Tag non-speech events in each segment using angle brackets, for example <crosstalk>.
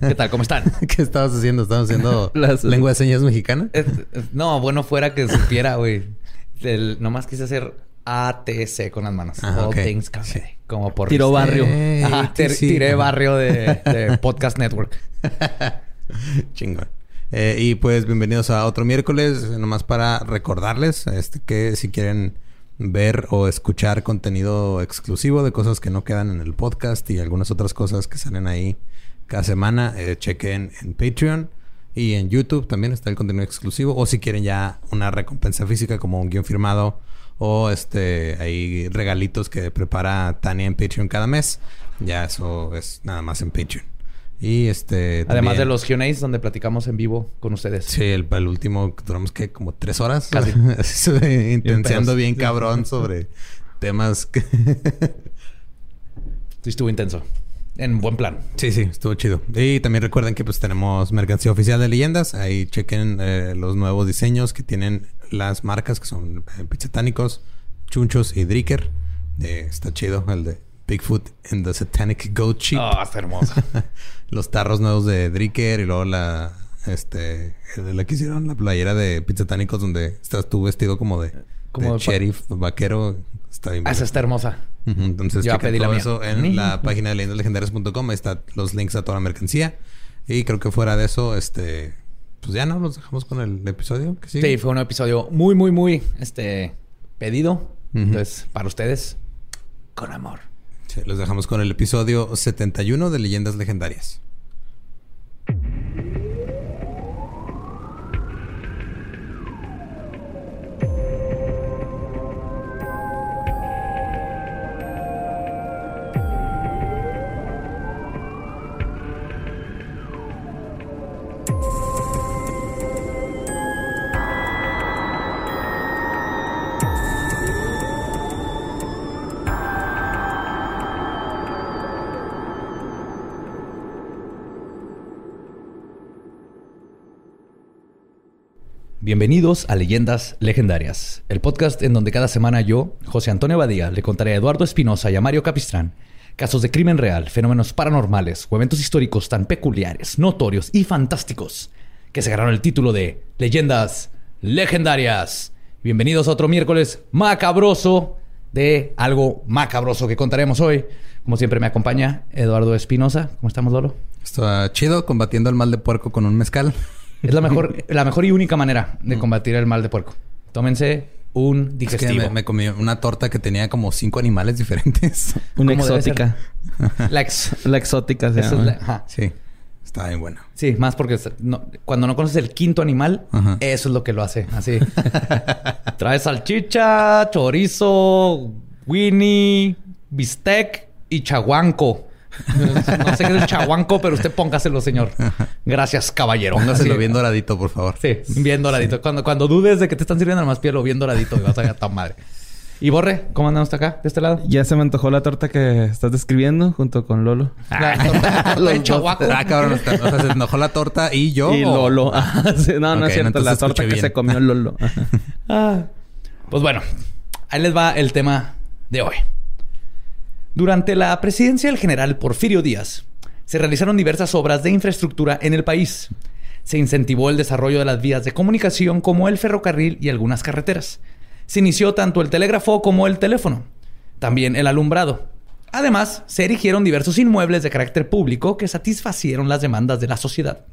¿Qué tal? ¿Cómo están? <laughs> ¿Qué estabas haciendo? ¿Estabas haciendo <laughs> Las- lengua de señas mexicana? No, bueno, fuera que supiera, güey. El- Nomás quise hacer ATC con las manos. Ah, All. Things Comedy. Sí. Como por... Tiro barrio. Ajá, tir- sí. tiré barrio de, de <laughs> Podcast Network. Chingón. Eh, y pues bienvenidos a otro miércoles, nomás para recordarles este, que si quieren ver o escuchar contenido exclusivo de cosas que no quedan en el podcast y algunas otras cosas que salen ahí cada semana, eh, chequen en Patreon y en YouTube también está el contenido exclusivo. O si quieren ya una recompensa física como un guion firmado o este hay regalitos que prepara Tania en Patreon cada mes, ya eso es nada más en Patreon. Y este Además también- de los Q&As donde platicamos en vivo con ustedes. Sí, el, el último duramos que como tres horas. Casi. <laughs> Intenciando pedos. bien cabrón sobre temas que... Sí, estuvo intenso. En buen plan. sí, sí, estuvo chido. Y también recuerden que pues tenemos mercancía oficial de leyendas. Ahí chequen eh, los nuevos diseños que tienen las marcas que son eh, Pizzatánicos, Chunchos y Dricker. Eh, está chido el de Bigfoot and the Satanic Goat Sheep. Ah, está hermoso. <laughs> los tarros nuevos de Dricker y luego la este la que hicieron la playera de Pizzatánicos donde estás tú vestido como de, Como de de- sheriff vaquero está bien Ah, esa está hermosa. Entonces Ya pedí la mía. eso en la página de leyendaslegendarias.com ahí están los links a toda la mercancía y creo que fuera de eso este pues ya no nos dejamos con el episodio que sigue Sí, fue un episodio muy, muy, muy este pedido. Entonces, para ustedes, con amor. Sí, los dejamos con el episodio 71 de Leyendas Legendarias. Bienvenidos a Leyendas Legendarias, el podcast en donde cada semana yo, José Antonio Badía, le contaré a Eduardo Espinosa y a Mario Capistrán casos de crimen real, fenómenos paranormales o eventos históricos tan peculiares, notorios y fantásticos que se ganaron el título de Leyendas Legendarias. Bienvenidos a otro miércoles macabroso de algo macabroso que contaremos hoy. Como siempre me acompaña Eduardo Espinosa. ¿Cómo estamos, Lolo? Está chido combatiendo el mal de puerco con un mezcal. Es la mejor, <laughs> la mejor y única manera de combatir el mal de puerco. Tómense un Es que digestivo. me, me comí una torta que tenía como cinco animales diferentes. <laughs> Una ¿Cómo debe exótica. <laughs> La ex- La exótica se es llama. la- ajá. Sí, estaba bien bueno. Sí, más porque no- cuando no conoces el quinto animal, Ajá. eso es lo que lo hace. Así. Trae salchicha, chorizo, winnie, bistec y chaguanco. <laughs> No sé qué es el chaguanco, pero usted póngaselo, señor. Gracias, caballero. Póngaselo Así. bien doradito, por favor. Sí, bien doradito. Cuando, cuando dudes de que te están sirviendo nada más pielo, bien doradito, y vas a ver a tu madre. Y Borre, ¿cómo andamos acá, de este lado? Ya se me antojó la torta que estás describiendo junto con Lolo. La torta- <laughs> torta de chaguaco. Ah, cabrón, está- o sea, se enojó la torta y yo. y o- Lolo. <laughs> Ah, sí, no, no Ok, es cierto. entonces la torta que bien. se comió Lolo. Ah. Pues bueno, ahí les va el tema de hoy. Durante la presidencia del general Porfirio Díaz, se realizaron diversas obras de infraestructura en el país. Se incentivó el desarrollo de las vías de comunicación como el ferrocarril y algunas carreteras. Se inició tanto el telégrafo como el teléfono, también el alumbrado. Además, se erigieron diversos inmuebles de carácter público que satisfacieron las demandas de la sociedad,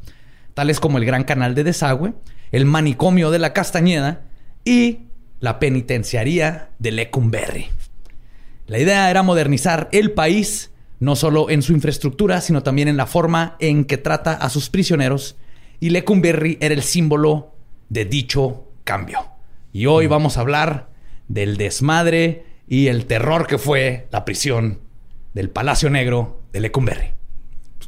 tales como el Gran Canal de Desagüe, el Manicomio de la Castañeda y la Penitenciaría de Lecumberri. La idea era modernizar el país, no solo en su infraestructura, sino también en la forma en que trata a sus prisioneros, y Lecumberri era el símbolo de dicho cambio. Y hoy vamos a hablar del desmadre y el terror que fue la prisión del Palacio Negro de Lecumberri.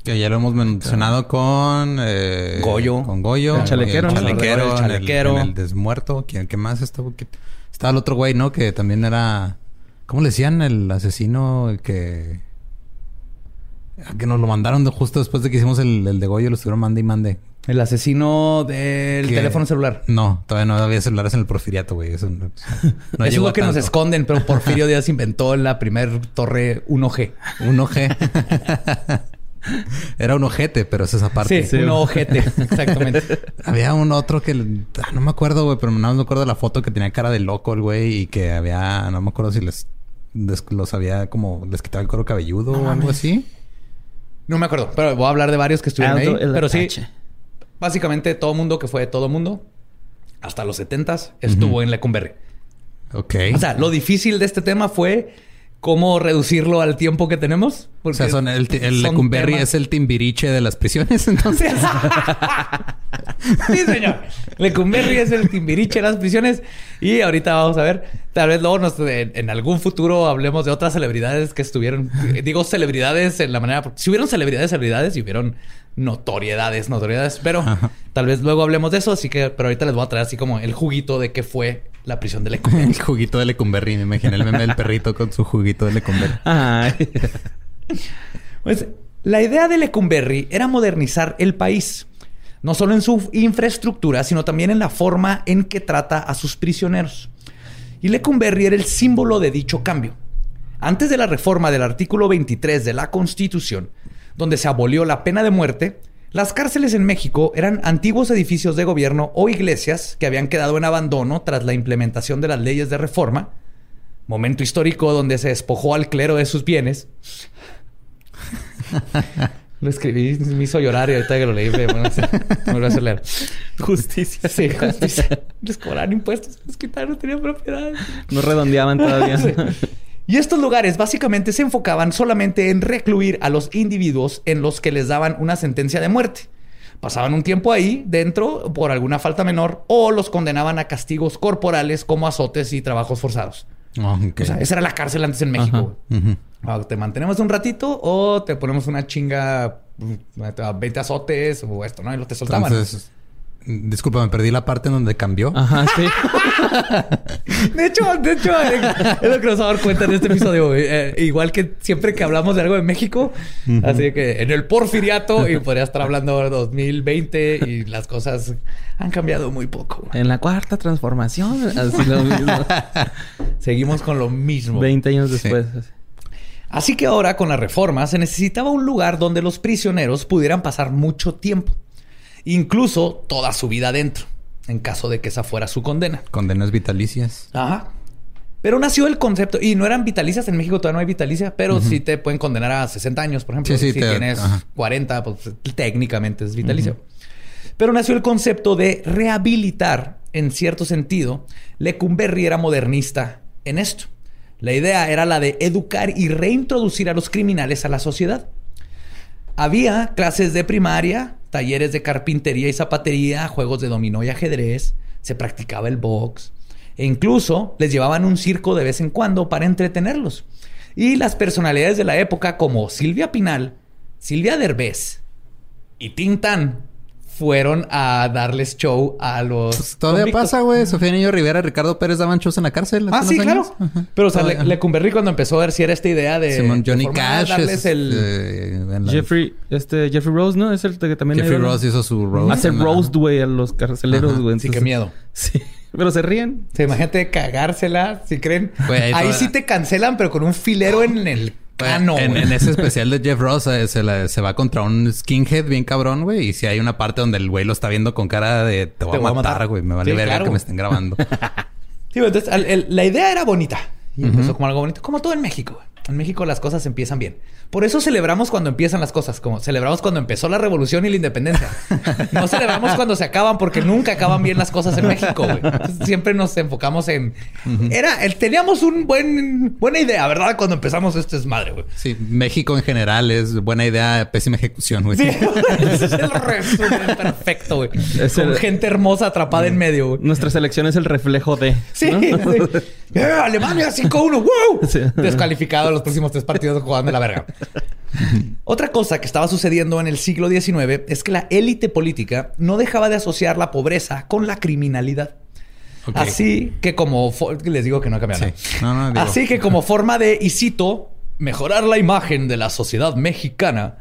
Que ya lo hemos mencionado con eh, Goyo. Con Goyo. El chalequero, El chalequero. El en chalequero. en el desmuerto. ¿Quién, ¿Qué más? ¿Qué- Estaba el otro güey, ¿no? Que también era... ¿Cómo le decían? El asesino el que... Que nos lo mandaron de- justo después de que hicimos el, el de Goyo. Lo estuvieron mande y mande. El asesino del teléfono celular. No, todavía no había celulares en el porfiriato, güey. Eso no, no <laughs> Eso es lo que nos esconden, pero <laughs> Porfirio Díaz inventó la primer torre 1G. Un oje. Era un ojete, pero es esa parte. Sí, un ojete. Exactamente. <laughs> Había un otro que... ah, no me acuerdo, güey. Pero nada más me acuerdo de la foto que tenía cara de loco el güey. Y que había... No me acuerdo si les... los había como... Les quitaba el cuero cabelludo o algo así. No me acuerdo, pero voy a hablar de varios que estuvieron Aldo ahí. el Pero sí, básicamente todo mundo que fue de todo mundo, hasta los 70s, estuvo en Lecumberri. Ok. O sea, lo difícil de este tema fue cómo reducirlo al tiempo que tenemos. O sea, son el, el son Lecumberri temas- es el timbiriche de las prisiones, entonces. sí, señor. Lecumberri es el timbiriche de las prisiones. Y ahorita vamos a ver. Tal vez luego nos- en, en algún futuro hablemos de otras celebridades que estuvieron. Digo celebridades en la manera. Si hubieron celebridades, celebridades y hubieron notoriedades, notoriedades. Pero tal vez luego hablemos de eso. Así que, pero ahorita les voy a traer así como el juguito de qué fue la prisión de Lecumberri. <laughs> el juguito de Lecumberri. Me imaginé el meme del perrito con su juguito de Lecumberri. Pues la idea de Lecumberri era modernizar el país, no solo en su infraestructura, sino también en la forma en que trata a sus prisioneros. Y Lecumberri era el símbolo de dicho cambio. Antes de la reforma del artículo 23 de la Constitución, donde se abolió la pena de muerte, las cárceles en México eran antiguos edificios de gobierno o iglesias que habían quedado en abandono tras la implementación de las leyes de reforma, momento histórico donde se despojó al clero de sus bienes. <laughs> Lo escribí, me hizo llorar y ahorita que lo leí, me, lo voy a leer. Justicia. Sí, justicia. Les cobraron impuestos, les quitaron, no tenían propiedad. No redondeaban todavía. Sí. Y estos lugares básicamente se enfocaban solamente en recluir a los individuos en los que les daban una sentencia de muerte. Pasaban un tiempo ahí dentro por alguna falta menor o los condenaban a castigos corporales como azotes y trabajos forzados. Ok. O sea, esa era la cárcel antes en México. Ah, Te mantenemos un ratito o te ponemos una chinga, mm, te da 20 azotes o esto, ¿no? Y lo te soltaban. Entonces, disculpa, me perdí la parte en donde cambió. Ajá, sí. <laughs> De hecho, de hecho, eh, es lo que nos vamos a dar cuenta en este episodio. Eh, igual que siempre que hablamos de algo de México, así que en el porfiriato, y podría estar hablando de 2020 y las cosas han cambiado muy poco. En la cuarta transformación, así lo mismo. <laughs> Seguimos con lo mismo. 20 años después. Así que ahora con la reforma se necesitaba un lugar donde los prisioneros pudieran pasar mucho tiempo, incluso toda su vida adentro, en caso de que esa fuera su condena. Condenas vitalicias. Ajá. Pero nació el concepto, y no eran vitalicias, en México todavía no hay vitalicia, pero sí te pueden condenar a 60 años, por ejemplo. Sí, sí, si te- tienes ajá. 40, pues técnicamente es vitalicio. Pero nació el concepto de rehabilitar, en cierto sentido. Lecumberri era modernista en esto. La idea era la de educar y reintroducir a los criminales a la sociedad. Había clases de primaria, talleres de carpintería y zapatería, juegos de dominó y ajedrez, se practicaba el box e incluso les llevaban un circo de vez en cuando para entretenerlos. Y las personalidades de la época como Silvia Pinal, Silvia Derbez y Tintán fueron a darles show a los Pues, todavía convictos. pasa, güey. Sofía Niño Rivera, Ricardo Pérez daban shows en la cárcel. Ah, hace sí, unos claro. Ajá. Pero, o sea. Le- Lecumberri cuando empezó a ver si era esta idea de... Simón de Johnny formar, Cash. darles es, el... eh, la- Jeffrey, este, Jeffrey Rose, ¿no? Es el que también Jeffrey Ross hizo su roast. Hace roast, güey, a los carceleros, güey. Sí, entonces- qué miedo. <laughs> Sí. Pero se ríen. Se imagínate cagársela, si creen. Ahí sí te cancelan, pero con un filero en el cano. en, ese especial de Jeff Ross eh, se, la- se va contra un skinhead bien cabrón, güey. Y si hay una parte donde el güey lo está viendo con cara de te voy, a, matar, güey. Me vale Sí, verga claro. que me estén grabando. <laughs> Sí, entonces el- la idea era bonita. Y empezó como algo bonito. Como todo en México. güey. En México las cosas empiezan bien. Por eso celebramos cuando empiezan las cosas. Como celebramos cuando empezó la revolución y la independencia. No celebramos cuando se acaban porque nunca acaban bien las cosas en México, güey. Entonces, siempre nos enfocamos en... Era... el- teníamos un buen... Buena idea, ¿verdad? Cuando empezamos este desmadre, güey. Sí, México en general es buena idea, pésima ejecución, güey. Sí, <laughs> ese es el resumen perfecto, güey. Es Con el- gente hermosa atrapada en medio, güey. Nuestra selección es el reflejo de. Sí, ¿no? sí. <laughs> ¡Eh, Alemania 5-1, ¡wow! Sí. Descalificado los próximos tres partidos jugando la verga. Otra cosa que estaba sucediendo en el siglo XIX es que la élite política no dejaba de asociar la pobreza con la criminalidad. Así que como... Les digo que no ha cambiado nada. Sí. No, no, digo- Así que como forma de, y cito, mejorar la imagen de la sociedad mexicana,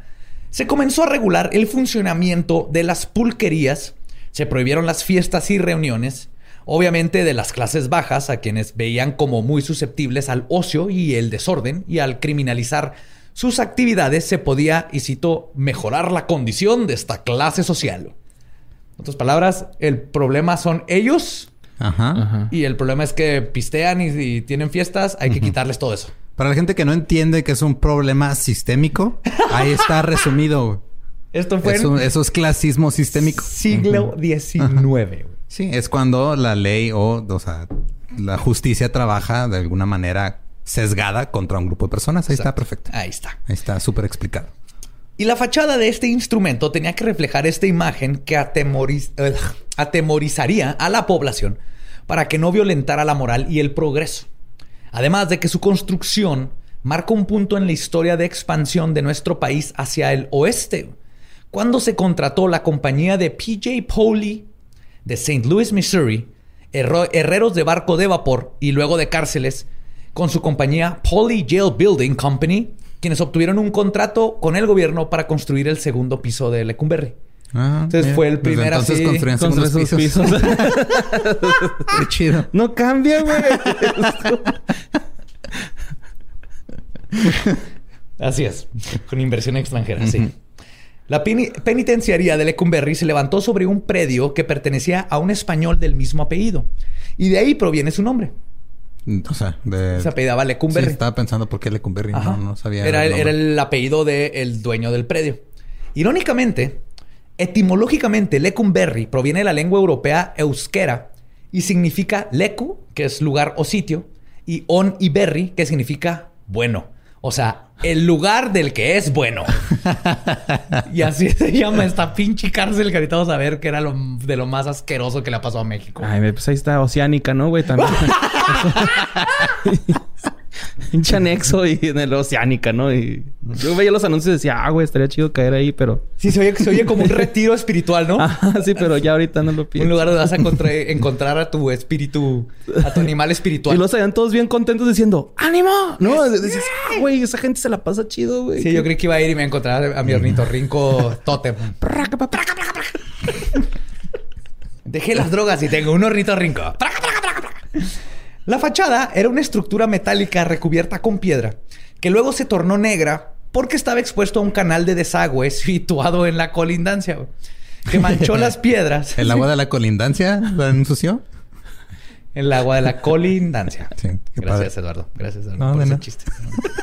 se comenzó a regular el funcionamiento de las pulquerías, se prohibieron las fiestas y reuniones, obviamente de las clases bajas, a quienes veían como muy susceptibles al ocio y el desorden, y al criminalizar sus actividades se podía, y cito, mejorar la condición de esta clase social. En otras palabras, el problema son ellos Ajá. Ajá. y el problema es que pistean y, y tienen fiestas, hay que quitarles todo eso. Para la gente que no entiende que es un problema sistémico, <laughs> ahí está resumido. Esto fue Es en un- eso es clasismo sistémico. siglo XIX. Sí, es cuando la ley o, o sea, la justicia trabaja de alguna manera sesgada contra un grupo de personas. Ahí está perfecto. Ahí está. Ahí está súper explicado. Y la fachada de este instrumento tenía que reflejar esta imagen que atemoriz- ugh, atemorizaría a la población para que no violentara la moral y el progreso. Además de que su construcción marca un punto en la historia de expansión de nuestro país hacia el oeste, cuando se contrató la compañía de PJ Poley de St. Louis, Missouri, herreros de barco de vapor y luego de cárceles, con su compañía Poley Jail Building Company, quienes obtuvieron un contrato con el gobierno para construir el segundo piso de Lecumberri. Ah, Entonces mira. fue el Desde primer entonces así- construían Con segundos esos pisos. pisos. <laughs> Qué chido. no cambia, güey. <laughs> Así es, con inversión extranjera, sí. La peni- penitenciaría de Lecumberri se levantó sobre un predio que pertenecía a un español del mismo apellido. Y de ahí proviene su nombre. O sea, de... Se apellidaba Sí, Lecumberri. estaba pensando por qué Lecumberri. Ajá. No, no sabía. Era, el el, era nombre. el apellido del dueño del predio. Irónicamente, etimológicamente, Lecumberri proviene de la lengua europea euskera y significa lecu, que es lugar o sitio, y on y berri, que significa bueno. O sea, el lugar del que es bueno. y así se llama esta pinche cárcel que ahorita vamos a ver que era lo, de lo más asqueroso que le pasó a México. Ay, pues ahí está Oceánica, ¿no, güey? También. <laughs> <laughs> <laughs> Pinche anexo y en el Oceánica, ¿no? Y yo veía los anuncios y decía, ah, güey, estaría chido caer ahí, pero... Sí, se oye, se oye como un <laughs> retiro espiritual, ¿no? Ah, sí, pero ya ahorita no lo Un pienso. lugar donde vas a encontrar, encontrar a tu espíritu, a tu animal espiritual. Y los salían todos bien contentos diciendo, ¡ánimo! No, decías, ah, güey, esa gente se la pasa chido, güey. Sí, yo creí que iba a ir y me iba a encontrar a mi ornitorrinco tótem. Dejé las drogas y tengo un ornitorrinco. La fachada era una estructura metálica recubierta con piedra, que luego se tornó negra porque estaba expuesto a un canal de desagüe <laughs> situado en la colindancia, que manchó <laughs> las piedras. ¿El agua <laughs> de la colindancia la ensució? El agua de la colindancia. Sí, Gracias, padre. Eduardo. Gracias, Eduardo, No, por ese nada. chiste.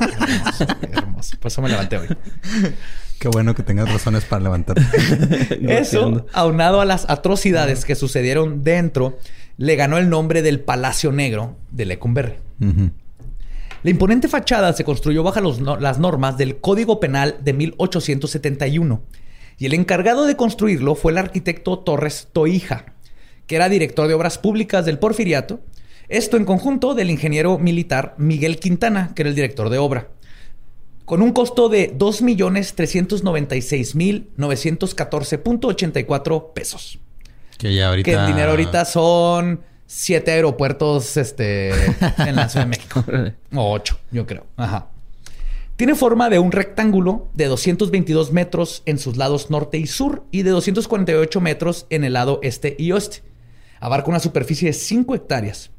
Hermoso, hermoso. Por eso me levanté hoy. Qué bueno que tengas razones para levantarte. Eso, aunado a las atrocidades que sucedieron dentro, le ganó el nombre del Palacio Negro de Lecumberri. Ujú. La imponente fachada se construyó bajo los no- las normas del Código Penal de 1871 y el encargado de construirlo fue el arquitecto Torres Toija, que era director de obras públicas del Porfiriato, esto en conjunto del ingeniero militar Miguel Quintana, que era el director de obra, con un costo de 2.396.914.84 pesos. Que ya ahorita... Que el dinero ahorita son siete aeropuertos este, <laughs> en la Ciudad de México. O ocho, yo creo. Ajá. Tiene forma de un rectángulo de 222 metros en sus lados norte y sur y de 248 metros en el lado este y oeste. Abarca una superficie de 5 hectáreas.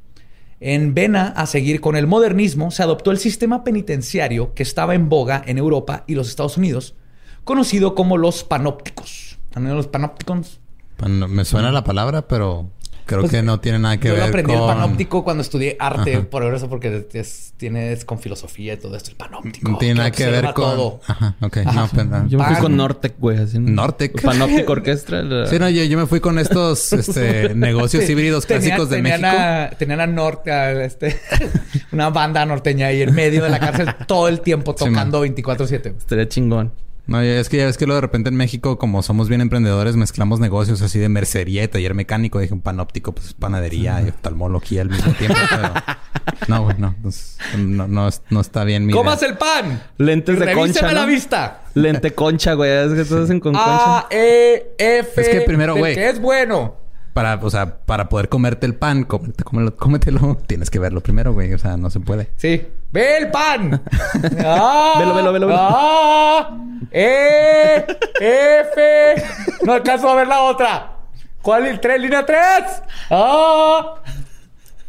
En vena a seguir con el modernismo, se adoptó el sistema penitenciario que estaba en boga en Europa y los Estados Unidos, conocido como los panópticos. ¿Han oído los panópticos? Pan- Me suena la palabra, pero creo Pues, que no tiene nada que Yo ver lo aprendí con... el panóptico cuando estudié arte, Ajá. por eso, porque es, tiene, es con filosofía y todo esto. El panóptico. No tiene nada que ver con... todo. Ajá, ok. Ajá. No, pues, no. Yo me fui Pan. con Nortec, güey. Así, ¿no? Nortec. Panoptic Orchestra. la- Sí, no, yo, yo me fui con estos <laughs> este, negocios híbridos Tenía- clásicos de México. A, tenían a norte, a este, <laughs> una banda norteña ahí en medio de la cárcel todo el tiempo Sí, tocando 24-7. Estaría chingón. No, es que ya ves que luego de repente en México, como somos bien emprendedores, mezclamos negocios así de mercería y taller mecánico. Dije un panóptico, pues es panadería y oftalmología al mismo tiempo. <laughs> pero... No, güey, no. Entonces, no, no, no está bien mi idea. ¡Comas el pan! Lentes de concha, la vista. Lente concha, güey. Es que todos hacen con concha. A, E, F. Es que primero, güey. Que es bueno. Para, o sea, para poder comerte el pan, comerte, cómelo- cómetelo, tienes que verlo primero, güey. O sea, no se puede. Sí. ¡Ve el pan! A, <laughs> Velo, velo, velo, velo. A, E, F. No alcanzo a ver la otra. ¿Cuál es? ¿Tres? ¿Línea tres? ¡Ah!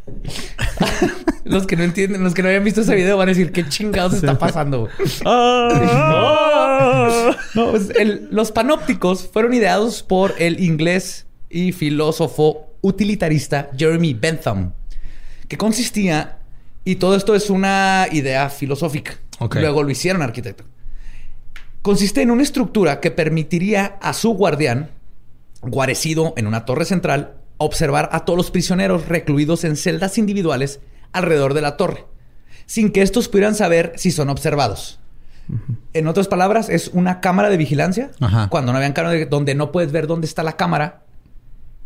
<laughs> Los que no entienden, los que no hayan visto ese video van a decir, ¿qué chingados está pasando? güey?" <laughs> No, pues, el- los panópticos fueron ideados por el inglés y filósofo utilitarista Jeremy Bentham, que consistía, y todo esto es una idea filosófica, Ok. luego lo hicieron arquitecto, consiste en una estructura que permitiría a su guardián, guarecido en una torre central, observar a todos los prisioneros recluidos en celdas individuales alrededor de la torre, sin que estos pudieran saber si son observados. En otras palabras, es una cámara de vigilancia. Ajá. Cuando no habían cámara de- donde no puedes ver dónde está la cámara,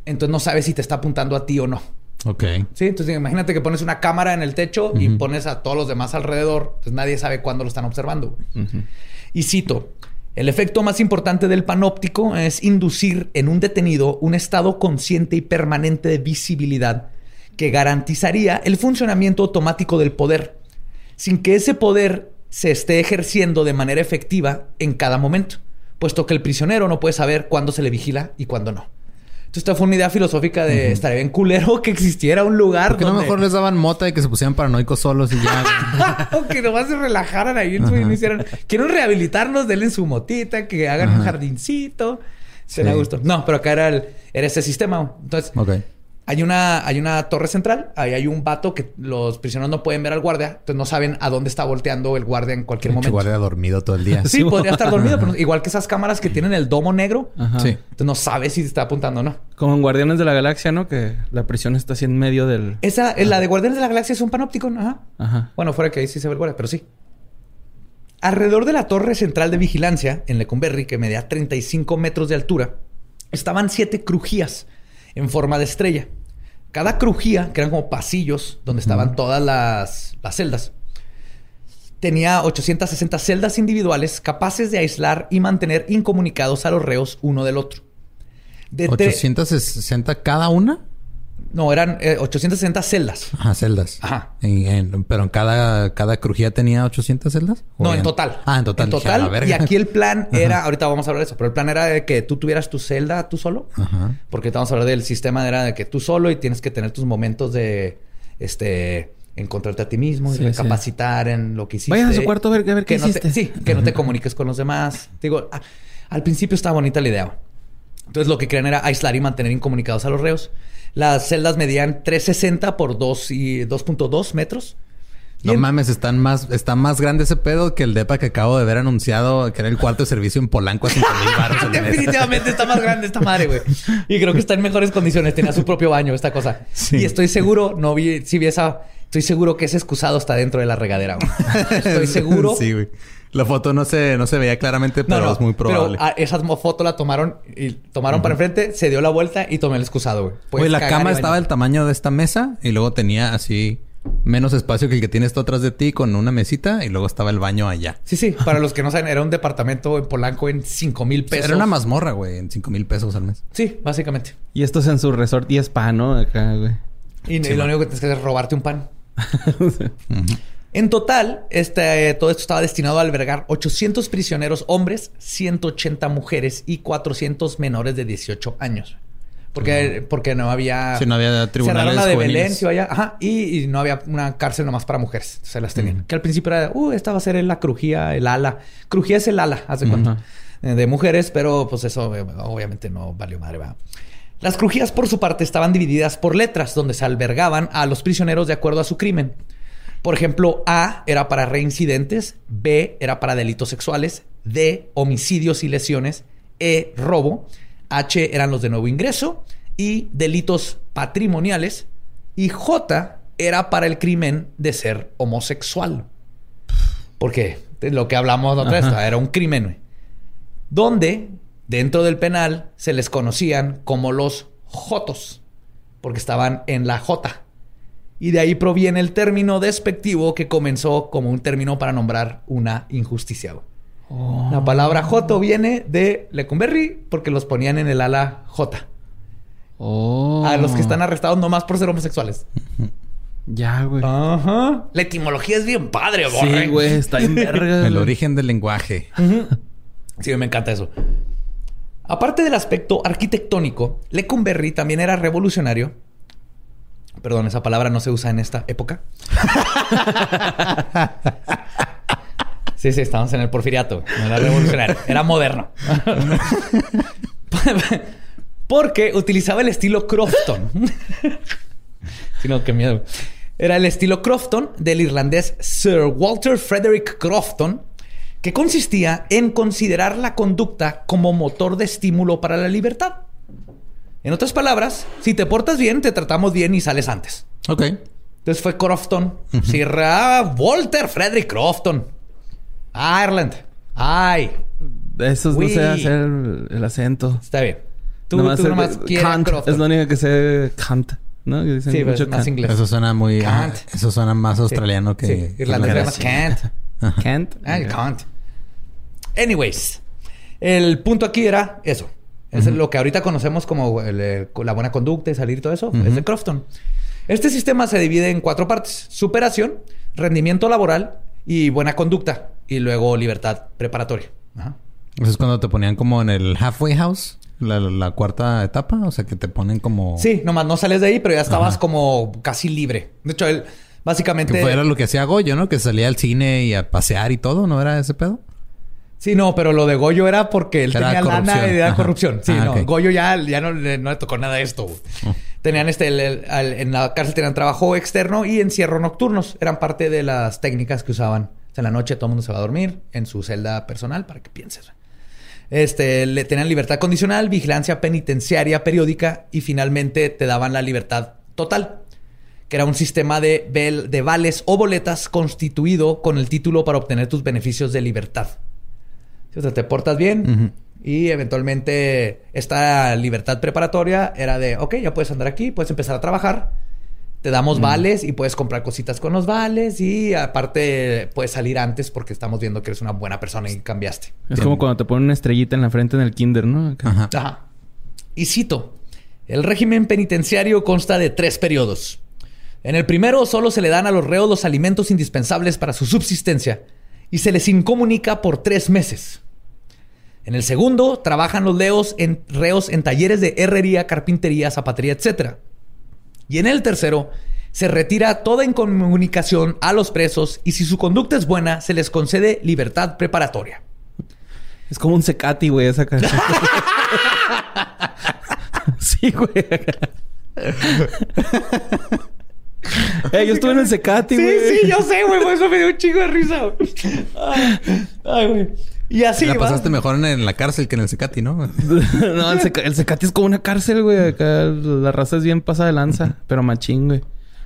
entonces no sabes si te está apuntando a ti o no. Ok. Sí, entonces imagínate que pones una cámara en el techo y pones a todos los demás alrededor, pues nadie sabe cuándo lo están observando. Y cito, el efecto más importante del panóptico es inducir en un detenido un estado consciente y permanente de visibilidad que garantizaría el funcionamiento automático del poder, sin que ese poder se esté ejerciendo de manera efectiva en cada momento, puesto que el prisionero no puede saber cuándo se le vigila y cuándo no. Entonces, esta fue una idea filosófica de estaría bien culero que existiera un lugar ¿Por qué no donde... mejor les daban mota y que se pusieran paranoicos solos y ya? <laughs> o que nomás se relajaran ahí en su y no hicieran. Quieren rehabilitarnos, denle su motita, que hagan un jardincito. Será Sí. gusto. No, pero acá era, el, era ese sistema. Entonces. Hay una, hay una torre central, ahí hay un vato que los prisioneros no pueden ver al guardia, entonces no saben a dónde está volteando el guardia en cualquier momento. guardia dormido todo el día. Sí, podría estar dormido, pero igual que esas cámaras que tienen el domo negro, Ajá. Sí. entonces no sabes si está apuntando o no. Como en Guardianes de la Galaxia, ¿no? Que la prisión está así en medio del... Esa, la de Guardianes de la Galaxia es un panóptico, ajá. Ajá. Bueno, fuera que ahí sí se ve el guardia, pero sí. Alrededor de la torre central de vigilancia en Lecumberri, que medía 35 metros de altura, estaban siete crujías en forma de estrella. Cada crujía, que eran como pasillos donde estaban todas las, las celdas, tenía 860 celdas individuales capaces de aislar y mantener incomunicados a los reos uno del otro. De tre- 860 cada una. No, eran eh, 860 celdas. Ajá, celdas. Ajá. En- en- pero en cada, cada crujía tenía 800 celdas. ¿O No, en total. Ah, en total. En total. Y aquí el plan <laughs> era, ahorita vamos a hablar de eso, pero el plan era de que tú tuvieras tu celda tú solo. Ajá. Porque ahorita vamos a hablar del sistema, era de que tú solo y tienes que tener tus momentos de, este, encontrarte a ti mismo y Sí, recapacitar en lo que hiciste. Vayan a su cuarto a ver- a ver qué no te- hiciste. sí, que no te comuniques con los demás. Te Digo, a- al principio estaba bonita la idea. Entonces lo que querían era aislar y mantener incomunicados a los reos. Las celdas medían 360 por 2 y 2.2 metros. No en- mames, están más, está más grande ese pedo que el depa que acabo de ver anunciado, que era el cuarto de servicio en Polanco a 5 mil. <laughs> Definitivamente está más grande esta madre, güey. Y creo que está en mejores condiciones. Tenía su propio baño, esta cosa. Sí. Y estoy seguro, no vi, si vi esa, estoy seguro que ese excusado está dentro de la regadera, güey. <laughs> Estoy seguro. sí, güey. La foto no se, no se veía claramente, pero No, no, es muy probable. Pero a- esa foto la tomaron y tomaron para enfrente, se dio la vuelta y tomé el excusado, güey. Puedes la cama estaba del tamaño de esta mesa y luego tenía así menos espacio que el que tienes tú atrás de ti con una mesita y luego estaba el baño allá. Sí, sí. Para los que no saben, era un departamento en Polanco en 5 mil pesos. Era una mazmorra, güey, en 5 mil pesos al mes. Sí, básicamente. Y esto es en su resort y spa, ¿no? Acá, güey. Y, lo único que tienes que hacer es robarte un pan. <laughs> En total, este, todo esto estaba destinado a albergar 800 prisioneros hombres, 180 mujeres y 400 menores de 18 años. Porque, porque no había... Si no había tribunales la de juveniles. Belén, sí, vaya. Ajá. Y, y no había una cárcel nomás para mujeres. Se las tenían. Que al principio era, uh, esta va a ser la crujía, el ala. Crujía es el ala, haz de cuenta. Ajá. Eh, De mujeres, pero pues eso eh, obviamente no valió madre, ¿verdad? Las crujías, por su parte, estaban divididas por letras, donde se albergaban a los prisioneros de acuerdo a su crimen. Por ejemplo, A era para reincidentes, B era para delitos sexuales, D, homicidios y lesiones, E, robo, H eran los de nuevo ingreso y delitos patrimoniales, y J era para el crimen de ser homosexual. Porque lo que hablamos la otra vez, era un crimen. Donde dentro del penal se les conocían como los Jotos, porque estaban en la J. Y de ahí proviene el término despectivo que comenzó como un término para nombrar una injusticia. güey. La palabra Joto viene de Lecumberri porque los ponían en el ala J. Oh. A los que están arrestados nomás por ser homosexuales. <laughs> Ya, güey. Ajá. La etimología es bien padre, Sí, güey. Está en <laughs> verga. El güey. origen del lenguaje. Sí, me encanta eso. Aparte del aspecto arquitectónico, Lecumberri también era revolucionario. Perdón, esa palabra no se usa en esta época. <laughs> sí, sí, estamos en el porfiriato. No era revolucionario, era moderno. <laughs> Porque utilizaba el estilo Crofton. Sí, no, qué miedo. Era el estilo Crofton del irlandés Sir Walter Frederick Crofton, que consistía en considerar la conducta como motor de estímulo para la libertad. En otras palabras, si te portas bien, te tratamos bien y sales antes. Ok. Entonces fue Crofton. Sir ah, Walter Frederick Crofton. Ireland. Ay, Eso no sé hacer el, el acento. está bien. Tú Nomás tú el- nomás quieres Kant. Crofton. Es lo único que sé Kant. ¿No? Que dicen Sí, mucho más Kant. inglés. Eso suena muy... Kant. ah, eso suena más australiano que... Sí, irlandés Kant. Kant. Ah, Kant. Anyways, el punto aquí era eso. Es lo que ahorita conocemos como el, eh, la buena conducta y salir y todo eso. Es de Crofton. Este sistema se divide en cuatro partes. Superación, rendimiento laboral y buena conducta. Y luego libertad preparatoria. Ajá. Eso es cuando te ponían como en el halfway house. La, la cuarta etapa. O sea, que te ponen como... Sí, nomás no sales de ahí, pero ya estabas Ajá. como casi libre. De hecho, él básicamente... Que fue era lo que hacía Goyo, ¿no? Que salía al cine y a pasear y todo. ¿No era ese pedo? Sí, no, pero lo de Goyo era porque él Era tenía lana corrupción. y era Ajá. corrupción. Sí, Ah, no. Goyo ya, ya no, le- no le tocó nada de esto. güey. Tenían este, el- el- al- en la cárcel tenían trabajo externo y encierro nocturnos. Eran parte de las técnicas que usaban. O sea, en la noche todo el mundo se va a dormir en su celda personal para que pienses. Este, le tenían libertad condicional, vigilancia penitenciaria periódica y finalmente te daban la libertad total, que era un sistema de, de vales o boletas constituido con el título para obtener tus beneficios de libertad. O sea, te portas bien y eventualmente esta libertad preparatoria era de, ok, ya puedes andar aquí, puedes empezar a trabajar, te damos vales y puedes comprar cositas con los vales y aparte puedes salir antes porque estamos viendo que eres una buena persona y cambiaste. Es como cuando te ponen una estrellita en la frente en el kinder, ¿no? Ajá. Y cito, el régimen penitenciario consta de tres periodos. En el primero solo se le dan a los reos los alimentos indispensables para su subsistencia y se les incomunica por tres meses. En el segundo trabajan los leos en, reos en talleres de herrería, carpintería, zapatería, etc. Y en el tercero se retira toda incomunicación a los presos y si su conducta es buena se les concede libertad preparatoria. Es como un secati, güey, esa cara. <laughs> sí, güey. <laughs> <laughs> Eh, yo estuve en el secati, Sí, güey. sí, yo sé, güey. Por eso me dio un chingo de risa. <laughs> Ay, güey. Y así la va. pasaste mejor en, en la cárcel que en el Secati, ¿no? <laughs> no, el, seca- el secati es como una cárcel, güey. Acá la raza es bien pasada de lanza, pero machín, güey.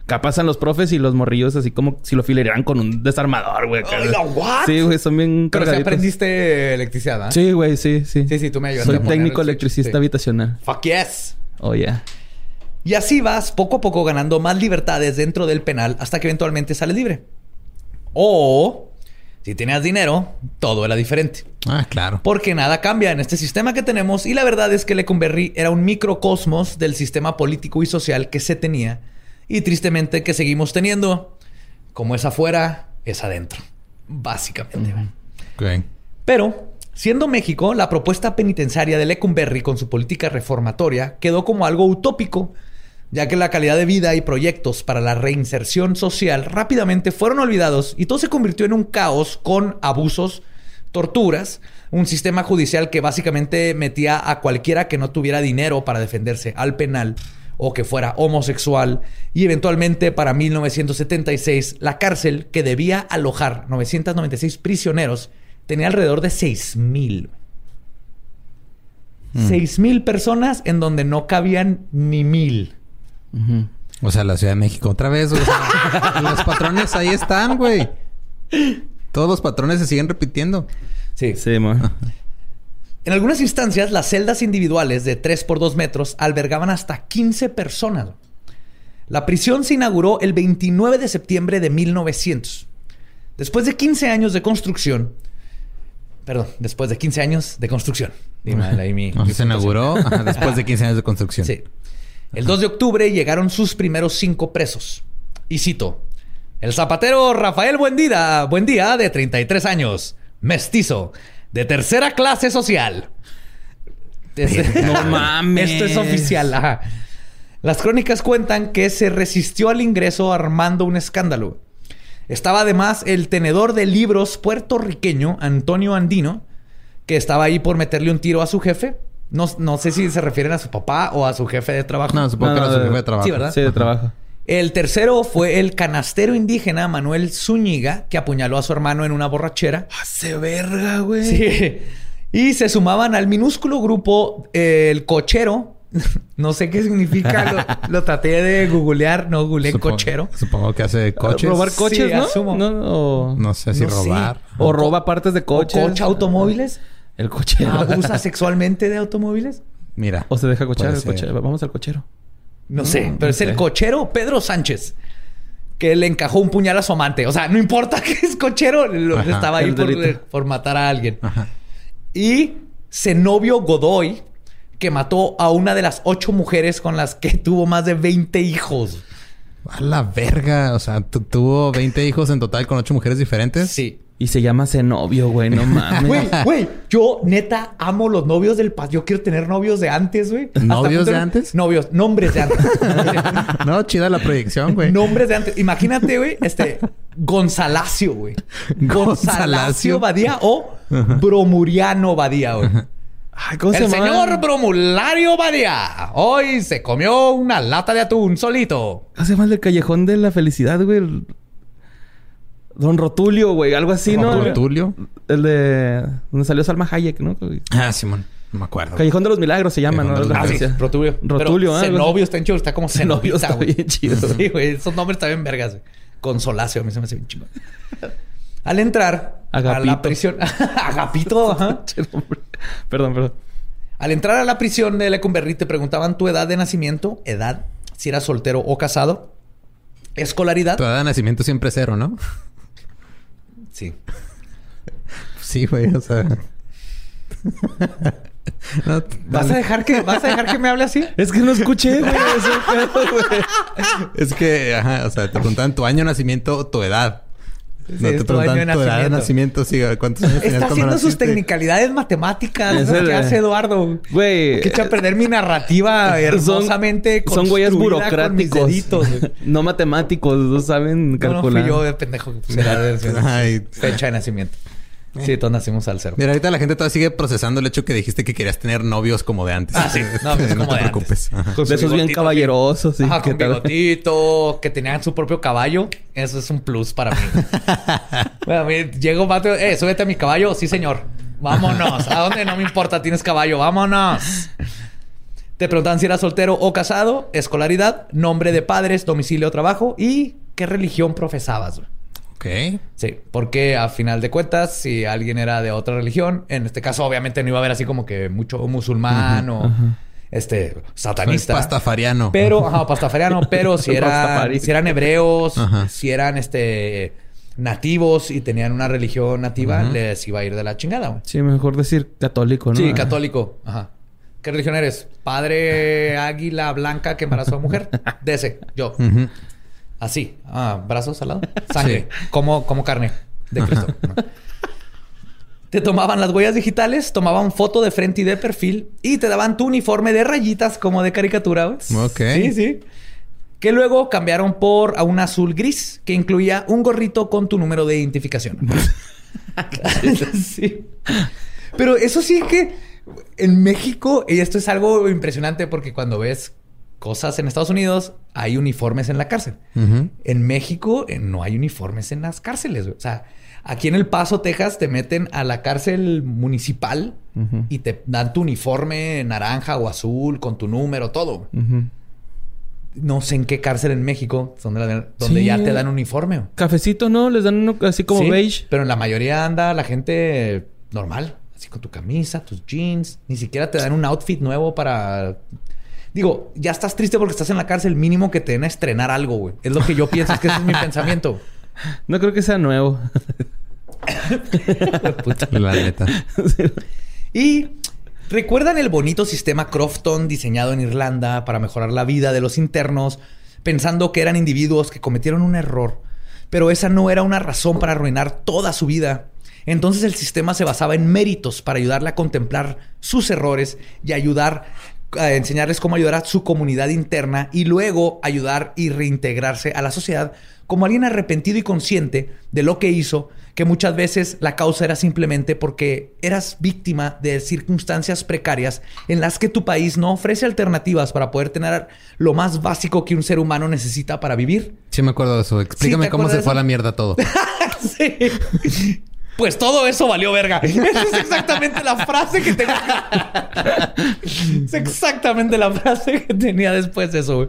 Acá pasan los profes y los morrillos así como si lo filerearan con un desarmador, güey. Sí, güey, son bien Pero si aprendiste electricidad, ¿ah? Sí, güey, sí, sí. Sí, sí, tú me ayudaste Soy a técnico electricista sí. habitacional. Fuck yes. Oh, yeah. Y así vas poco a poco ganando más libertades dentro del penal hasta que eventualmente sales libre. O, si tenías dinero, todo era diferente. Ah, claro. Porque nada cambia en este sistema que tenemos y la verdad es que Lecumberri era un microcosmos del sistema político y social que se tenía y tristemente que seguimos teniendo. Como es afuera, es adentro. Básicamente. Pero Siendo México, la propuesta penitenciaria de Lecumberri con su política reformatoria quedó como algo utópico, ya que la calidad de vida y proyectos para la reinserción social rápidamente fueron olvidados y todo se convirtió en un caos con abusos, torturas, un sistema judicial que básicamente metía a cualquiera que no tuviera dinero para defenderse al penal o que fuera homosexual y eventualmente para 1976 la cárcel que debía alojar 996 prisioneros tenía alrededor de 6000. 6000 personas en donde no cabían ni mil. O sea, la Ciudad de México otra vez. o sea, <laughs> los patrones ahí están, güey. Todos los patrones se siguen repitiendo. Sí. Sí, mo. En algunas instancias, las celdas individuales de 3 por 2 metros albergaban hasta 15 personas. La prisión se inauguró el 29 de septiembre de 1900. Después de 15 años de construcción, perdón, después de 15 años de construcción. Dime ahí mi- mi <laughs> se puntuación. inauguró después de <laughs> 15 años de construcción. Sí. El 2 de octubre llegaron sus primeros cinco presos. Y cito: El zapatero Rafael Buendía, Buendía, de 33 años, mestizo, de tercera clase social. No mames. <laughs> Esto es oficial. ajá. Las crónicas cuentan que se resistió al ingreso armando un escándalo. Estaba además el tenedor de libros puertorriqueño Antonio Andino, que estaba ahí por meterle un tiro a su jefe. No, no sé si se refieren a su papá o a su jefe de trabajo. No, supongo No, que era no, su jefe de trabajo. Sí, ¿verdad? Sí, de trabajo. El tercero fue el canastero indígena Manuel Zúñiga, que apuñaló a su hermano en una borrachera. Hace verga, güey. Sí. Y se sumaban al minúsculo grupo eh, el cochero. <laughs> No sé qué significa. Lo, <laughs> lo traté de googlear. No googleé Supongo- cochero. Supongo que hace coches. Robar coches, Sí, ¿no? asumo. No, o, No sé si No sé. robar. o roba partes de coches. O cocha automóviles. El cochero. Abusa <laughs> sexualmente de automóviles. Mira. O se deja cochar el cochero. Vamos al cochero. No sé, No, pero no es el cochero Pedro Sánchez. Que le encajó un puñal a su amante. O sea, no importa <laughs> que es cochero, lo- Ajá. estaba ahí por, por matar a alguien. Ajá. Y Zenobio Godoy, que mató a una de las ocho mujeres con las que <laughs> tuvo más de 20 hijos. A la verga. O sea, tu- tuvo 20 hijos en total con 8 mujeres diferentes. Sí. Y se llama Zenobio, güey. No <laughs> mames. Güey, güey, yo neta amo los novios del pasado. Yo quiero tener novios de antes, güey. ¿Novios de antes? Novios, nombres de antes. <laughs> No, chida la proyección, güey. nombres de antes. Imagínate, güey, este Gonzalacio, güey. Gonzalacio. Badía o Bromuriano Badía, güey. Ay, ¿cómo se El señor Bromulario Badía hoy se comió una lata de atún solito. ¿Cómo se llama el del Callejón de la Felicidad, güey? Don Rotulio, güey. Algo así, ¿no? Don Tulio. El de... Donde salió Salma Hayek, ¿no? Ah, Simón. No me acuerdo. Callejón de los Milagros se llama, Callejón ¿no? Ah, sí. Rotulio. Rotulio, ¿eh? Así. está en chido, está como Zenobio Zenobita, está güey. bien chido. Sí, güey. Esos nombres están bien vergas, güey. Consolacio, a mí se me hace bien chido. Al entrar a la prisión... <laughs> Agapito, ajá. <laughs> perdón, perdón. Al entrar a la prisión de Lecumberri te preguntaban tu edad de nacimiento, edad, si eras soltero o casado, escolaridad. Tu edad de nacimiento siempre es cero, ¿no? Sí. Sí, güey. O sea... <laughs> No, ¿Vas a dejar que, vas a dejar que me hable así? Es que no escuché, güey. <laughs> Es que, ajá, o sea, te preguntaban tu año de namiento o tu edad. No Sí, te tu año preguntan de tu edad de nacimiento. Sí, ¿cuántos años Está haciendo sus tecnicalidades matemáticas. Es esas el- que hace Eduardo. Güey. Que echa a perder mi narrativa <laughs> hermosamente Son güeyes burocráticos. deditos, güey. <laughs> no matemáticos. No saben No, no calcular. fui yo de pendejo que pusiera de- <laughs> Ay. fecha de nacimiento. Sí, todos nacimos al cero. Mira, ahorita la gente todavía sigue procesando el hecho que dijiste que querías tener novios como de antes. Ah, sí. <laughs> No, pues, como te de preocupes. Su De esos bien caballerosos. Sí, Ajá, ¿qué con tal? bigotito, que tenían su propio caballo. Eso es un plus para mí. <laughs> bueno, a mí llega un vato, eh, súbete a mi caballo. Sí, señor. Vámonos. ¿A dónde? No me importa, tienes caballo. Vámonos. Te preguntan si eras soltero o casado, escolaridad, nombre de padres, domicilio o trabajo y qué religión profesabas. Ok. Sí, porque a final de cuentas, si alguien era de otra religión, en este caso obviamente no iba a haber así como que mucho musulmán o este satanista. Soy pastafariano. Pero, ajá, pastafariano, pero <laughs> si eran, si eran hebreos, Ajá. si eran este nativos y tenían una religión nativa, les iba a ir de la chingada. Sí, mejor decir católico, ¿no? Sí, católico. Ajá. ¿Qué religión eres? Padre águila blanca que embarazó a mujer. <laughs> De ese, yo. Ujú. Así. Ah, brazos al lado. Sangre. Como, como carne de Cristo. Te tomaban las huellas digitales, tomaban foto de frente y de perfil y te daban tu uniforme de rayitas como de caricatura. Ok. Sí, sí. Que luego cambiaron por a un azul gris que incluía un gorrito con tu número de identificación. <laughs> sí. Pero eso sí que en México, y esto es algo impresionante porque cuando ves cosas en Estados Unidos, hay uniformes en la cárcel. En México eh, no hay uniformes en las cárceles. güey. O sea, aquí en El Paso, Texas, te meten a la cárcel municipal y te dan tu uniforme naranja o azul con tu número, todo. No sé en qué cárcel en México donde, donde Sí. ya te dan uniforme. güey. Cafecito, ¿no? Les dan uno así como Sí, beige. Pero en la mayoría anda la gente normal, así con tu camisa, tus jeans. Ni siquiera te dan un outfit nuevo para. Digo, ya estás triste porque estás en la cárcel. Mínimo que te den a estrenar algo, güey. Es lo que yo pienso, es que ese es mi <laughs> pensamiento. No creo que sea nuevo. Puta. <laughs> La neta. <laughs> Y recuerdan el bonito sistema Crofton diseñado en Irlanda para mejorar la vida de los internos, pensando que eran individuos que cometieron un error, pero esa no era una razón para arruinar toda su vida. Entonces el sistema se basaba en méritos para ayudarle a contemplar sus errores y ayudar a enseñarles cómo ayudar a su comunidad interna y luego ayudar y reintegrarse a la sociedad como alguien arrepentido y consciente de lo que hizo, que muchas veces la causa era simplemente porque eras víctima de circunstancias precarias en las que tu país no ofrece alternativas para poder tener lo más básico que un ser humano necesita para vivir. Sí me acuerdo de eso. Explícame ¿te cómo se fue a la mierda todo. <laughs> Sí. Pues todo eso valió verga. <laughs> Esa es exactamente la frase que tengo. es exactamente la frase que tenía después de eso. güey.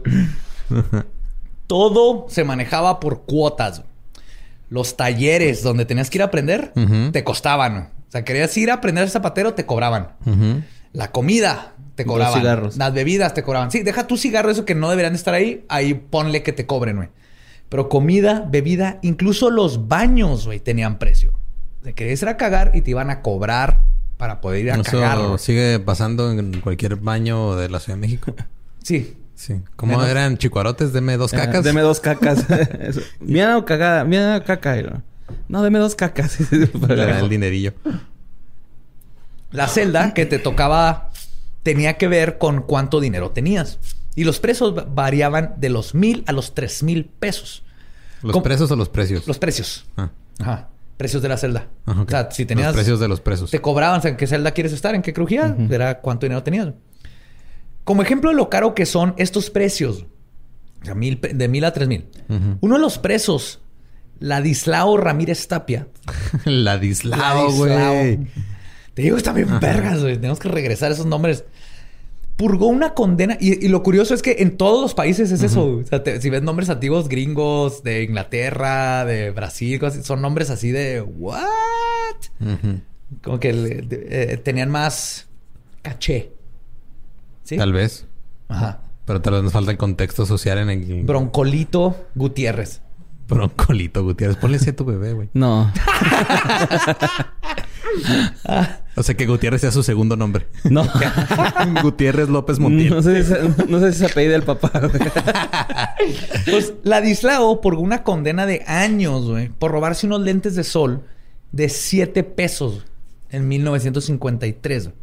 Todo se manejaba por cuotas. Los talleres donde tenías que ir a aprender te costaban. O sea, querías ir a aprender zapatero, te cobraban. La comida te Los cobraban. cigarros. Las bebidas te cobraban. Sí, deja tu cigarro, eso que no deberían de estar ahí. Ahí ponle que te cobren, güey. Pero comida, bebida, incluso los baños, güey, tenían precio. Te querías ir a cagar y te iban a cobrar para poder ir a cagar. Eso güey. sigue pasando en cualquier baño de la Ciudad de México. <laughs> Sí. Sí. ¿Cómo eran chicuarotes? Deme dos cacas. Ah, deme dos cacas. <laughs> <laughs> O cagada. Mía caca. No, deme dos cacas. El dinerillo. La celda que te tocaba tenía que ver con cuánto dinero tenías. Y los precios va- variaban de los mil a los tres mil pesos. ¿Los ¿Cómo? presos o los precios? Los precios. Ah. Ajá. Precios de la celda. Ajá, ok. O sea, si tenías... Los precios de los presos. Te cobraban, o sea, ¿en qué celda quieres estar? ¿En qué crujía? Era cuánto dinero tenías. Como ejemplo de lo caro que son estos precios, o sea, mil de mil a tres mil. Uno de los presos, Ladislao Ramírez Tapia. <laughs> Ladislao, güey. Te digo, están bien vergas, güey. Tenemos que regresar esos nombres. Purgó una condena. Y, y lo curioso es que en todos los países es eso. O sea, te- si ves nombres antiguos gringos de Inglaterra, de Brasil, cosas así, son nombres así de... ¿What? Como que le- de- eh, tenían más caché. ¿Sí? Tal vez. Ajá. Pero tal vez nos falta el contexto social en el... Broncolito Gutiérrez. Broncolito Gutiérrez. Ponle así a tu bebé, güey. No. <laughs> <laughs> O sea, que Gutiérrez sea su segundo nombre. No. <laughs> Gutiérrez López Montiel. No sé, si se- no sé si se apellida el papá. güey. <laughs> Pues Ladislao por una condena de años, güey, por robarse unos lentes de sol de 7 pesos en 1953. güey.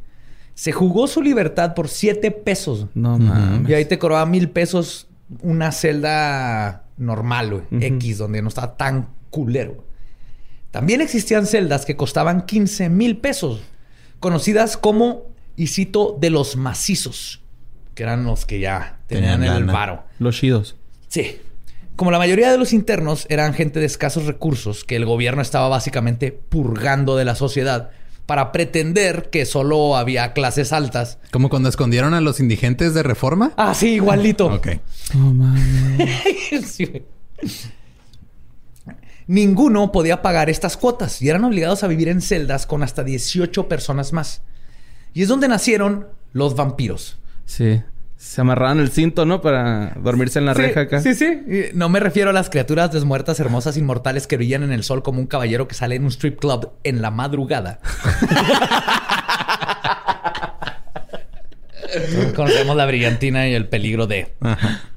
Se jugó su libertad por 7 pesos. No mames. Y ahí te cobraba mil pesos una celda normal, güey. X, donde no estaba tan culero. También existían celdas que costaban 15 mil pesos, conocidas como, y cito, de los macizos, que eran los que ya tenían, Tenían el varo. Los chidos. Sí. Como la mayoría de los internos eran gente de escasos recursos que el gobierno estaba básicamente purgando de la sociedad para pretender que solo había clases altas. Como cuando escondieron a los indigentes de reforma. Ah, sí, igualito. Ok. No mames. <laughs> Sí. Ninguno podía pagar estas cuotas y eran obligados a vivir en celdas con hasta 18 personas más. Y es donde nacieron los vampiros. Sí. Se amarraban el cinto, ¿no? Para dormirse en la Sí, reja acá. Sí, sí. No me refiero a las criaturas desmuertas, hermosas, inmortales que brillan en el sol como un caballero que sale en un strip club en la madrugada. <laughs> <laughs> Conocemos la brillantina y el peligro de.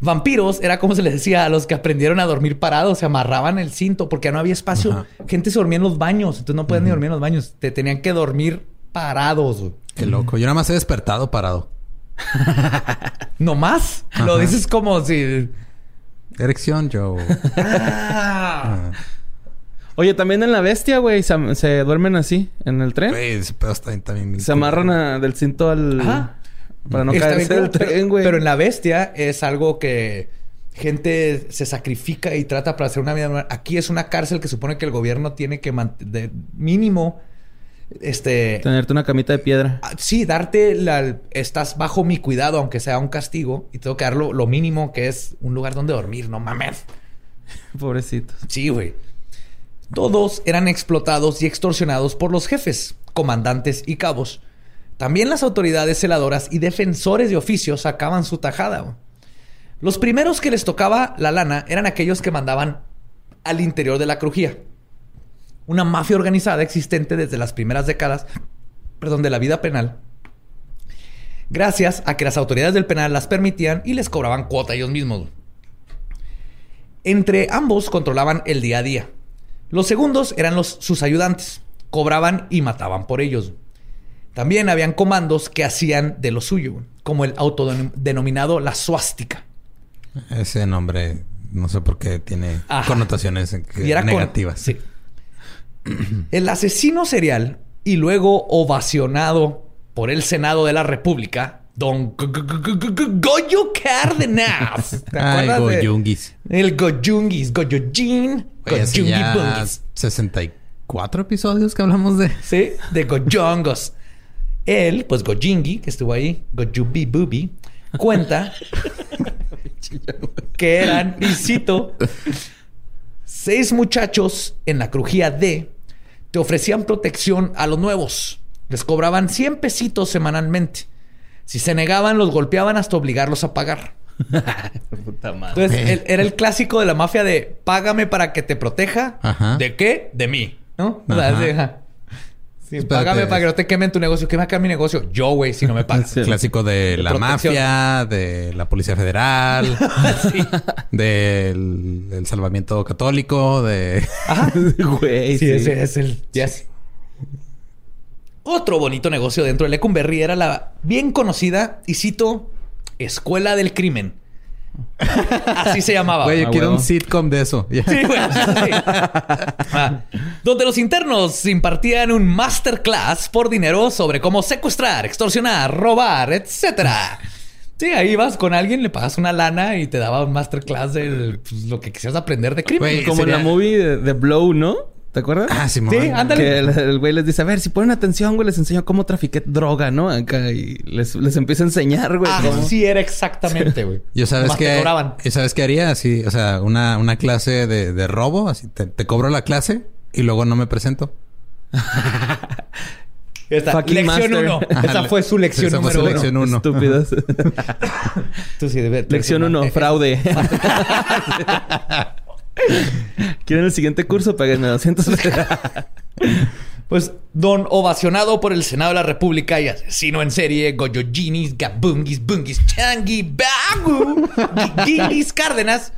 Vampiros era como se les decía a los que aprendieron a dormir parados, se amarraban el cinto porque no había espacio. Ajá. Gente se dormía en los baños, entonces no pueden ni dormir en los baños. Te tenían que dormir parados. güey. Qué loco. Yo nada más he despertado parado. <laughs> No más. Lo dices como si. Erección, Joe. <laughs> Ah. Oye, también en la bestia, güey, se, se duermen así en el tren. Güey, ese pedo está también Se amarran a- del cinto al. Ajá. Para no Está caerse bien del cool, pero- tren, güey. Pero en la bestia es algo que gente se sacrifica y trata para hacer una vida normal. Aquí es una cárcel que supone que el gobierno tiene que mantener mínimo. Este. Tenerte una camita de piedra. ah, Sí, darte la. Estás bajo mi cuidado, aunque sea un castigo, y tengo que dar lo, lo mínimo que es un lugar donde dormir, no mames. <laughs> Pobrecitos. Sí, güey. Todos eran explotados y extorsionados por los jefes, comandantes y cabos. También las autoridades celadoras y defensores de oficio sacaban su tajada. Los primeros que les tocaba la lana eran aquellos que mandaban al interior de la crujía. Una mafia organizada existente desde las primeras décadas, perdón, de la vida penal. Gracias a que las autoridades del penal las permitían y les cobraban cuota ellos mismos. Entre ambos controlaban el día a día. Los segundos eran los, sus ayudantes. Cobraban y mataban por ellos. También habían comandos que hacían de lo suyo, como el autodenominado la suástica. Ese nombre, no sé por qué tiene Ajá. connotaciones Y era con- negativas. sí. El asesino serial y luego ovacionado por el Senado de la República, Don Goyo Cárdenas. <laughs> ¿Te Ay, acuerdas de- Goyungis. El Goyungis, Goyojin, Goyungi ya Bungis. 64 episodios que hablamos de... Sí, de Goyongos. Él, pues Gojingi, que estuvo ahí, Gojubi Bubi, cuenta <laughs> que eran, y cito, seis muchachos en la crujía D te ofrecían protección a los nuevos. Les cobraban 100 pesitos semanalmente. Si se negaban, los golpeaban hasta obligarlos a pagar. <laughs> Puta madre. Entonces, era el clásico de la mafia de págame para que te proteja. Ajá. ¿De qué? De mí. ¿No? O sea, Ajá. Sí, Espérate. págame para que no te quemen tu negocio. ¿Qué me acá mi negocio? Yo, güey, si no me pagas. <laughs> Sí. Clásico de, De la protección. mafia, de la Policía Federal, <laughs> Sí. del el salvamiento católico, de... Ajá. <laughs> Güey, Sí, sí. ese es el... Yes. Otro bonito negocio dentro de Lecumberri era la bien conocida, y cito, Escuela del Crimen. <laughs> Así se llamaba. Güey, yo Ah, quiero huevo. un sitcom de eso. Sí, güey. sí. <laughs> Ah, donde los internos impartían un masterclass por dinero sobre cómo secuestrar, extorsionar, robar, etcétera. Sí, ahí vas con alguien, le pagas una lana y te daba un masterclass de pues, lo que quisieras aprender de crimen. Güey, Como en la movie de, de Blow, ¿no? ¿Te acuerdas? Ah, sí, Sí, ándale. Que el, el güey les dice, a ver, si ponen atención, güey, les enseño cómo trafiqué droga, ¿no? Acá y les, les empieza a enseñar, güey. cómo- Así era exactamente, güey. <laughs> Yo sabes que... ¿Y sabes qué haría? Así, o sea, una, una clase de, de robo. Así, te, te cobro la clase y luego no me presento. <laughs> Esta, lección master. uno. Ajá, Esa fue su lección esa fue número su uno. lección uno. Estúpidos. <laughs> Tú sí, debe- Lección lección 1, uno. fraude. ¿Quieren el siguiente curso? Páguenme 200 <laughs> Pues, don ovacionado por el Senado de la República y asesino en serie, Goyojinis, Gabungis, Bungis, Changi, Bagu, Giginis, Cárdenas,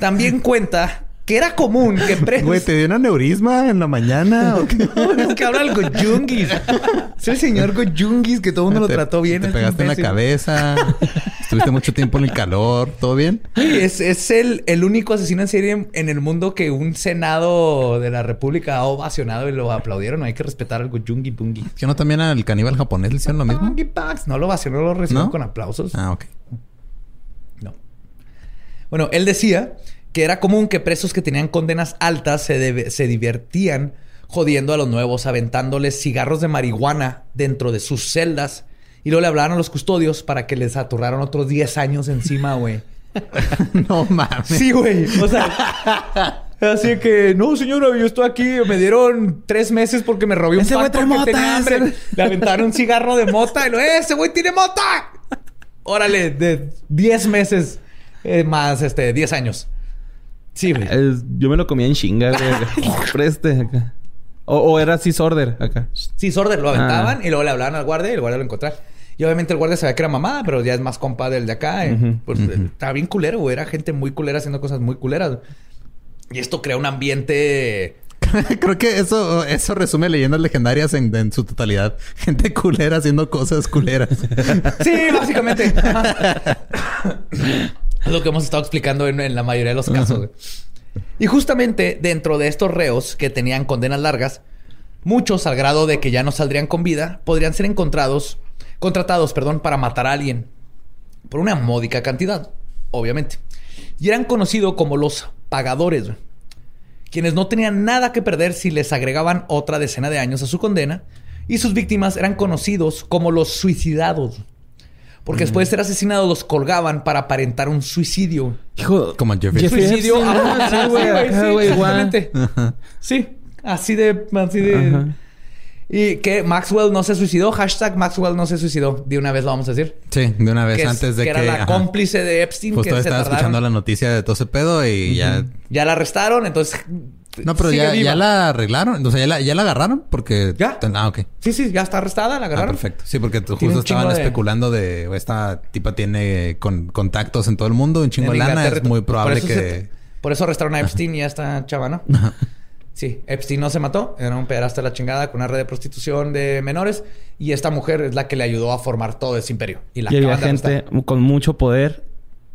también cuenta que era común que <laughs> presos... Güey, ¿te dio un aneurisma en la mañana? <laughs> ¿o qué? No, es que habla el Goyungis. Es el señor Goyungis que todo el mundo lo trató bien. Te pegaste en la cabeza. <laughs> Estuviste mucho tiempo en el calor. ¿Todo bien? Sí, es, es el, el único asesino en serie en, en el mundo que un senado de la república ha ovacionado y lo aplaudieron. Hay que respetar al Goyungi Bungi. ¿Que no también al caníbal japonés le hicieron lo mismo? No lo ovacionó, lo recibió ¿No? con aplausos. Ah, ok. No. Bueno, él decía que era común que presos que tenían condenas altas se, se divertían jodiendo a los nuevos, aventándoles cigarros de marihuana dentro de sus celdas. Y luego le hablaban a los custodios para que les aturraran otros 10 años encima, güey. <laughs> no mames. Sí, güey. O sea, <laughs> así que, no, señora, yo estoy aquí. Me dieron tres meses porque me robé un Ese güey trae tenía hambre. Le aventaron un cigarro de mota y lo, ¡eh, ese güey tiene mota! Órale, de 10 meses eh, más, este, 10 años. Sí, güey. Yo me lo comía en chinga, güey. <laughs> Preste acá. O, o era así sorder acá. Sí, sorder, lo aventaban y luego le hablaban al guardia y el guardia lo encontraba. Y obviamente el guardia sabía que era mamá, pero ya es más compa del de acá. eh. Pues eh, estaba bien culero, güey. Era gente muy culera haciendo cosas muy culeras. Y esto crea un ambiente... <laughs> Creo que eso, eso resume leyendas legendarias en, en su totalidad. <laughs> Gente culera haciendo cosas culeras. Sí, básicamente. Es lo que hemos estado explicando en, en la mayoría de los casos. güey. Y justamente dentro de estos reos que tenían condenas largas, muchos al grado de que ya no saldrían con vida, podrían ser encontrados, contratados, perdón, para matar a alguien por una módica cantidad, obviamente. Y eran conocidos como los pagadores, güey, quienes no tenían nada que perder si les agregaban otra decena de años a su condena, y sus víctimas eran conocidos como los suicidados. Porque después de ser asesinados los colgaban para aparentar un suicidio. Hijo, Como Jeffrey. Suicidio. Ah, exactamente. Sí, así de, así de. Ajá. Y que Maxwell no se suicidó. Hashtag Maxwell no se suicidó. De una vez lo vamos a decir. Sí, de una vez que es- antes de que. que era la ajá. cómplice de Epstein. Justo que se estaba tardaron. escuchando la noticia de todo ese pedo y ya. Ya la arrestaron, entonces. No, pero ya, ya la arreglaron. O sea, ya la, ya la agarraron porque. ¿Ya? Ah, ok. Sí, sí, ya está arrestada, la Ah, agarraron. perfecto. Sí, porque justo estaban de- especulando de esta tipa tiene con- contactos en todo el mundo, un chingo de lana. Inglaterra. Es muy probable que. se- por eso arrestaron a Epstein y a esta chava, ¿no? Sí, Epstein no se mató. Era un pederasta de la chingada con una red de prostitución de menores. Y esta mujer es la que le ayudó a formar todo ese imperio. Y la y había gente con mucho poder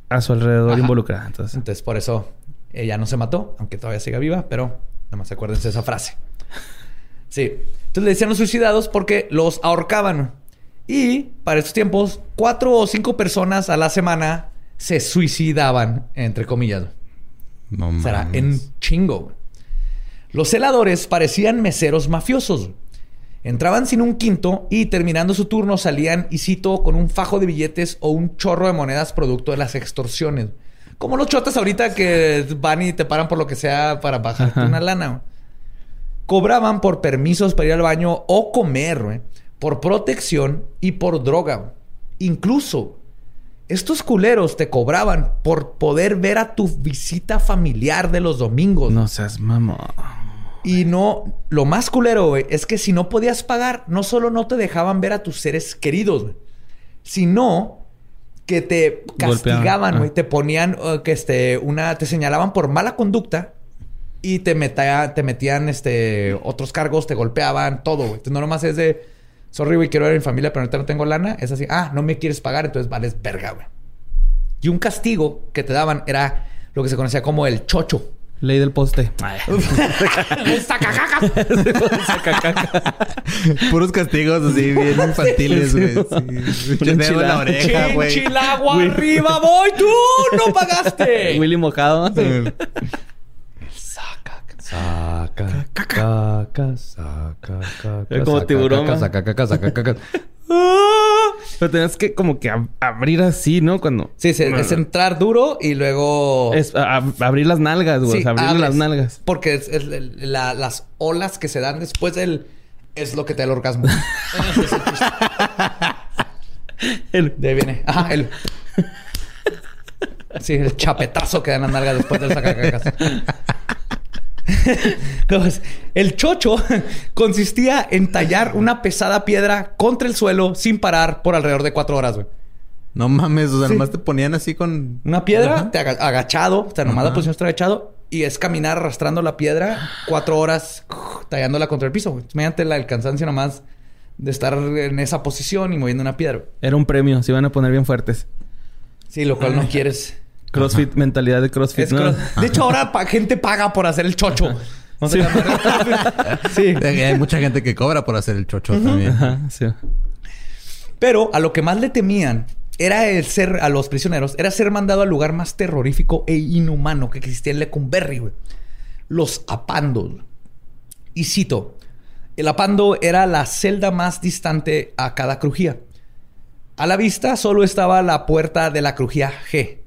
a su alrededor Ajá. involucrada. Entonces, Entonces, por eso ella no se mató, aunque todavía siga viva, pero nada más acuérdense de esa frase. Sí. Entonces le decían los suicidados porque los ahorcaban. Y para estos tiempos, cuatro o cinco personas a la semana se suicidaban, entre comillas. No O mames. en chingo. Los celadores parecían meseros mafiosos. Entraban sin un quinto y terminando su turno salían, y cito, con un fajo de billetes o un chorro de monedas producto de las extorsiones. Como los chotas ahorita que van y te paran por lo que sea para bajarte Ajá. una lana. Cobraban por permisos para ir al baño o comer, güey, por protección y por droga. güey. Incluso estos culeros te cobraban por poder ver a tu visita familiar de los domingos. no seas mamón. Y no, lo más culero, güey, es que si no podías pagar, no solo no te dejaban ver a tus seres queridos, güey, sino que te castigaban, güey, Ah. te ponían uh, que este una te señalaban por mala conducta y te metía- te metían este otros cargos, te golpeaban, todo, güey. Entonces no nomás es de sorry, güey, quiero ver a mi familia, pero ahorita no tengo lana, es así, ah, no me quieres pagar, entonces vales verga, güey. Y un castigo que te daban era lo que se conocía como el chocho. Ley del poste. <laughs> ¡Sacacaca! <laughs> Puros castigos así, bien infantiles, güey. Sí. La oreja, güey. ¡Chinchilagua arriba voy! ¡Tú no pagaste! <laughs> Willy mojado. Saca, saca, caca, saca, caca. Es como saca, tiburón, caca, saca, caca, saca, caca. Pero tenías que como que ab- abrir así, ¿no? Cuando... Sí, se- es entrar duro y luego... Es abrir las nalgas, güey. Sí, o sea, abrir las nalgas. Porque es, es el- la- las olas que se dan después del... Es lo que te da el orgasmo. <laughs> El- De ahí viene. Ajá, el... <laughs> Sí, el chapetazo que dan las nalgas después del sacacacas. <laughs> Entonces, el chocho <laughs> consistía en tallar una pesada piedra contra el suelo sin parar por alrededor de cuatro horas, güey. No mames, o sea, Sí. nomás te ponían así con. Una piedra, Ajá. te aga- agachado, o sea, nomás la posición está agachado y es caminar arrastrando la piedra cuatro horas <sighs> tallándola contra el piso, güey. Mediante la, el cansancio nomás de estar en esa posición y moviendo una piedra. güey. Era un premio. Se iban a poner bien fuertes. Sí, lo cual no quieres. Crossfit, mentalidad de crossfit, Es ¿no? cross- De hecho, ahora pa- gente paga por hacer el chocho. No Sí. <laughs> sí. Hay mucha gente que cobra por hacer el chocho también. Ajá, sí. Pero a lo que más le temían era el ser, a los prisioneros, era ser mandado al lugar más terrorífico e inhumano que existía en Lecumberri, güey. Los apandos. Y cito, el apando era la celda más distante a cada crujía. A la vista solo estaba la puerta de la crujía G,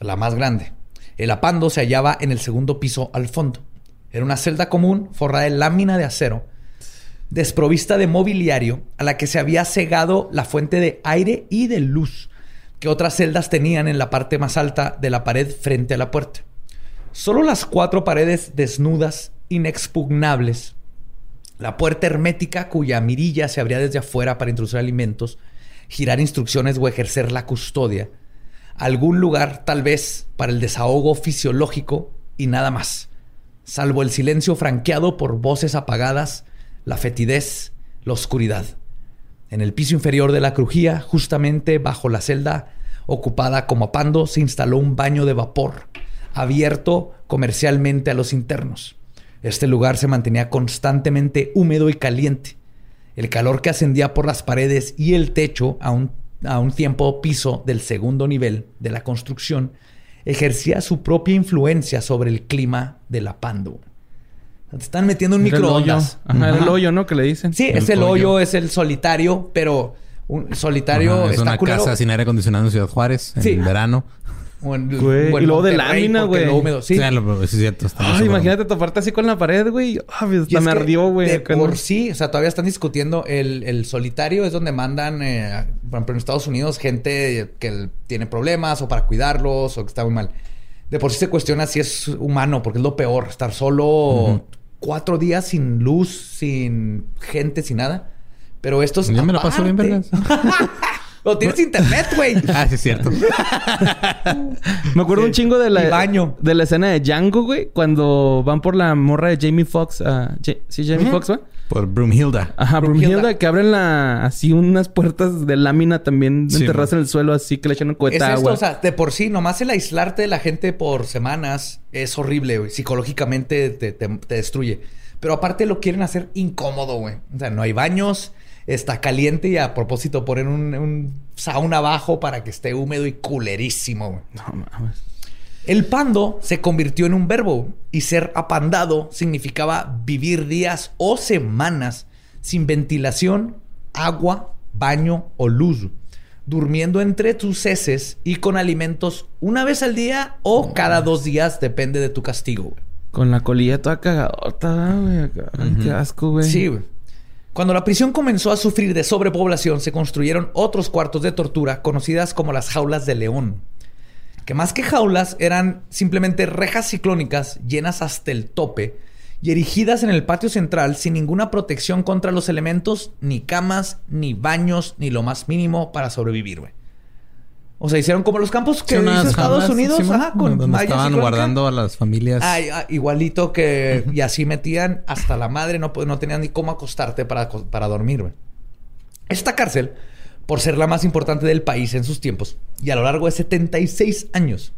la más grande. El apando se hallaba en el segundo piso al fondo. Era una celda común forrada de lámina de acero, desprovista de mobiliario, a la que se había cegado la fuente de aire y de luz que otras celdas tenían en la parte más alta de la pared frente a la puerta. Solo las cuatro paredes desnudas, inexpugnables, la puerta hermética cuya mirilla se abría desde afuera para introducir alimentos girar instrucciones o ejercer la custodia. Algún lugar tal vez para el desahogo fisiológico y nada más, salvo el silencio franqueado por voces apagadas, la fetidez, la oscuridad. En el piso inferior de la crujía, justamente bajo la celda ocupada como pando, se instaló un baño de vapor, abierto comercialmente a los internos. Este lugar se mantenía constantemente húmedo y caliente. El calor que ascendía por las paredes y el techo a un, a un tiempo piso del segundo nivel de la construcción ejercía su propia influencia sobre el clima de la Pando. Te están metiendo un Era el hoyo. microondas. Ajá, el hoyo, ¿no? Que le dicen. Sí, El es el hoyo. hoyo, es el solitario, pero un solitario Ajá, es está una culero. casa sin aire acondicionado en Ciudad Juárez en Sí. verano. O en- Güey, o en y luego de lámina, güey. lo húmedo, sí. Sí, lo- sí, es cierto. Ay, imagínate toparte así con la pared, güey. Ah, pues, hasta me ardió, güey. de acá, ¿no? por sí, o sea, todavía están discutiendo el, el solitario es donde mandan, eh, por ejemplo, en Estados Unidos, gente que tiene problemas o para cuidarlos o que está muy mal. De por sí se cuestiona si es humano, porque es lo peor, estar solo cuatro días sin luz, sin gente, sin nada. Pero estos. Yo me la paso bien, vergas. <laughs> Lo tienes internet, güey. <laughs> Ah, sí, es cierto. Me acuerdo un chingo de la, baño. de la escena de Django, güey. Cuando van por la morra de Jamie Foxx. ah, Ja- sí, Jamie Foxx, ¿va? Por Broomhilda. Ajá. Brunhilda, que abren la... Así unas puertas de lámina también Sí, enterradas man. en el suelo. Así que le echan un Es cohete de esto, agua. o sea, de por sí, nomás el aislarte de la gente por semanas es horrible, güey. Psicológicamente te, te- te destruye. Pero aparte lo quieren hacer incómodo, güey. O sea, no hay baños, está caliente y a propósito ponen un, un sauna abajo para que esté húmedo y culerísimo, güey. No mames. El pando se convirtió en un verbo y ser apandado significaba vivir días o semanas sin ventilación, agua, baño o luz, durmiendo entre tus heces y con alimentos una vez al día o cada dos días, depende de tu castigo. güey. Con la colilla toda cagadota, güey. Qué asco, güey. Sí, güey. Cuando la prisión comenzó a sufrir de sobrepoblación, se construyeron otros cuartos de tortura conocidas como las jaulas de león. Que más que jaulas eran simplemente rejas ciclónicas llenas hasta el tope y erigidas en el patio central sin ninguna protección contra los elementos, ni camas, ni baños, ni lo más mínimo para sobrevivir, güey. O sea, hicieron como los campos que Sí, hizo Estados Unidos, ajá, con donde estaban guardando a las familias. Ay, ah, igualito que... Y así metían hasta la madre. No, no tenían ni cómo acostarte para, para dormir, güey. Esta cárcel, por ser la más importante del país en sus tiempos, y a lo largo de 76 años,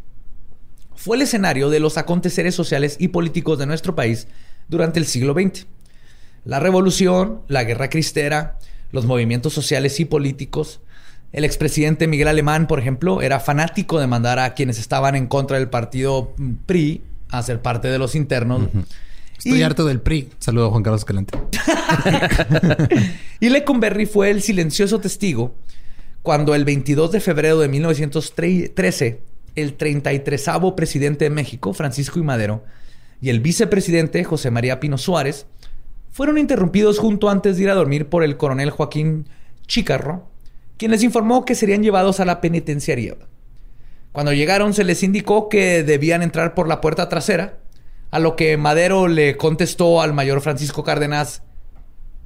fue el escenario de los aconteceres sociales y políticos de nuestro país durante el siglo XX. La revolución, la guerra cristera, los movimientos sociales y políticos. El expresidente Miguel Alemán, por ejemplo, era fanático de mandar a quienes estaban en contra del partido PRI a ser parte de los internos. Estoy y- harto del PRI. Saludo a Juan Carlos Escalante. <laughs> Y Lecumberri fue el silencioso testigo cuando el 22 de febrero de 1913, el 33 presidente de México, Francisco I. Madero, y el vicepresidente José María Pino Suárez fueron interrumpidos junto antes de ir a dormir por el coronel Joaquín Chicarro, quien les informó que serían llevados a la penitenciaría. Cuando llegaron se les indicó que debían entrar por la puerta trasera, a lo que Madero le contestó al mayor Francisco Cárdenas,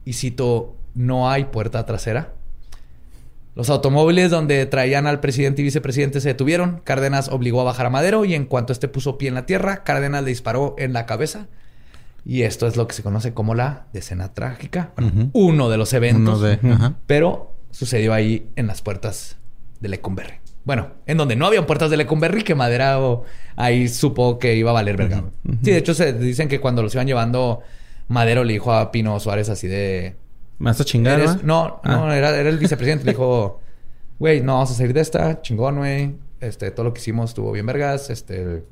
y cito, no hay puerta trasera. Los automóviles donde traían al presidente y vicepresidente se detuvieron. Cárdenas obligó a bajar a Madero y en cuanto este puso pie en la tierra, Cárdenas le disparó en la cabeza. Y esto es lo que se conoce como la decena trágica. Bueno. Uno de los eventos. Uno de-. Pero sucedió ahí en las puertas de Lecumberri. Bueno, en donde no habían puertas de Lecumberri, que Madera o- ahí supo que iba a valer verga. Sí, de hecho se dicen que cuando los iban llevando, Madero le dijo a Pino Suárez así de... ¿Me vas a chingar, no, no, Ah. era, era el vicepresidente. Le dijo, güey, no vamos a salir de esta, chingón, güey. Este, todo lo que hicimos estuvo bien vergas. Este,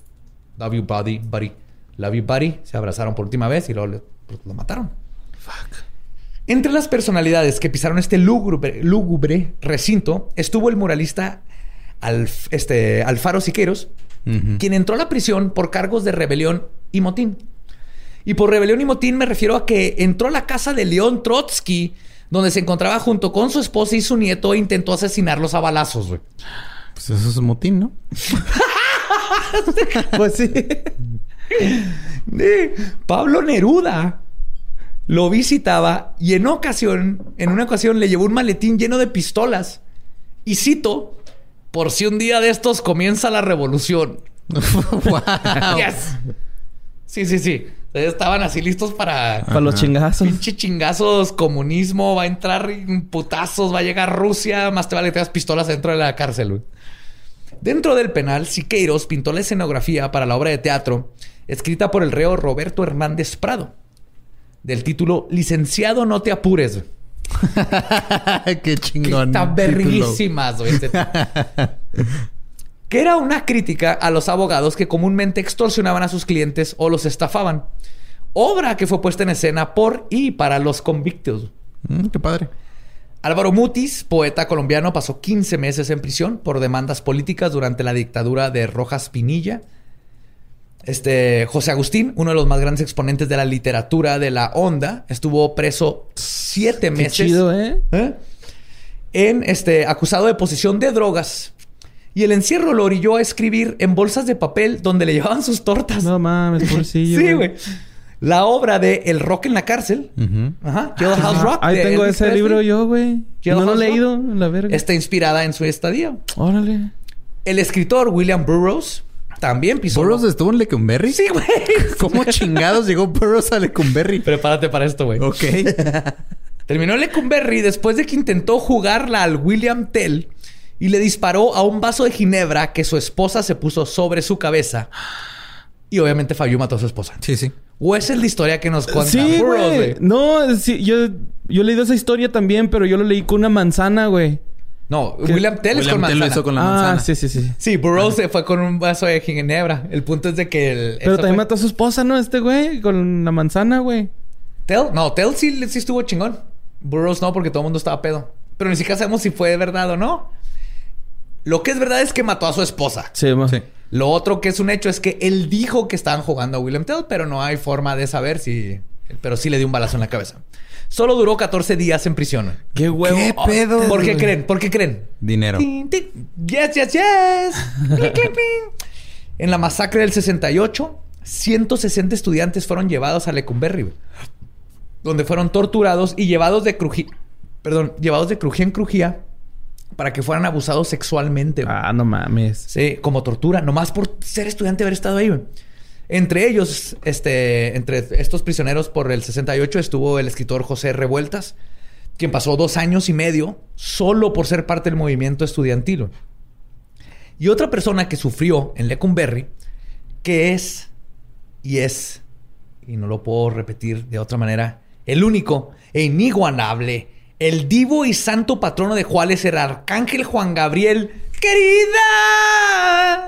love you, buddy, buddy. Love you, buddy. Se abrazaron por última vez y luego le- lo mataron. Entre las personalidades que pisaron este lúgubre, lúgubre recinto estuvo el muralista Alf- este, Alfaro Siqueiros, Ujú. quien entró a la prisión por cargos de rebelión y motín. Y por rebelión y motín me refiero a que entró a la casa de León Trotsky, donde se encontraba junto con su esposa y su nieto e intentó asesinarlos a balazos, güey. Pues eso es un motín, ¿no? <laughs> Pues sí. Pablo Neruda lo visitaba y en ocasión, en una ocasión le llevó un maletín lleno de pistolas Y cito, por si un día de estos comienza la revolución. <laughs> wow. Yes. Sí, sí, sí. Estaban así listos para... Para los chingazos. Pinche chingazos, comunismo, va a entrar en putazos, va a llegar Rusia, más te vale que tengas pistolas dentro de la cárcel, güey. Dentro del penal, Siqueiros pintó la escenografía para la obra de teatro escrita por el reo Roberto Hernández Prado, del título Licenciado no te apures. <laughs> Qué chingón. Está verguísimas, güey. este- <laughs> que era una crítica a los abogados que comúnmente extorsionaban a sus clientes o los estafaban. Obra que fue puesta en escena por y para los convictos. Mm, qué padre. Álvaro Mutis, poeta colombiano, pasó 15 meses en prisión por demandas políticas durante la dictadura de Rojas Pinilla. Este José Agustín, uno de los más grandes exponentes de la literatura de la onda, estuvo preso siete Qué meses. chido, ¿eh? ¿eh? En este acusado de posesión de drogas. Y el encierro lo orilló a escribir en bolsas de papel donde le llevaban sus tortas. No mames, pobrecillo. <laughs> sí, güey. La obra de El Rock en la cárcel. Ajá. Jailhouse Rock. Ahí tengo Elvis ese Presley. libro yo, güey. No lo he leído, la verga. Está inspirada en su estadía. Órale. El escritor William Burroughs también pisó. ¿Burroughs estuvo en Lecumberri? Sí, güey. <laughs> ¿Cómo chingados llegó Burroughs a Lecumberri? Prepárate para esto, güey. Ok. <laughs> Terminó Lecumberri después de que intentó jugarla al William Tell y le disparó a un vaso de ginebra que su esposa se puso sobre su cabeza. Y obviamente falló y mató a su esposa. Sí, sí. O esa es la historia que nos cuenta Sí, Burroughs, güey. No, sí, yo, yo he leído esa historia también, pero yo lo leí con una manzana, güey. No, ¿Qué? William Tell es William con Tell lo manzana. hizo con la ah, manzana. sí, sí, sí. Sí, Burroughs se fue con un vaso de ginebra. El punto es de que el... Pero también fue- mató a su esposa, ¿no? Este güey, con la manzana, güey. Tell, no, Tell sí, sí estuvo chingón. Burroughs no, porque todo el mundo estaba pedo. Pero ni siquiera sabemos si fue verdad o no. Lo que es verdad es que mató a su esposa. Sí. Sí. Lo otro que es un hecho es que él dijo que estaban jugando a William Tell, pero no hay forma de saber si. Pero sí le dio un balazo en la cabeza. Solo duró 14 días en prisión. Qué huevo. ¿Qué pedo? ¿Por qué creen? ¿Por qué creen? Dinero. Tin, tin. Yes, yes, yes. En la masacre del 68, 160 estudiantes fueron llevados a Lecumberri, güey, donde fueron torturados y llevados de crujía, perdón, llevados de crujía en crujía para que fueran abusados sexualmente. Ah, no mames. Sí, como tortura, nomás por ser estudiante y haber estado ahí. Entre ellos, este, entre estos prisioneros por el 68 estuvo el escritor José Revueltas, quien pasó dos años y medio solo por ser parte del movimiento estudiantil. Y otra persona que sufrió en Lecumberri, que es, y es, y no lo puedo repetir de otra manera, el único e inigualable, el divo y santo patrono de Juárez, el arcángel Juan Gabriel, querida.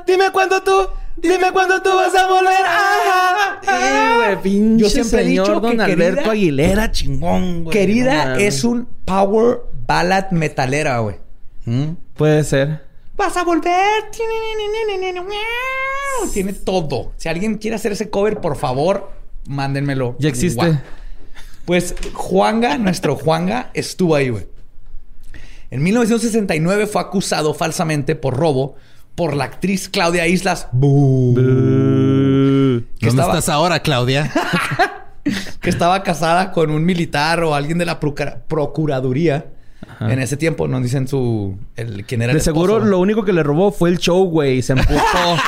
Dime cuándo tú, dime cuándo tú vas a volver. Ah, ah, güey, pinche Yo siempre he señor dicho que don Alberto querida- Aguilera, chingón, güey. Querida No es un power ballad metalera, güey. Mm. Puede ser. Vas a volver. Tiene todo. Si alguien quiere hacer ese cover, por favor, mándenmelo. Ya existe. Pues Juanga, nuestro Juanga, estuvo ahí, güey. En 1969 fue acusado falsamente por robo por la actriz Claudia Islas. Que ¿Dónde estaba- estás ahora, Claudia? <laughs> que estaba casada con un militar o alguien de la procura- procuraduría. En ese tiempo nos dicen su el quién era el De seguro esposo. lo único que le robó fue el show, güey. y Se emputó. <laughs>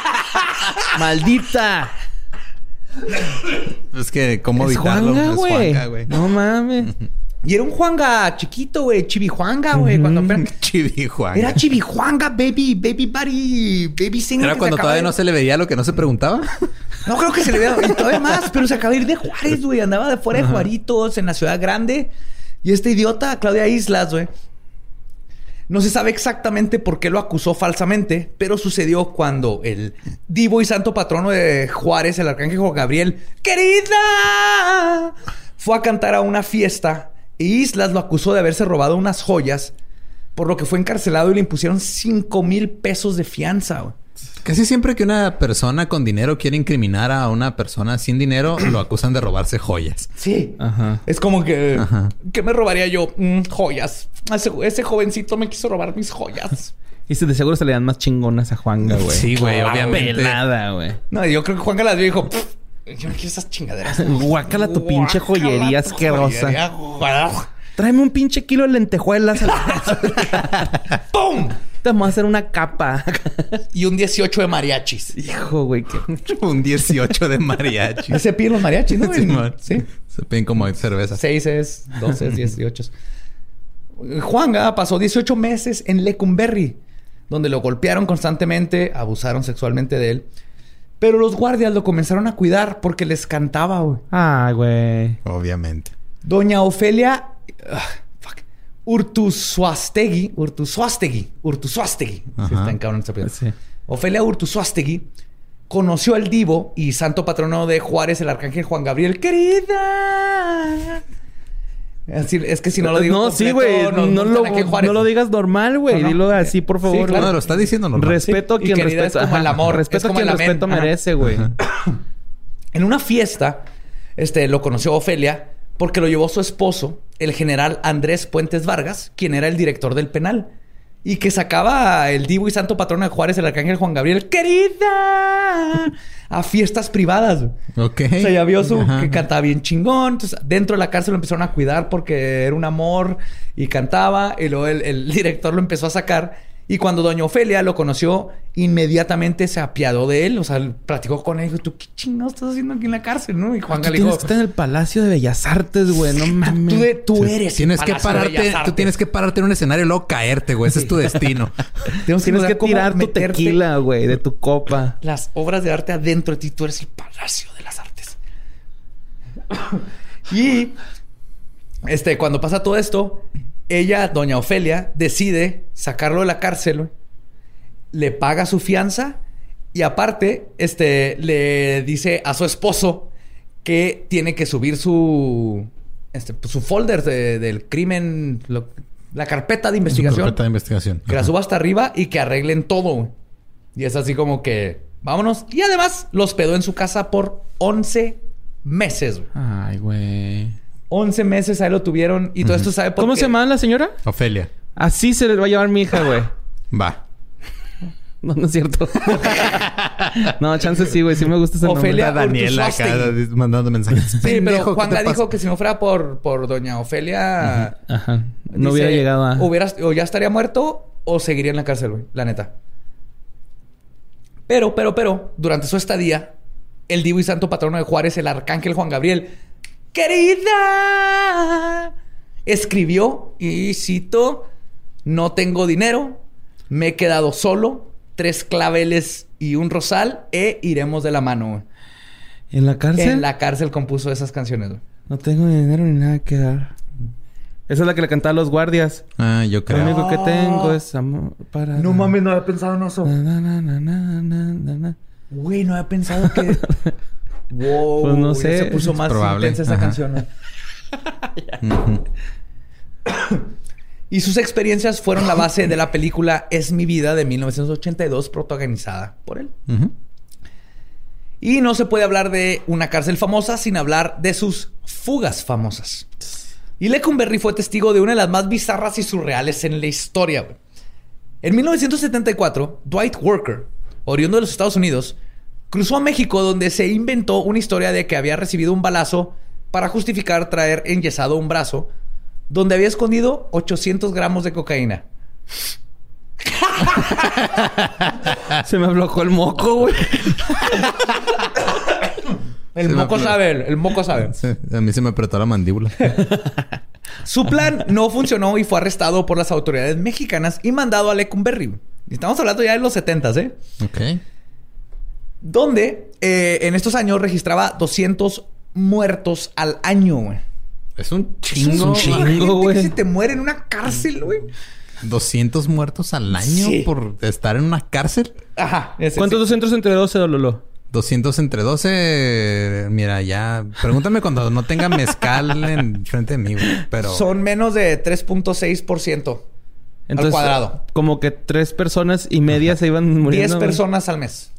¡Maldita! es que, ¿cómo Es evitarlo? Juanga, güey. No mames. <laughs> Y era un Juanga chiquito, güey, chivijuanga, güey, cuando apenas- <laughs> Chibi Juanga. era chivijuanga, baby, baby buddy, baby singer. ¿Era cuando todavía de- no se le veía lo que no se preguntaba? <laughs> No creo que se le vea y todavía más, pero se acaba de ir de Juárez, güey, andaba de fuera de Juaritos en la ciudad grande y este idiota Claudia Islas, güey. No se sabe exactamente por qué lo acusó falsamente, pero sucedió cuando el divo y santo patrono de Juárez, el arcángel Gabriel, querida, fue a cantar a una fiesta Islas lo acusó de haberse robado unas joyas, por lo que fue encarcelado y le impusieron 5 mil pesos de fianza. güey. Casi siempre que una persona con dinero quiere incriminar a una persona sin dinero, <clears throat> lo acusan de robarse joyas. Sí. Ajá. Es como que... Ajá. ¿Qué me robaría yo? Mm, joyas. Ese, ese jovencito me quiso robar mis joyas. <laughs> Y si de seguro se le dan más chingonas a Juanga, güey. Sí, güey, obviamente. Pelada, güey. no, yo creo que Juan las vio y dijo... "Pff, Yo no quiero esas chingaderas. Guácala tu pinche joyería asquerosa. Tráeme un pinche kilo de lentejuelas. <laughs> ¡Pum! Te vamos a hacer una capa. Y un 18 de mariachis. Hijo, güey. qué- <laughs> Un 18 de mariachi. Se piden los mariachis, ¿no? Simón. sí. Se piden como cerveza. 6 es, 12 es, 18. Juanga pasó 18 meses en Lecumberri, donde lo golpearon constantemente, abusaron sexualmente de él. Pero los guardias lo comenzaron a cuidar porque les cantaba, güey. Ay, güey. Obviamente. Doña Ofelia ah, fuck, Urtuzuastegui, Urtuzuastegui, Urtuzuastegui. Sí, está en cabrón apellido. Sí. Ofelia Urtuzuastegui conoció al divo y santo patrono de Juárez, el arcángel Juan Gabriel. ¡Querida! Así- es que si no lo digo No, sí, güey. No, lo, no digas normal, güey. No, no. Dilo así, por Sí, favor. claro. No, lo está diciendo normal. Respeto a quien es como el amor, Respeto es a como quien respeto Ajá. merece, güey. En una fiesta, este, lo conoció Ofelia porque lo llevó su esposo, el general Andrés Puentes Vargas, quien era el director del penal. Y que sacaba el divo y santo patrono de Juárez, el arcángel Juan Gabriel, querida, a fiestas privadas. Ok. O sea, ya vio su Ajá. que cantaba bien chingón. Entonces, dentro de la cárcel lo empezaron a cuidar porque era un amor y cantaba. Y luego el, el <laughs> director lo empezó a sacar. Y cuando doña Ofelia lo conoció, inmediatamente se apiadó de él. O sea, él platicó con él y dijo, ¿tú qué chingados estás haciendo aquí en la cárcel? ¿no? Y Juan Tú le tienes dijo, estar en el Palacio de Bellas Artes, güey. No mames. tú, de- tú eres. Tienes el que pararte, tú tienes que pararte en un escenario y luego caerte, güey. Ese es tu destino. <laughs> Tienes ver que tirar tu tequila, güey, de tu copa. las obras de arte adentro de ti. Tú eres el palacio de las artes. <coughs> y este, cuando pasa todo esto, ella, doña Ofelia, decide sacarlo de la cárcel, le paga su fianza y aparte, este, le dice a su esposo que tiene que subir su, este, pues, su folder de- del crimen, lo- la carpeta de investigación. Carpeta de investigación. Que la suba hasta arriba y que arreglen todo. güey. Y es así como que, vámonos. Y además los pedó en su casa por 11 meses. güey. Ay, güey. 11 meses ahí lo tuvieron. Y todo esto sabe por ¿Cómo qué? se llama la señora? Ofelia. Así se le va a llevar mi hija, güey. <laughs> Va. No, no es cierto. <laughs> no, chance sí, güey. Sí me gusta ese Ofelia nombre. Daniela acá mandando mensajes. Sí, Pendejo, pero ¿qué Juanga te pasa? dijo que si no fuera por, por doña Ofelia... Ajá. No dice, hubiera llegado a... hubiera- o ya estaría muerto o seguiría en la cárcel, güey. La neta. Pero, pero, pero, durante su estadía, el divo y santo patrono de Juárez, el arcángel Juan Gabriel, querida, escribió y cito, no tengo dinero, me he quedado solo, tres claveles y un rosal e iremos de la mano. güey. ¿En la cárcel? En la cárcel compuso esas canciones. güey. No tengo dinero ni nada que dar. Esa es la que le cantaba a los guardias. Ah, yo Lo creo. único que tengo es amor para... No mames, no había pensado en eso. Na, na, na, na, na, na, na, na. Güey, no había pensado que. <laughs> wow. Pues no sé. Se puso Es más probable. intensa esa Ajá. canción. ¿no? <coughs> y sus experiencias fueron la base de la película Es mi vida de 1982, protagonizada por él. Y no se puede hablar de una cárcel famosa sin hablar de sus fugas famosas. Y Lecumberri fue testigo de una de las más bizarras y surreales en la historia. En 1974, Dwight Worker, oriundo de los Estados Unidos, cruzó a México donde se inventó una historia de que había recibido un balazo para justificar traer enyesado un brazo, donde había escondido 800 gramos de cocaína. <laughs> Se me bloqueó el moco, güey. <laughs> El Se moco sabe, el, el moco sabe. A mí se me apretó la mandíbula. <laughs> Su plan no funcionó y fue arrestado por las autoridades mexicanas y mandado a Lecumberri. Estamos hablando ya de los 70, ¿eh? ok. Donde eh, en estos años registraba 200 muertos al año, güey. Es un Es chingo. un chingo. Güey. se te muere en una cárcel, güey. 200 muertos al año Sí. por estar en una cárcel. Ajá. ese ¿Cuántos sí. 200 entre 12, Lolo? 200 entre 12. Mira, ya. Pregúntame cuando no tenga mezcal en frente de mí, güey. Pero. Son menos de 3.6%. Entonces, cuadrado. Como que tres personas y media se iban 10 muriendo. güey. personas al mes.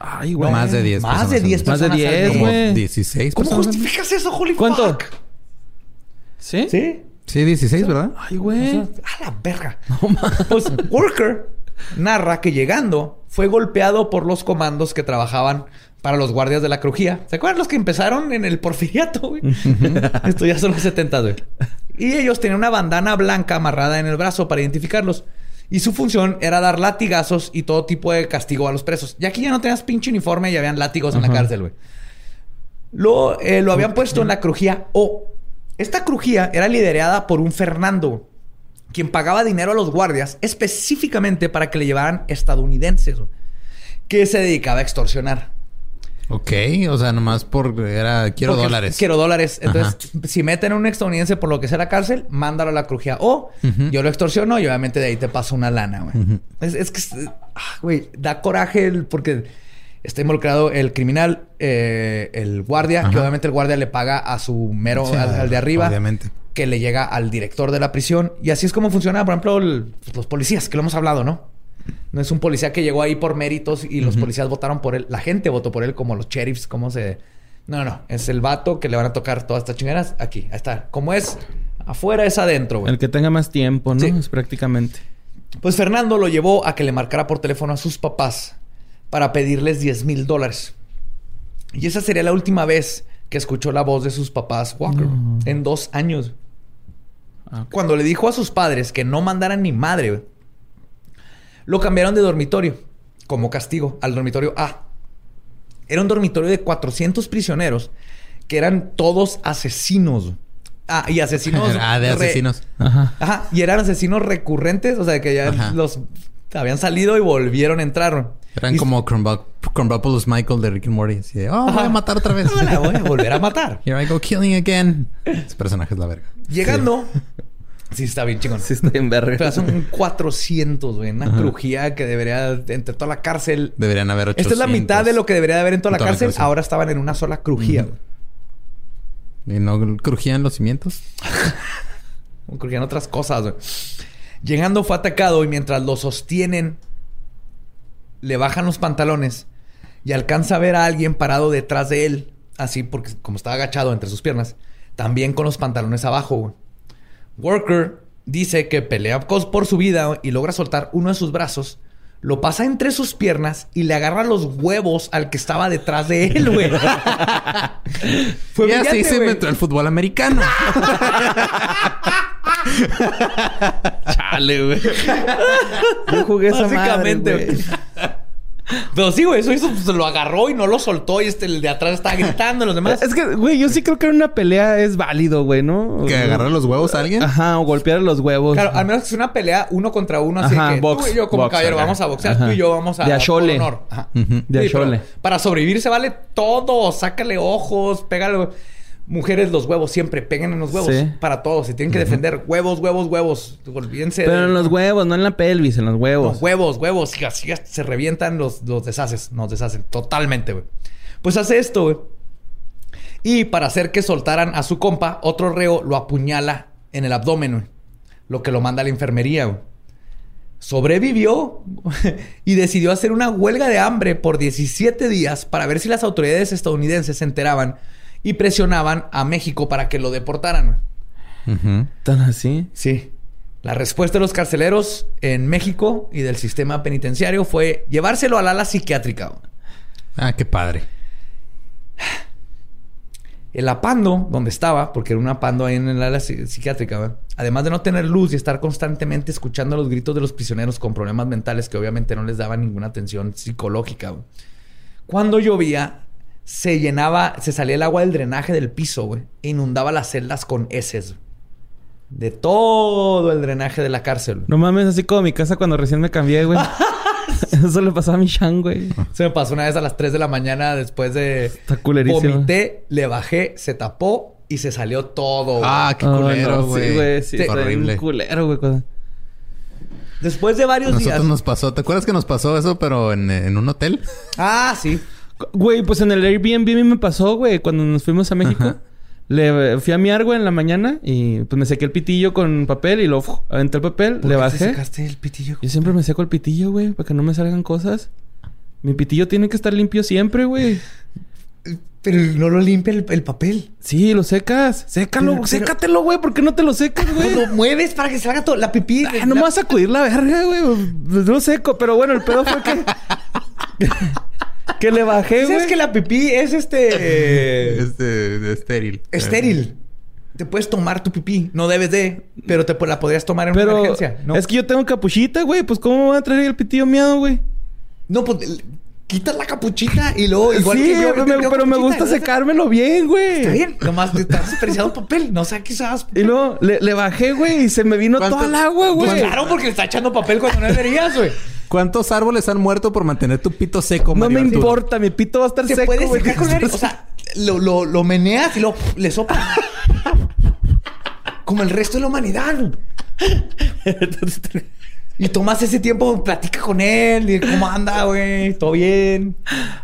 Ay, güey. más de 10 Más personas de al 10 mes. Más de personas al 10, mes. Como güey. 16 ¿Cómo personas. justificas eso, holy ¿Cuánto? fuck? ¿Sí? ¿Sí? Sí, 16, ¿verdad? Ay, güey. A la verga. <laughs> pues Worker narra que llegando fue golpeado por los comandos que trabajaban para los guardias de la crujía. ¿Se acuerdan los que empezaron en el porfiriato, güey? <laughs> Esto ya son los 70, güey. Y ellos tenían una bandana blanca amarrada en el brazo para identificarlos. Y su función era dar latigazos y todo tipo de castigo a los presos. Y aquí ya no tenías pinche uniforme y habían látigos en la cárcel, güey. Lo, eh, lo habían puesto en la crujía O. Esta crujía era liderada por un Fernando, quien pagaba dinero a los guardias específicamente para que le llevaran estadounidenses, güey, que se dedicaba a extorsionar. Ok, o sea, nomás por era quiero Porque dólares. Quiero dólares. Entonces, si meten a un estadounidense por lo que sea la cárcel, mándalo a la crujía. O yo lo extorsiono y obviamente de ahí te paso una lana, güey. es, es que, ah, güey, da coraje el- porque está involucrado el criminal, eh, el guardia, que obviamente el guardia le paga a su mero, Sí, al, al de arriba. Obviamente. Que le llega al director de la prisión. Y así es como funciona, por ejemplo, el- los policías, que lo hemos hablado, ¿no? No es un policía que llegó ahí por méritos y los policías votaron por él. La gente votó por él como los sheriffs, como se... No, no. Es el vato que le van a tocar todas estas chingaderas. Aquí, ahí está. Como es afuera, es adentro, güey. El que tenga más tiempo, ¿no? Sí. Es prácticamente. Pues Fernando lo llevó a que le marcara por teléfono a sus papás para pedirles 10 mil dólares. Y esa sería la última vez que escuchó la voz de sus papás Walker No. en dos años. Ah. Cuando le dijo a sus padres que no mandaran ni madre, lo cambiaron de dormitorio como castigo al dormitorio A. Era un dormitorio de 400 prisioneros que eran todos asesinos. Ah, y asesinos. <laughs> ah, de re- asesinos. Ajá. Ajá, y eran asesinos recurrentes, o sea, que ya Ajá. los habían salido y volvieron a entrar. Eran Y- como Crumbopoulos Michael de Rick and Morty. Así de, oh, voy a matar otra vez. No, la <laughs> voy a volver a matar. <laughs> Here I go killing again. Ese personaje es la verga. Llegando. Sí, está bien chingón. Sí, está en verga. Pero son <laughs> 400, güey. Una crujía que debería, entre toda la cárcel. Deberían haber 800. Esta es la mitad de lo que debería de haber en toda En la toda la cárcel. Ahora estaban en una sola crujía. güey. ¿Y no crujían los cimientos? <laughs> Crujían otras cosas, güey. Llegando fue atacado y mientras lo sostienen, le bajan los pantalones y alcanza a ver a alguien parado detrás de él. Así, porque como estaba agachado entre sus piernas, también con los pantalones abajo, güey. Worker dice que pelea cos- por su vida y logra soltar uno de sus brazos, lo pasa entre sus piernas y le agarra los huevos al que estaba detrás de él, güey. <laughs> Fue y así se güey. inventó el fútbol americano. <laughs> Chale, güey. Yo jugué esa Básicamente, madre, güey. Pero sí, güey, eso hizo, pues, lo agarró y no lo soltó y este, el de atrás estaba gritando, los demás. Es que, güey, yo sí creo que en una pelea es válido, güey, ¿no? que agarrar los huevos a alguien. Ajá, o golpear los huevos. Claro, al menos que sea una pelea uno contra uno, así Ajá, que box, tú y yo como box, caballero ajá. vamos a boxear, Ajá. tú y yo vamos a De a por chole. honor. Ajá. Ujú. De Sí, pero. Para sobrevivir se vale todo, sácale ojos, pégale. Mujeres, los huevos siempre, peguen en los huevos. Sí. Para todos, se tienen que defender. Huevos, huevos, huevos. Olvídense Pero de- en los huevos, no en la pelvis, en los No, huevos. huevos, huevos. Y así se revientan, los, los deshaces. Nos deshacen totalmente, güey. Pues hace esto, güey. Y para hacer que soltaran a su compa, otro reo lo apuñala en el abdomen, güey. Lo que lo manda a la enfermería, güey. Sobrevivió <laughs> y decidió hacer una huelga de hambre por 17 días para ver si las autoridades estadounidenses se enteraban y presionaban a México para que lo deportaran. ¿Tan así? Sí. La respuesta de los carceleros en México y del sistema penitenciario fue llevárselo al ala psiquiátrica. Ah, qué padre. El apando, donde estaba, porque era un apando ahí en el ala psi- psiquiátrica, además de no tener luz y estar constantemente escuchando los gritos de los prisioneros con problemas mentales que obviamente no les daban ninguna atención psicológica. Cuando llovía, se llenaba, se salía el agua del drenaje del piso, güey, e inundaba las celdas con heces. De todo el drenaje de la cárcel. No mames, así como mi casa cuando recién me cambié, güey. <laughs> Eso le pasaba a mi Shan, güey. Se me pasó una vez a las 3 de la mañana después de... Está culerísimo. Vomité, le bajé, se tapó y se salió todo. güey. Ah, qué culero, no, güey. Sí, güey. Sí, Te- horrible. culero, güey. Después de varios Nosotros días... nos pasó. ¿Te acuerdas que nos pasó eso, pero en, en un hotel? Ah, sí. Güey, pues en el Airbnb a mí me pasó, güey, cuando nos fuimos a México. Ajá. Le fui a miar, güey, en la mañana y pues me sequé el pitillo con papel y lo uf, aventé el papel, ¿Por le qué te bajé. sacaste el pitillo? Yo siempre me seco el pitillo, güey, para que no me salgan cosas. Mi pitillo tiene que estar limpio siempre, güey. Pero no lo limpia el, el papel. Sí, lo secas. Sécalo, Pero- sécatelo, güey. ¿Por qué no te lo secas, güey? Lo <laughs> mueves para que salga todo. La pipí. Ah, no me vas a sacudir la verga, güey. Pues No seco. Pero bueno, el pedo fue que... <laughs> que le bajé, ¿Sabes güey. que la pipí es este... <laughs> Este, estéril. estéril. te puedes tomar tu pipí. No debes de, pero te la podrías tomar en una Pero emergencia. ¿no? es que yo tengo capuchita, güey. Pues, ¿cómo me va a traer el pitillo miado, güey? No, pues quitas la capuchita y luego, igual sí, que yo. pero, me, pero me capuchita, gusta ¿verdad? secármelo bien, güey. Está bien, nomás te estás desperdiciando papel. No sé qué sabes. Y luego le, le bajé, güey, y se me vino ¿Cuánto- toda el agua, Pues güey. claro, porque le está echando papel cuando no deberías, güey. ¿Cuántos árboles han muerto por mantener tu pito seco, No Mario me Arturo? importa, mi pito va a estar Se seco, puede güey. secar con él. O sea, lo, lo, lo meneas y lo le soplas. Como el resto de la humanidad. <laughs> Y tomas ese tiempo, platica con él. Y cómo anda, güey. ¿Todo bien?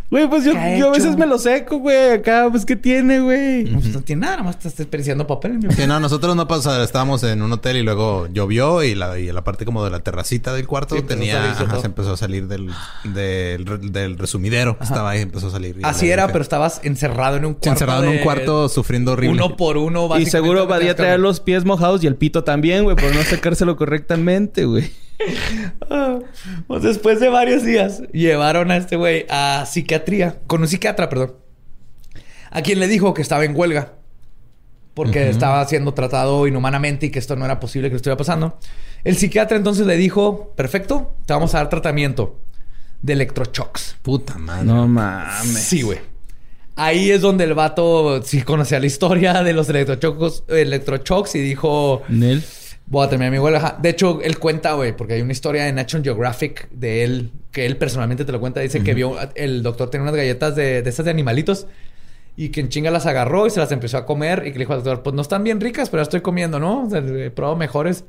Güey, pues yo, ¿Qué ha yo a veces me lo seco, güey. Acá, pues, ¿qué tiene, güey? No, pues no tiene nada. Nomás estás desperdiciando papel. mi Sí, no, nosotros no pasa, estábamos en un hotel y luego llovió y la, y la parte como de la terracita del cuarto Sí, a tenía, ajá, se empezó a salir del, del, del resumidero. Estaba ahí, empezó a salir. Así era, pero estabas encerrado en un cuarto. encerrado en un cuarto sufriendo horrible. Uno por uno, Y seguro tenías traía que- los pies mojados y el pito también, güey, por no secárselo correctamente, güey. <laughs> Pues después de varios días, llevaron a este güey a psiquiatría, con un psiquiatra, perdón, a quien le dijo que estaba en huelga porque estaba siendo tratado inhumanamente y que esto no era posible que le estuviera pasando. El psiquiatra entonces le dijo: Perfecto, te vamos a dar tratamiento de electroshocks. Puta madre. No mames. Sí, güey. Ahí es donde el vato sí conocía la historia de los electrochocos, electroshocks y dijo: Nel. Voy a terminar mi huelga. Ajá. De hecho, él cuenta, güey, porque hay una historia en National Geographic de él, que él personalmente te lo cuenta. Dice que vio, el doctor tenía unas galletas de, de estas de animalitos y que en chinga las agarró y se las empezó a comer y que le dijo al doctor, pues no están bien ricas, pero las estoy comiendo, ¿no? O sea, he probado mejores.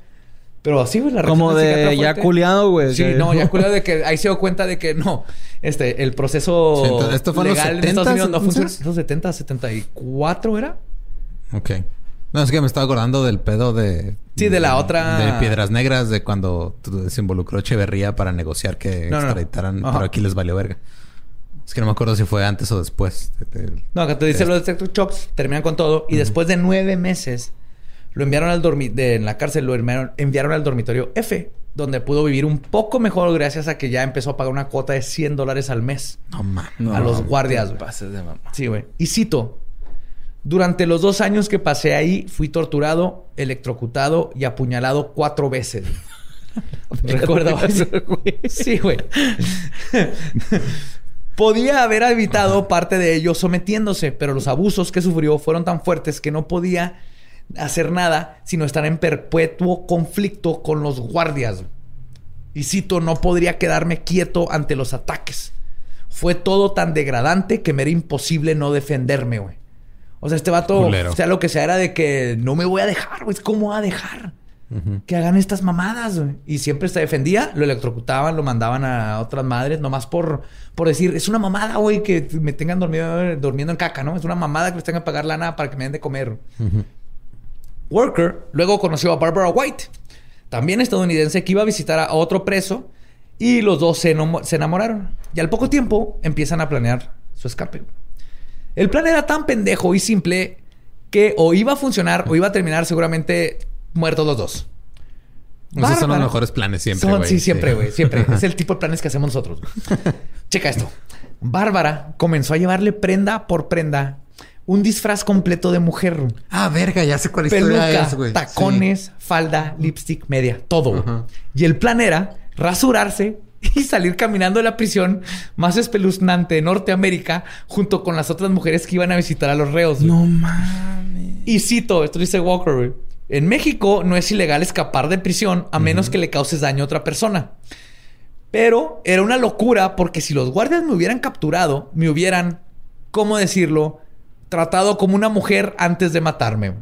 Pero así, güey, la Como de ya culiado, güey. Sí, que- no, ya <laughs> culiado de que ahí se dio cuenta de que no, este, el proceso Sí, entonces, ¿esto fue en los legal en Estados 70s, Unidos no funciona. ¿Los 70, 74 era? Ok. No, es que me estaba acordando del pedo de... Sí, de la otra- De Piedras Negras, de cuando se involucró Echeverría para negociar que No, no, no. extraditaran... Pero aquí les valió verga. Es que no me acuerdo si fue antes o después. de- de- No, acá te dice los electroshocks, terminan con todo. Y después de nueve meses, lo enviaron al dormitorio... En la cárcel lo enviaron, enviaron al dormitorio F. Donde pudo vivir un poco mejor gracias a que ya empezó a pagar una cuota de 100 dólares al mes. No mames. a los guardias, pases de mamá. Sí, güey. Y cito. Durante los dos años que pasé ahí, fui torturado, electrocutado y apuñalado cuatro veces. <laughs> Recuerda. Sí, güey. Podía haber evitado parte de ello sometiéndose, pero los abusos que sufrió fueron tan fuertes que no podía hacer nada sino estar en perpetuo conflicto con los guardias. Y cito, no podría quedarme quieto ante los ataques. Fue todo tan degradante que me era imposible no defenderme, güey. O sea, este vato, Culero. o sea, lo que sea era de que no me voy a dejar, güey. ¿Cómo va a dejar? Que hagan estas mamadas, güey. Y siempre se defendía, lo electrocutaban, lo mandaban a otras madres, nomás por, por decir, es una mamada, güey, que me tengan dormido, durmiendo en caca, ¿no? Es una mamada que les tengan que pagar lana para que me den de comer. Worker luego conoció a Barbara White, también estadounidense, que iba a visitar a otro preso y los dos se, se enamoraron. Y al poco tiempo empiezan a planear su escape. El plan era tan pendejo y simple que o iba a funcionar o iba a terminar seguramente muertos los dos. Esos son los mejores planes siempre, güey. sí, siempre, güey. Siempre. es <laughs> el tipo de planes que hacemos nosotros. Checa esto. Bárbara comenzó a llevarle prenda por prenda un disfraz completo de mujer. Ah, verga, ya sé cuál historia Peluca, es, güey. tacones, falda, lipstick, media, todo. Y el plan era rasurarse <laughs> y salir caminando de la prisión más espeluznante de Norteamérica junto con las otras mujeres que iban a visitar a los reos. güey. No mames. Y cito, esto dice Walker, güey. En México no es ilegal escapar de prisión a menos que le causes daño a otra persona. Pero era una locura porque si los guardias me hubieran capturado, me hubieran, ¿cómo decirlo? Tratado como una mujer antes de matarme.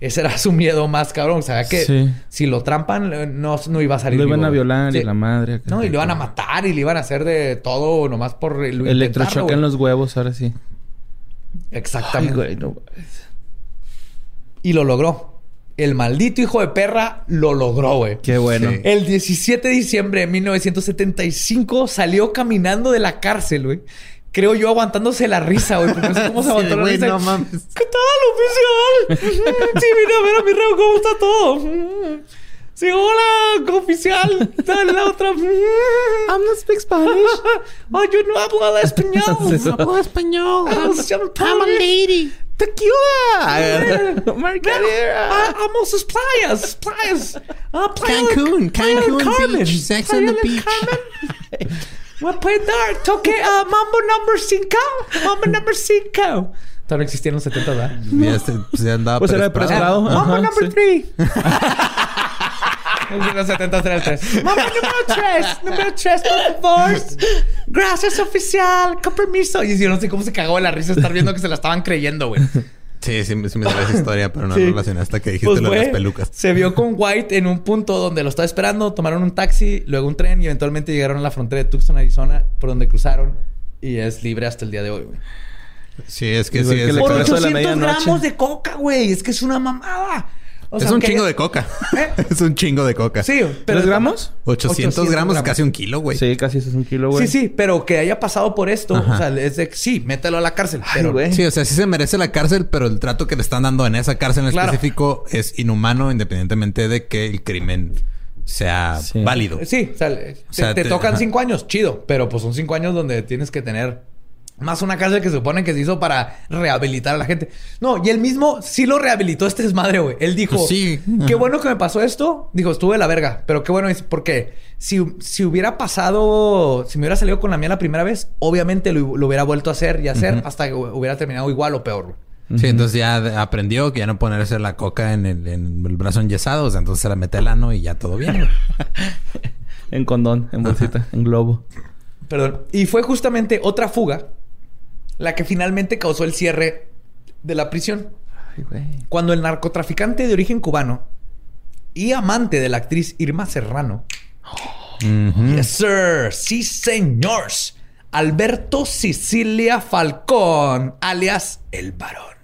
Ese era <laughs> su miedo más cabrón. O sea, que Sí. si lo trampan, eh, no, no iba a salir Lo iban vivo, a violar y la madre. No, y le iban a matar y le iban a hacer de todo nomás por lo intentarlo, Electrochoque en los huevos, ahora sí. Exactamente. Ay, güey, no. Y lo logró. El maldito hijo de perra lo logró, güey. Qué bueno. Sí. El 17 de diciembre de 1975 salió caminando de la cárcel, güey. Creo yo aguantándose la risa, güey. Porque no sé cómo se <laughs> Sí, aguantó la güey, risa. no mames. ¿Qué tal, oficial? <laughs> sí, vine a ver a mi reo cómo está todo. Sí, hola, oficial. Dale la otra. I'm not speak Spanish. <laughs> Oh, yo no hablo español. Sí. hablo español. I'm a lady. Tequila. Margarita. Ah, Vamos a playas, playas. Ah, playa Cancún, Cancún. Beach, Sex on the beach. Voy a poder dar toque a Mambo number 5. Mambo number 5. Todavía no existían los 70, ¿verdad? Ya este, se andaba Pues era preesperado. Mambo Ajá, number sí. 3. <laughs> En los 70 era el 3. Mambo número 3. Número 3, por favor. Gracias, oficial. Con permiso. Y yo no sé cómo se cagó de la risa estar viendo que se la estaban creyendo, güey. Sí, sí, sí me sabía esa <laughs> historia, pero no Sí. relacioné hasta que dijiste Pues lo de las pelucas. se vio con White en un punto donde lo estaba esperando, tomaron un taxi, luego un tren y eventualmente llegaron a la frontera de Tucson, Arizona, por donde cruzaron y es libre hasta el día de hoy, güey. Sí, es que sí. que es el Por expreso de la 800 gramos de coca, güey. Es que es una mamada. O es un chingo haya- de coca. ¿Eh? <laughs> es un chingo de coca. Sí, pero... ¿Tres gramos? 800, gramos es casi un kilo, güey. Sí, casi eso es un kilo, güey. Sí, sí, pero que haya pasado por esto, Ajá. o sea, es de... Sí, mételo a la cárcel, pero... güey. Sí, o sea, sí se merece la cárcel, pero el trato que le están dando en esa cárcel en Claro. específico es inhumano independientemente de que el crimen sea Sí. válido. Sí, o sea, te, sea, te te- tocan ajá. cinco años, chido. Pero pues son cinco años donde tienes que tener más una cárcel que se supone que se hizo para rehabilitar a la gente. No, y él mismo sí lo rehabilitó este desmadre, güey. Él dijo, Pues sí. qué bueno que me pasó esto. Dijo, estuve de la verga. Pero qué bueno es porque si, si hubiera pasado, si me hubiera salido con la mía la primera vez, obviamente lo, lo hubiera vuelto a hacer y hacer hasta que hubiera terminado igual o peor, güey. Sí, entonces ya aprendió que ya no ponerse la coca en el, en el brazo enyesado. O sea, entonces se la mete al ano y ya todo bien. En condón, en bolsita, en globo. Perdón. Y fue justamente otra fuga la que finalmente causó el cierre de la prisión. Ay, güey. Cuando el narcotraficante de origen cubano y amante de la actriz Irma Serrano, yes sir, sí señores, Alberto Sicilia Falcón, alias el varón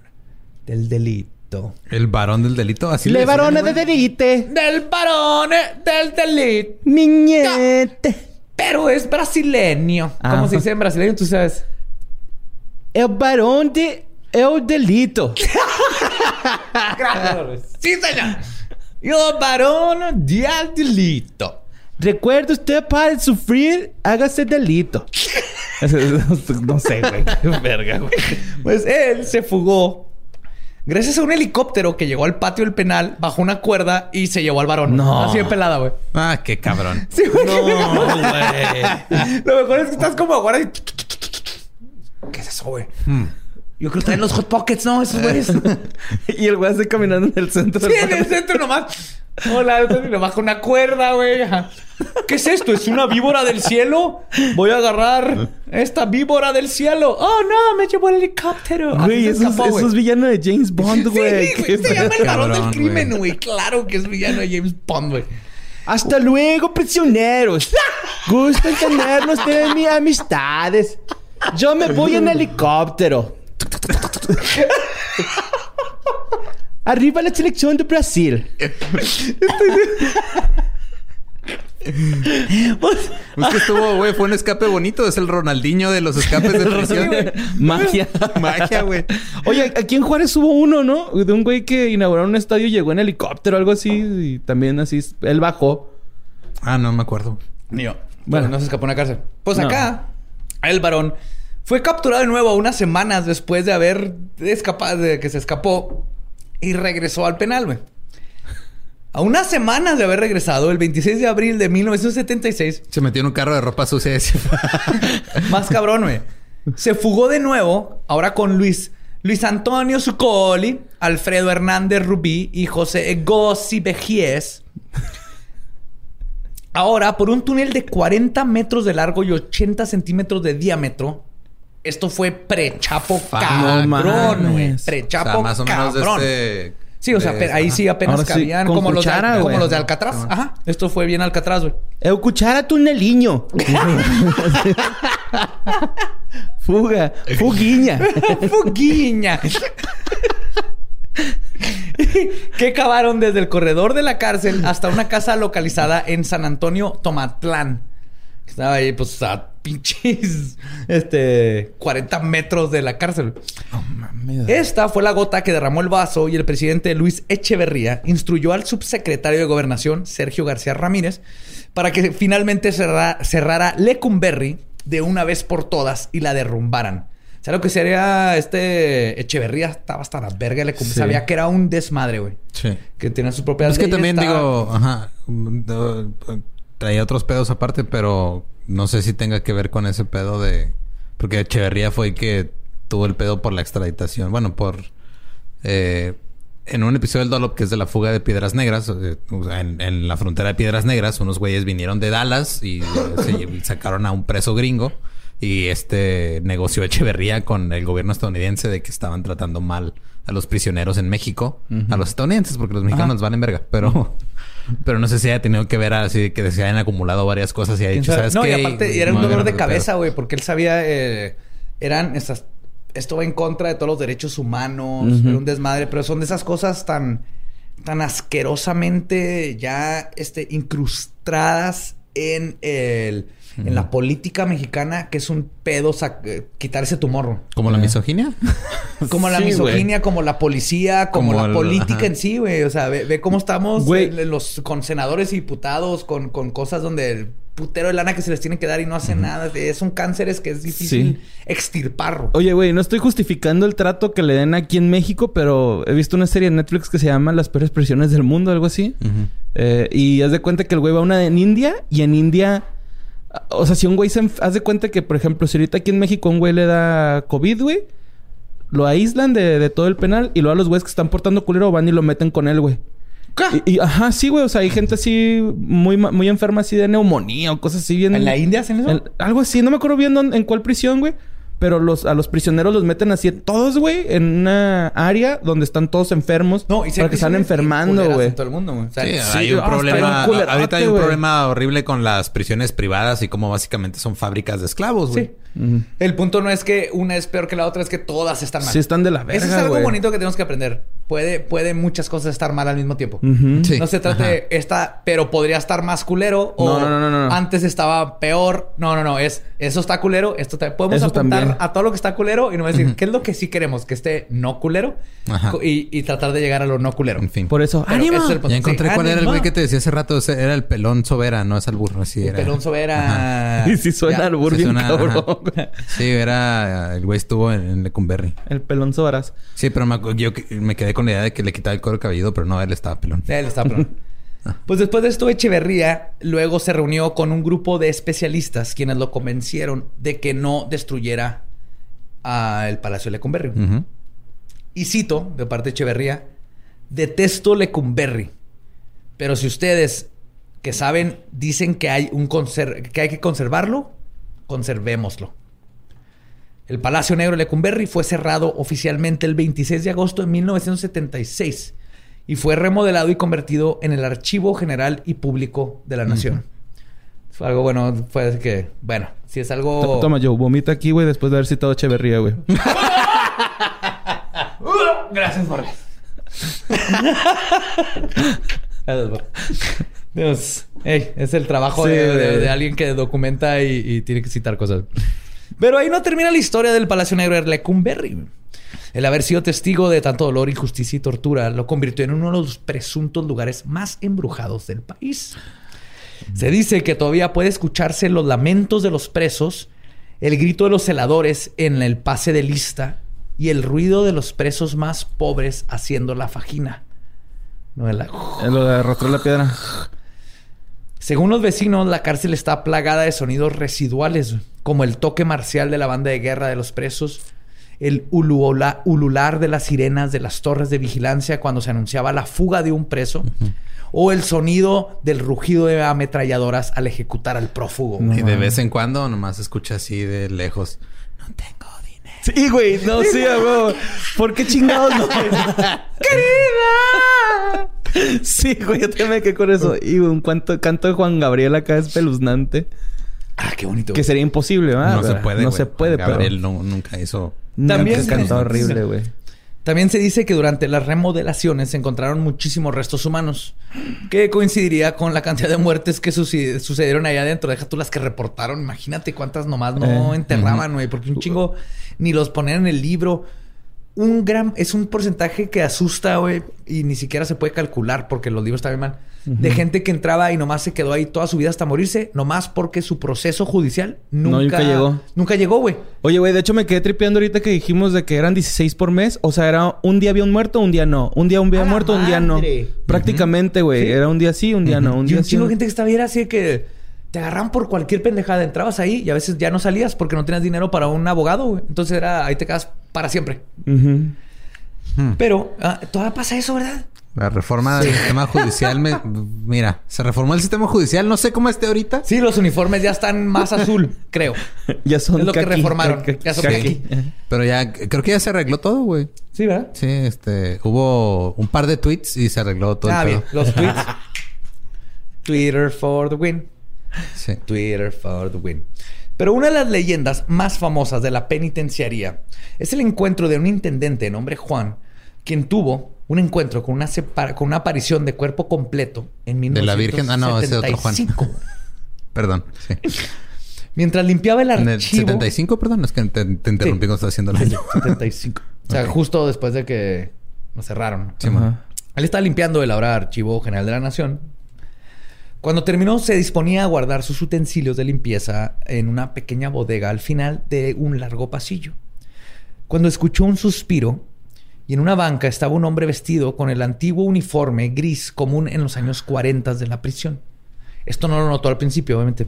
del delito. El varón del delito. Así Le decían, varone de güey. delite. Del varón del delito. Niñete. Pero es brasileño. ¿Cómo Ajá. se dice en brasileño? Tú sabes. El varón de el delito. <laughs> <laughs> sí, señor. El varón del delito. Recuerde usted para sufrir, hágase delito. <laughs> no sé, güey. Qué verga, güey. Pues él se fugó gracias a un helicóptero que llegó al patio del penal, bajó una cuerda y se llevó al varón. No. Así de pelada, güey. Ah, qué cabrón. Sí, güey. No, güey. Lo mejor es que estás como ahora y... ¿Qué es eso, güey? Yo creo que están en los Hot Pockets, ¿no? Esos güeyes. sí, <laughs> Y el güey así caminando en el centro. del en el centro nomás. Hola, y le baja una cuerda, güey. ¿Qué es esto? ¿Es una víbora del cielo? Voy a agarrar esta víbora del cielo. Oh, no, me llevó el helicóptero. Así Güey, eso, es- eso villano de James Bond, güey. Sí, güey, se llama el varón del crimen, güey. güey. Claro que es villano de James Bond, güey. Hasta luego, prisioneros. <laughs> Gusto en tenerlos de mis amistades. Yo me voy en helicóptero. Arriba la selección de Brasil. Pues, Es que estuvo, güey, fue un escape bonito. Es el Ronaldinho de los escapes de prisión. Magia. Magia, güey. Oye, aquí en Juárez hubo uno, ¿no? De un güey que inauguró un estadio y llegó en helicóptero o algo así. Y también así, él bajó. Ah, no me acuerdo. Ni yo. Bueno. No se escapó en la cárcel. Pues No. acá, el varón fue capturado de nuevo unas semanas después de haber escapado, de que se escapó y regresó al penal, güey. A unas semanas de haber regresado, el 26 de abril de 1976, Se metió en un carro de ropa sucia <laughs> más cabrón, güey. Se fugó de nuevo, ahora con Luis. Luis Antonio Zuccoli, Alfredo Hernández Rubí y José Egossi Bejies. Ahora, por un túnel de 40 metros de largo y 80 centímetros de diámetro. Esto fue pre-chapo cabrón, güey. mames. O Pre-chapo sea, más o menos de este... Sí, o sea, de- ahí sí apenas Ahora cabían como, los de, cuchara, como güey. los de Alcatraz. Ajá. Esto fue bien Alcatraz, güey. Eu cuchara tuneliño. <laughs> Fuga. Fuguiña. <laughs> Fuguiña. <laughs> que cavaron desde el corredor de la cárcel hasta una casa localizada en San Antonio, Tomatlán. Estaba ahí, pues, a pinches este 40 metros de la cárcel. Esta fue la gota que derramó el vaso y el presidente Luis Echeverría instruyó al subsecretario de Gobernación, Sergio García Ramírez, para que finalmente cerra- cerrara Lecumberri de una vez por todas y la derrumbaran. O sea, lo que sería este Echeverría estaba hasta la verga Lecumberri. Sí. Sabía que era un desmadre, güey. Sí. Que tenía sus propias Es que también estaba- digo, ajá, traía otros pedos aparte, pero no sé si tenga que ver con ese pedo de... Porque Echeverría fue el que tuvo el pedo por la extraditación. Bueno, por... eh, en un episodio del Dolop, que es de la fuga de Piedras Negras, eh, en, en la frontera de Piedras Negras, unos güeyes vinieron de Dallas y eh, se <laughs> sacaron a un preso gringo. Y este negoció Echeverría con el gobierno estadounidense de que estaban tratando mal a los prisioneros en México, a los estadounidenses, porque los mexicanos valen verga, pero, <laughs> pero no sé si haya tenido que ver así que se hayan acumulado varias cosas y ha ¿Quién dicho, sabe? ¿sabes no, qué? y aparte era un dolor de pedo". cabeza, güey, porque él sabía, eh, eran esas, esto va en contra de todos los derechos humanos, era un desmadre, pero son de esas cosas tan, tan asquerosamente ya, este, incrustadas en el, en la política mexicana, que es un pedo sac- eh, quitarse tu morro. ¿Como la misoginia? <laughs> Como la Sí, misoginia, como la policía, como, Como la el- política ajá. en sí, güey. O sea, ve, ve cómo estamos Güey. eh, los con senadores y diputados, con, con cosas donde el putero de lana que se les tiene que dar y no hacen nada. Es un cánceres que es difícil extirpar. Oye, güey, no estoy justificando el trato que le den aquí en México, pero he visto una serie en Netflix que se llama Las peores prisiones del mundo, algo así. Eh, y haz de cuenta que el güey va a una en India y en India... O sea, si un güey se... Haz de cuenta que, por ejemplo, si ahorita aquí en México un güey le da COVID, güey... Lo aíslan de, de todo el penal y luego a los güeyes que están portando culero van y lo meten con él, güey. Y, y- ajá, sí, güey. O sea, hay gente así muy, muy enferma así de neumonía o cosas así bien... ¿En la India hacen eso? en- algo así. No me acuerdo bien dónde- en cuál prisión, güey. Pero los, a los prisioneros los meten así todos, güey, en una área donde están todos enfermos. No, y sé para que están enfermando, güey. En todo el mundo, güey. O sea, Sí, Sí, hay un problema. ahorita hay un problema horrible con las prisiones privadas y cómo básicamente son fábricas de esclavos, güey. sí. El punto no es que una es peor que la otra, es que todas están mal. Sí están de la Eso es verga, algo bonito que tenemos que aprender. Puede, puede muchas cosas estar mal al mismo tiempo. Ujú. Sí. No se trata Ajá. de esta, pero podría estar más culero o No, no, no, no, no. antes estaba peor. No, no, no, es eso está culero, esto también podemos Eso apuntar también. a todo lo que está culero y no decir qué es lo que sí queremos, que esté no culero Ajá. y, y tratar de llegar a lo no culero. En fin. Por eso, ¡ánimo! es el. Ya encontré Sí, cuál era el güey ánimo. que te decía hace rato. Ese Era el pelón sobera, no es al burro. Así El era. pelón sobera. <laughs> Y si suena Ya. al burro Sí, bien suena, cabrón. ajá. Sí, era... El güey estuvo en, en Lecumberri. El pelón sobaras. Sí, pero me, yo me quedé con la idea de que le quitaba el cuero cabelludo, pero no, él estaba pelón. Él está pelón. <laughs> Pues después de esto, Echeverría luego se reunió con un grupo de especialistas quienes lo convencieron de que no destruyera a el Palacio de Lecumberri. Y cito de parte de Echeverría: Detesto Lecumberri. Pero si ustedes que saben dicen que hay, un que, hay que conservarlo, conservémoslo. El Palacio Negro de Lecumberri fue cerrado oficialmente el 26 de agosto de 1976 y fue remodelado y convertido en el Archivo General y Público de la Nación. Fue algo bueno, fue que, bueno, si es algo... To- Toma, yo vomita aquí, güey, después de haber citado a Echeverría, güey. <laughs> Gracias, Borges. Gracias, Borges. Dios, ey, es el trabajo Sí, de, de- de alguien que documenta y, y tiene que citar cosas. Pero ahí no termina la historia del Palacio Negro de Lecumberri. El haber sido testigo de tanto dolor, injusticia y tortura lo convirtió en uno de los presuntos lugares más embrujados del país. Se dice que todavía puede escucharse los lamentos de los presos, el grito de los celadores en el pase de lista y el ruido de los presos más pobres haciendo la fajina. No, la- Es lo de arrastrar la piedra. Según los vecinos, la cárcel está plagada de sonidos residuales, como el toque marcial de la banda de guerra de los presos, el ulular de las sirenas de las torres de vigilancia cuando se anunciaba la fuga de un preso, o el sonido del rugido de ametralladoras al ejecutar al prófugo. Y de vez en cuando nomás escucha así de lejos. No tengo dinero. Sí, güey. No, sí, güey. ¿Por qué chingados no? <laughs> ¡Querida! Sí, güey. Yo también me quedé con eso. Y un cuanto, canto de Juan Gabriel acá es peluznante. Ah, qué bonito. Que sería imposible, ¿verdad? no se puede, No se puede, Gabriel pero... no- nunca hizo... También También- cantado horrible, güey. También se dice que durante las remodelaciones se encontraron muchísimos restos humanos, que coincidiría con la cantidad de muertes que sucedieron allá adentro. Deja tú las que reportaron. Imagínate cuántas nomás no Eh, enterraban, güey, porque un chingo ni los ponían en el libro. Un gran, es un porcentaje que asusta, güey, y ni siquiera se puede calcular porque los libros están mal. De gente que entraba y nomás se quedó ahí toda su vida hasta morirse, nomás porque su proceso judicial nunca, nunca llegó. Nunca llegó, güey. Oye, güey, de hecho me quedé tripeando ahorita que dijimos de que eran 16 por mes. O sea, era un día había un muerto, un día no. Un día había ¡A un la muerto, un día no. Prácticamente, güey. Sí. Era un día sí, un día no. Un y día un sí, chingo de gente que estaba ahí era así de que te agarraban por cualquier pendejada. Entrabas ahí y a veces ya no salías porque no tenías dinero para un abogado, güey. Entonces era ahí te quedas para siempre. Ujú. Pero ah, todavía pasa eso, ¿verdad? La reforma del sistema <laughs> judicial, me- mira, se reformó el sistema judicial, no sé cómo esté ahorita. Sí, los uniformes ya están más azul, creo. <laughs> Ya son Es lo que reformaron. kaki, Ya son kaki. Pero ya, creo que ya se arregló todo, güey. Sí, ¿verdad? Sí, este, hubo un par de tweets y se arregló todo ah, el bien. pedo. Los tweets. <laughs> Twitter for the win. Sí. <laughs> Twitter for the win. Pero una de las leyendas más famosas de la penitenciaría es el encuentro de un intendente de nombre Juan, quien tuvo un encuentro con una, con una aparición de cuerpo completo en De la Virgen. Ah, no, ese otro Juan. 1975. <laughs> Perdón. Sí. Mientras limpiaba el En archivo... el 75, perdón, es que te, te interrumpí cuando estás haciendo la 75. <laughs> O sea, justo después de que nos cerraron. Sí. Él estaba limpiando el ahora Archivo General de la Nación. Cuando terminó, se disponía a guardar sus utensilios de limpieza en una pequeña bodega al final de un largo pasillo. Cuando escuchó un suspiro y en una banca estaba un hombre vestido con el antiguo uniforme gris común en los años 40 de la prisión. Esto no lo notó al principio, obviamente.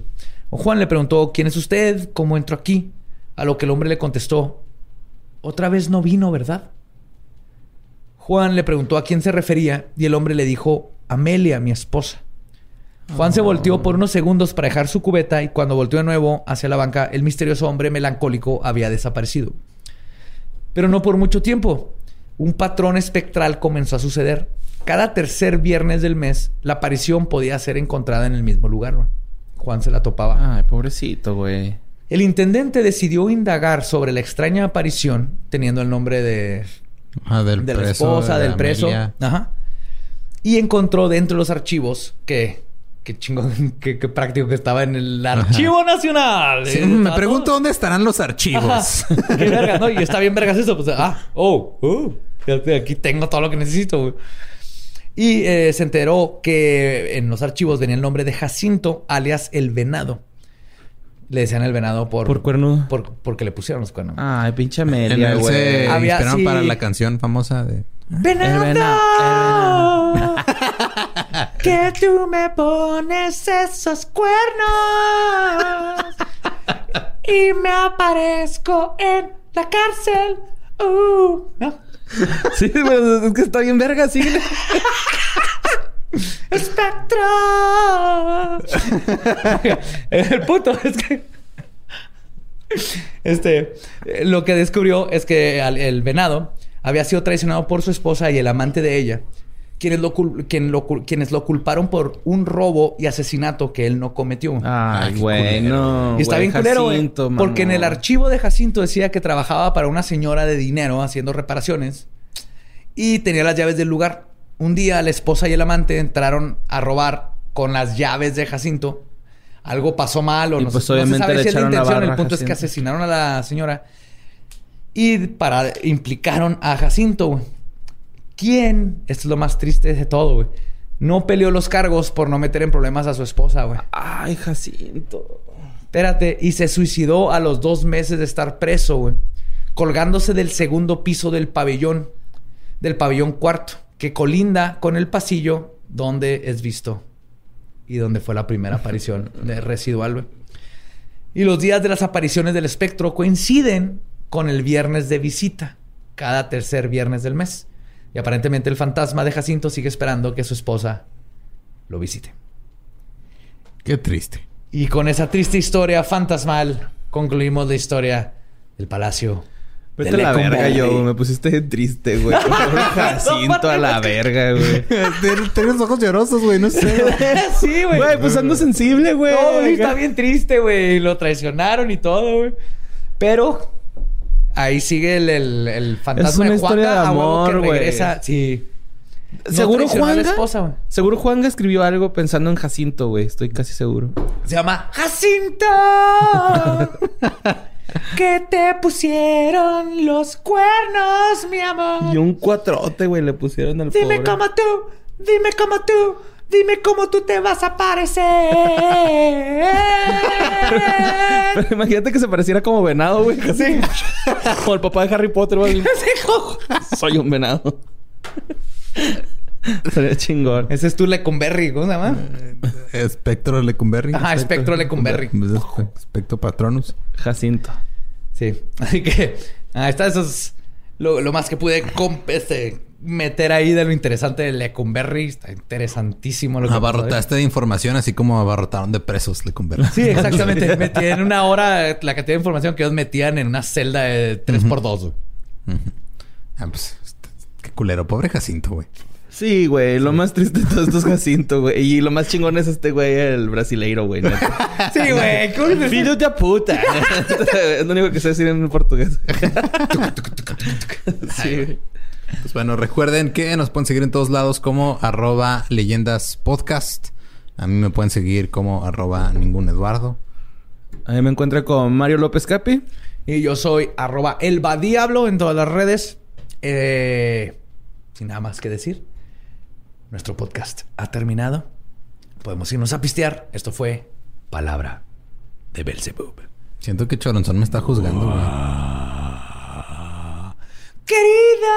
Juan le preguntó, ¿quién es usted? ¿Cómo entró aquí? A lo que el hombre le contestó, otra vez no vino, ¿verdad? Juan le preguntó a quién se refería y el hombre le dijo, Amelia, mi esposa. Juan se volteó por unos segundos para dejar su cubeta y cuando volteó de nuevo hacia la banca, el misterioso hombre melancólico había desaparecido. Pero no por mucho tiempo. Un patrón espectral comenzó a suceder. Cada tercer viernes del mes, la aparición podía ser encontrada en el mismo lugar. Juan se la topaba. Ay, pobrecito, güey. El intendente decidió indagar sobre la extraña aparición, teniendo el nombre de Ah, del de la esposa, de del preso. Ajá. Y encontró dentro de los archivos que... Qué chingón, <laughs> qué, qué práctico que estaba en el Archivo Nacional. Sí, Eh, me pregunto todo- dónde estarán los archivos. Ajá. <laughs> Qué verga, ¿no? Y está bien vergas eso. Pues, ah, oh, oh. fíjate, Aquí tengo todo lo que necesito, güey. Y eh, se enteró que en los archivos venía el nombre de Jacinto, alias El Venado. Le decían El Venado por... Por cuernudo. por- porque le pusieron los cuernos. Ay, pinche Amelia, él se güey. Había- inspiraron sí. para la canción famosa de... ¡Venado! El venado, <laughs> que tú me pones esos cuernos <laughs> y me aparezco en la cárcel. Uh, ¿no? Sí, güey, es que está bien verga, sí. <laughs> ¡Espectro! <laughs> El punto es que. Este. Lo que descubrió es que el venado había sido traicionado por su esposa y el amante de ella. Quienes lo, quien lo cul- quienes lo culparon por un robo y asesinato que él no cometió. Ay, qué güey, culero. no. Y está bien culero, güey. Porque en el archivo de Jacinto decía que trabajaba para una señora de dinero haciendo reparaciones y tenía las llaves del lugar. Un día la esposa y el amante entraron a robar con las llaves de Jacinto. Algo pasó mal o Y no, pues sé- no se obviamente sabe le si es la echaron la intención. barra El punto es que asesinaron a la señora y para implicaron a Jacinto. güey. ¿Quién? Esto es lo más triste de todo, güey. No peleó los cargos por no meter en problemas a su esposa, güey. Ay, Jacinto. Espérate, y se suicidó a los dos meses de estar preso, güey. Colgándose del segundo piso del pabellón, del pabellón cuarto, que colinda con el pasillo donde es visto y donde fue la primera <laughs> aparición de residual, güey. Y los días de las apariciones del espectro coinciden con el viernes de visita, cada tercer viernes del mes. Y aparentemente el fantasma de Jacinto sigue esperando que su esposa lo visite. Qué triste. Y con esa triste historia fantasmal concluimos la historia del palacio. Vete a la verga, yo. Me pusiste triste, güey. <laughs> Jacinto a la verga, güey. <laughs> Tienes ojos llorosos, güey, no sé. <laughs> sí, güey. Güey, pues ando sensible, güey. No, güey, está bien triste, güey. Lo traicionaron y todo, güey. Pero Ahí sigue el, el, el fantasma Es una de historia Juanga de a huevo que amor, güey. regresa. Sí. No Seguro Juanga. esposa, güey. seguro Juanga escribió algo pensando en Jacinto, güey. Estoy casi seguro. Se llama Jacinto. <laughs> que te pusieron los cuernos, mi amor. Y un cuatrote, güey, le pusieron al Dime pobre. cómo tú, dime cómo tú, dime cómo tú te vas a parecer. Pero imagínate que se pareciera como venado, güey. Así. Como el papá de Harry Potter, güey. <laughs> Soy un venado. Sería chingón. Ese es tu Lecumberri, ¿cómo se llama? Espectro Lecumberri. Ajá, Espectro Lecumberri. Espectro Patronus. Jacinto. Sí, <laughs> así que ahí está, eso es lo, lo más que pude este, meter ahí de lo interesante de Lecumberri. Está interesantísimo lo que. Abarrotaste de información así como abarrotaron de presos Lecumberri. Sí, exactamente. <laughs> Metí en una hora la cantidad de información que ellos metían en una celda de 3x2. güey. Ah, pues, este, qué culero. Pobre Jacinto, güey. Sí, güey. Lo más triste de todo esto es Jacinto, güey. Y lo más chingón es este güey, el brasileiro, güey. <laughs> Sí, güey. Filho de puta. <laughs> es lo único que sé decir en portugués. sí. Pues bueno, recuerden que nos pueden seguir en todos lados como arroba leyendas podcast. A mí me pueden seguir como arroba ningún Eduardo. A mí me encuentra con Mario López Capi. Y yo soy arroba elbadiablo en todas las redes. Eh, sin nada más que decir, nuestro podcast ha terminado. Podemos irnos a pistear. Esto fue Palabra de Belzebub. Siento que Choronzón me está juzgando, güey. Querida,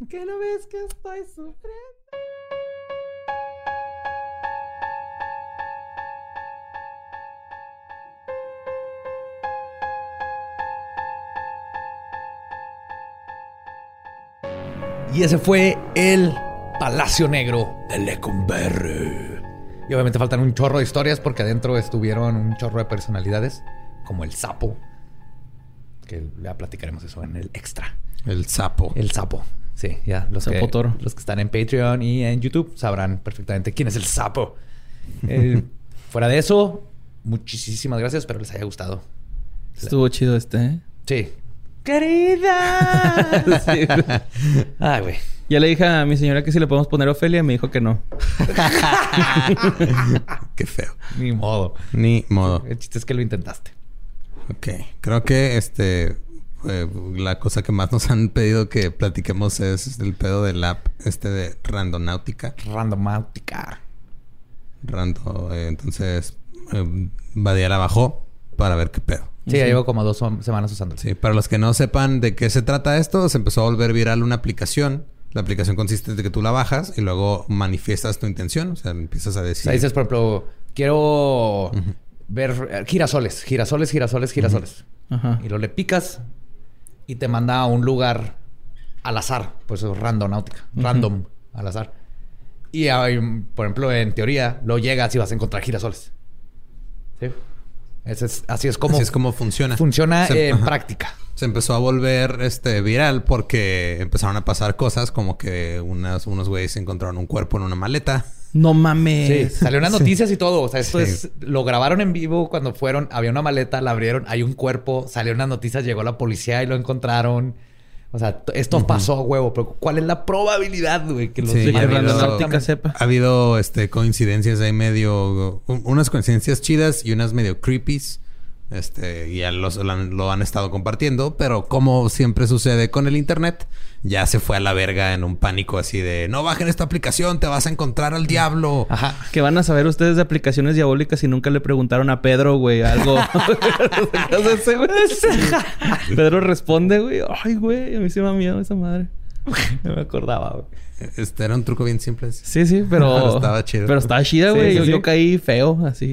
<laughs> que no ves que estoy sufriendo. Y ese fue el Palacio Negro de Lecumberri. Y obviamente faltan un chorro de historias porque adentro estuvieron un chorro de personalidades, como el sapo, que ya platicaremos eso en el extra. El sapo. El sapo. Sí, ya. Los, Sapo que, toro. los que están en Patreon y en YouTube sabrán perfectamente quién es el sapo. <laughs> Eh, fuera de eso, muchísimas gracias. Espero les haya gustado. Estuvo chido este, ¿eh? Sí. Querida. <laughs> Sí, güey. <laughs> Ay, güey. Ya le dije a mi señora que si le podemos poner Ofelia. Me dijo que no. Qué feo. Ni modo. Ni modo. El chiste es que lo intentaste. Ok. Creo que este... eh, la cosa que más nos han pedido que platiquemos es el pedo del app este de Randonáutica. Randomáutica. Rando, eh, entonces eh, Badia la bajó para ver qué pedo. Sí, ya llevo como dos semanas usándolo. Sí, para los que no sepan de qué se trata esto, se empezó a volver viral una aplicación. La aplicación consiste en que tú la bajas y luego manifiestas tu intención. O sea, empiezas a O decir... sea, dices, por ejemplo, quiero ver eh, girasoles, girasoles, girasoles, girasoles. Ajá. Y lo le picas y te manda a un lugar al azar. Por eso es randonáutica. Random, al azar. Y hay, por ejemplo, en teoría, lo llegas y vas a encontrar girasoles. ¿Sí? Ese es- así es como, Así es como funciona. funciona Se- en ajá. práctica. Se empezó a volver este viral porque empezaron a pasar cosas como que unas, unos güeyes encontraron un cuerpo en una maleta. No Sí, mames. salió unas noticias y todo. O sea, esto Sí. es... Lo grabaron en vivo cuando fueron... Había una maleta, la abrieron, hay un cuerpo, salió unas noticias, llegó la policía y lo encontraron. O sea, esto pasó a huevo. Pero ¿cuál es la probabilidad, güey? Que los Sí, De que ha habido- sepa. Ha habido este coincidencias ahí medio... un- unas coincidencias chidas y unas medio creepies. Este, ya los, lo, han, lo han estado compartiendo, pero como siempre sucede con el internet, ya se fue a la verga en un pánico así de no bajen esta aplicación, te vas a encontrar al diablo. Ajá. Que van a saber ustedes de aplicaciones diabólicas si nunca le preguntaron a Pedro, güey, algo. <laughs> <laughs> Pedro responde, güey. Ay, güey, a mí se me da miedo esa madre. <laughs> No me acordaba, güey. Este era un truco bien simple. Sí, sí, pero. Pero estaba chido. Pero estaba chida, Sí, güey. sí, yo, sí. yo caí feo, así.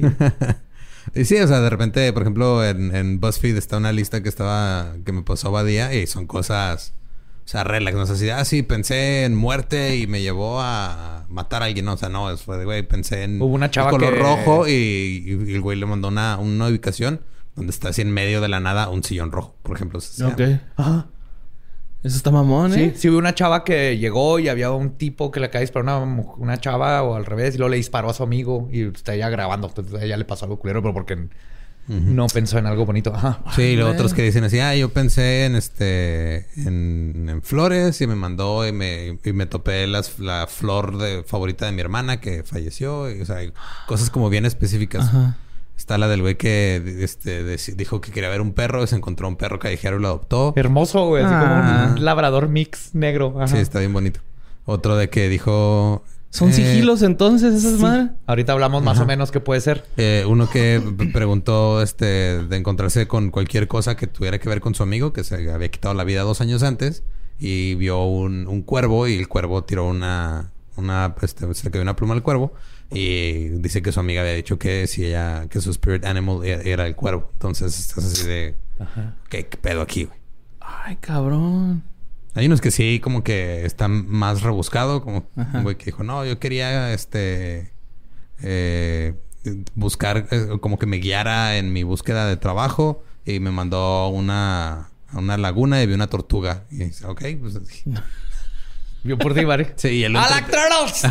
Y sí, o sea, de repente, por ejemplo, en, en BuzzFeed está una lista que estaba, que me pasó Badía y son cosas, o sea, relax, no sé si, ah, sí, pensé en muerte y me llevó a matar a alguien, no, o sea, no, fue de, güey, pensé en Hubo una chava el color que- rojo y, y el güey le mandó una, una ubicación donde está así en medio de la nada un sillón rojo, por ejemplo. o sea, ok. Ajá. Eso está mamón, Sí, ¿eh? sí hubo una chava que llegó y había un tipo que le acaba de disparar a una, una chava o al revés y luego le disparó a su amigo y está ella grabando. Entonces a ella le pasó algo culero, pero porque no pensó en algo bonito. Ajá. Sí, y los otros que dicen así, ah, yo pensé en este, en, en flores y me mandó y me, y me topé las, la flor de, favorita de mi hermana que falleció. Y, o sea, cosas como bien específicas. Ajá. Está la del güey que este, dijo que quería ver un perro y se encontró un perro callejero y lo adoptó. Hermoso, güey. Así Ah. como un labrador mix negro. Ajá. Sí, está bien bonito. Otro de que dijo... ¿Son eh, sigilos entonces esas Sí. madres? Ahorita hablamos más o menos qué puede ser. Eh, uno que preguntó este de encontrarse con cualquier cosa que tuviera que ver con su amigo que se había quitado la vida dos años antes y vio un, un cuervo y el cuervo tiró una una este, se le cayó una pluma al cuervo y dice que su amiga había dicho que si ella que su spirit animal e- era el cuervo entonces estás así de ¿qué, qué pedo aquí güey? Ay, cabrón. Hay unos que sí, como que están más rebuscado, como Ajá. un güey que dijo, no, yo quería este eh, buscar, eh, como que me guiara en mi búsqueda de trabajo y me mandó una, a una laguna y vi una tortuga. Y dice, ok, pues <laughs> Yo por ti, Mari. sí, y él lo,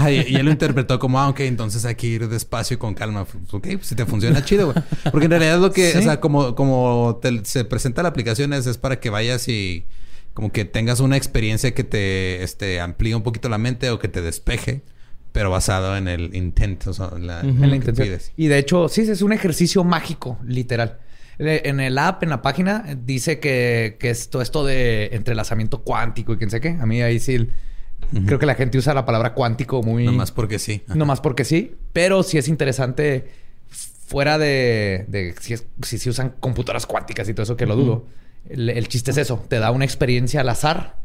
y, y él lo interpretó como, ah, ok, entonces hay que ir despacio y con calma. Ok, pues si te funciona chido, güey. Porque en realidad lo que, Sí. o sea, como, como te- se presenta la aplicación es, es para que vayas y como que tengas una experiencia que te este, amplíe un poquito la mente o que te despeje, pero basado en el intent, o sea, en la, En intención. pides. Y de hecho, sí, es un ejercicio mágico, literal. En el app, en la página, dice que, que es todo esto de entrelazamiento cuántico y quién sé qué. A mí ahí sí, creo que la gente usa la palabra cuántico muy... Nomás porque sí. Ajá. No más porque sí, pero sí es interesante fuera de, de si, es- si se usan computadoras cuánticas y todo eso que lo dudo. El, el chiste es eso, te da una experiencia al azar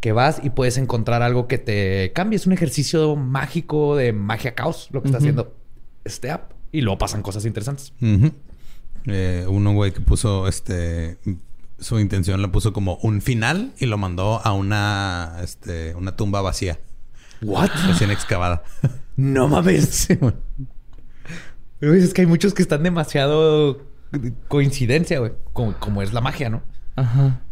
que vas y puedes encontrar algo que te cambie. Es un ejercicio mágico de magia caos lo que está haciendo este app y luego pasan cosas interesantes. Eh, uno, güey, que puso este. Su intención la puso como un final y lo mandó a una, este, una tumba vacía, ¿What? recién excavada. <laughs> No mames. <laughs> Es que hay muchos que están demasiado coincidencia, güey. Como, como es la magia, ¿no? Ajá.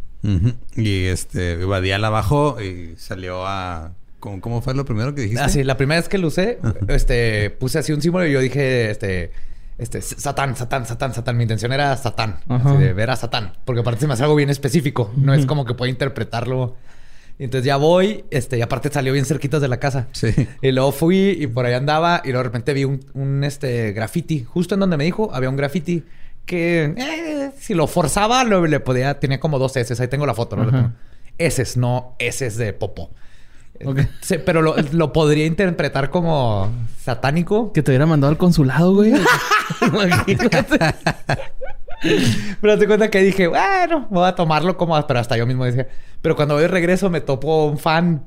Y este, Badial abajo y salió a. ¿Cómo, cómo fue lo primero que dijiste? Ah, sí, la primera vez que lo usé, este, puse así un símbolo y yo dije, este, este, Satán, Satán, Satán, Satán. Mi intención era Satán, así de ver a Satán, porque aparte se me hace algo bien específico. No es como que pueda interpretarlo. Y entonces ya voy, este, y aparte salió bien cerquitas de la casa. Sí. Y luego fui y por ahí andaba y luego de repente vi un, un, este graffiti. Justo en donde me dijo, había un graffiti que eh, si lo forzaba lo, le podía, tenía como dos S. Ahí tengo la foto, ¿no? Ajá. Lo tengo. S, no S de popo. Sí, pero lo, lo podría interpretar como satánico. Que te hubiera mandado al consulado, güey. <laughs> Pero te cuenta que dije, bueno, voy a tomarlo como... Pero hasta yo mismo decía... Pero cuando voy de regreso me topo un fan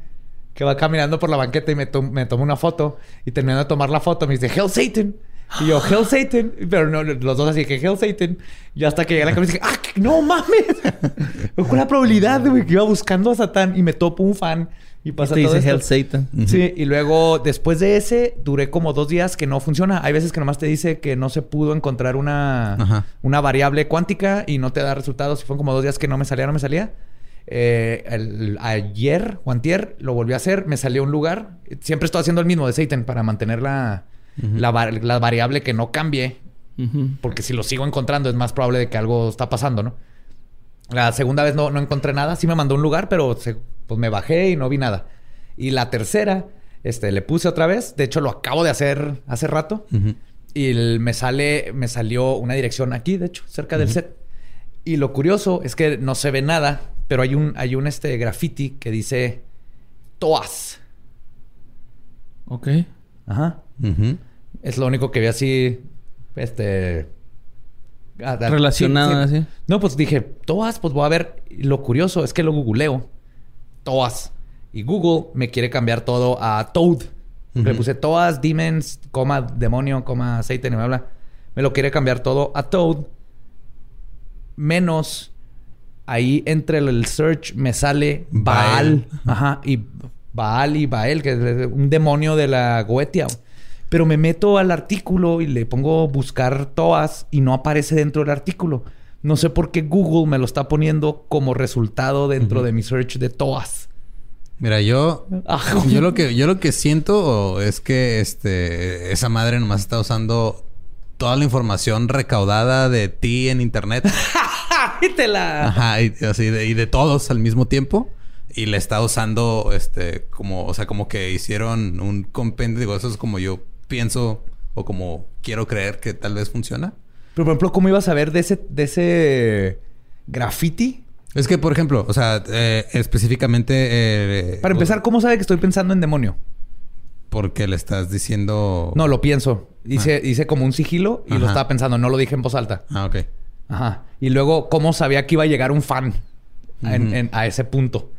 que va caminando por la banqueta y me, to- me toma una foto. Y terminando de tomar la foto me dice, Hell Satan. Y yo, Hell Satan. Pero no, los dos así que Hell Satan. Y hasta que llegué a la camisa dije, ¡ah, no mames! <laughs> Con la probabilidad, güey, que iba buscando a Satán y me topo un fan. Y pasa te todo dice esto. Hell Satan. Sí, y luego después de ese duré como dos días que no funciona. Hay veces que nomás te dice que no se pudo encontrar una, Ajá. una variable cuántica y no te da resultados. Y fueron como dos días que no me salía, no me salía. Eh, el- ayer o antier lo volví a hacer, me salió un lugar. Siempre estoy haciendo el mismo de Satan para mantener la, la, var- la variable que no cambie. Porque si lo sigo encontrando es más probable de que algo está pasando, ¿no? La segunda vez no, no encontré nada. Sí me mandó un lugar, pero se- pues me bajé y no vi nada. Y la tercera, este, le puse otra vez. De hecho, lo acabo de hacer hace rato. Y el- me sale, me salió una dirección aquí, de hecho, cerca del set. Y lo curioso es que no se ve nada, pero hay un, hay un este graffiti que dice Toas. Ok. Ajá. Es lo único que vi así, este... Relacionado, así. No, pues dije, Toas, pues voy a ver. Lo curioso es que lo googleo. Toas. Y Google me quiere cambiar todo a Toad. Le Ujú. puse Toas, Demons, coma, demonio, coma, aceite, y me habla. Me lo quiere cambiar todo a Toad. Menos ahí entre el, search me sale Baal. Baal. Ajá. Y Baal y Baal, que es un demonio de la Goetia. Pero me meto al artículo y le pongo buscar Toas y no aparece dentro del artículo. No sé por qué Google me lo está poniendo como resultado dentro de mi search de Toas. Mira, yo, Ajá. yo lo que yo lo que siento es que este esa madre nomás está usando toda la información recaudada de ti en internet. y te la... Ajá, y así de, y de todos al mismo tiempo. Y le está usando, este, como, o sea, como que hicieron un compendio. Digo, eso es como yo pienso o como quiero creer que tal vez funciona. Pero, por ejemplo, ¿cómo ibas a ver de ese, de ese graffiti? Es que, por ejemplo, o sea, eh, específicamente... eh, Para empezar, ¿cómo sabe que estoy pensando en demonio? Porque le estás diciendo... No, lo pienso. Hice, hice como un sigilo y lo estaba pensando. No lo dije en voz alta. Ah, ok. Ajá. Y luego, ¿cómo sabía que iba a llegar un fan en- Ujú. en- a ese punto?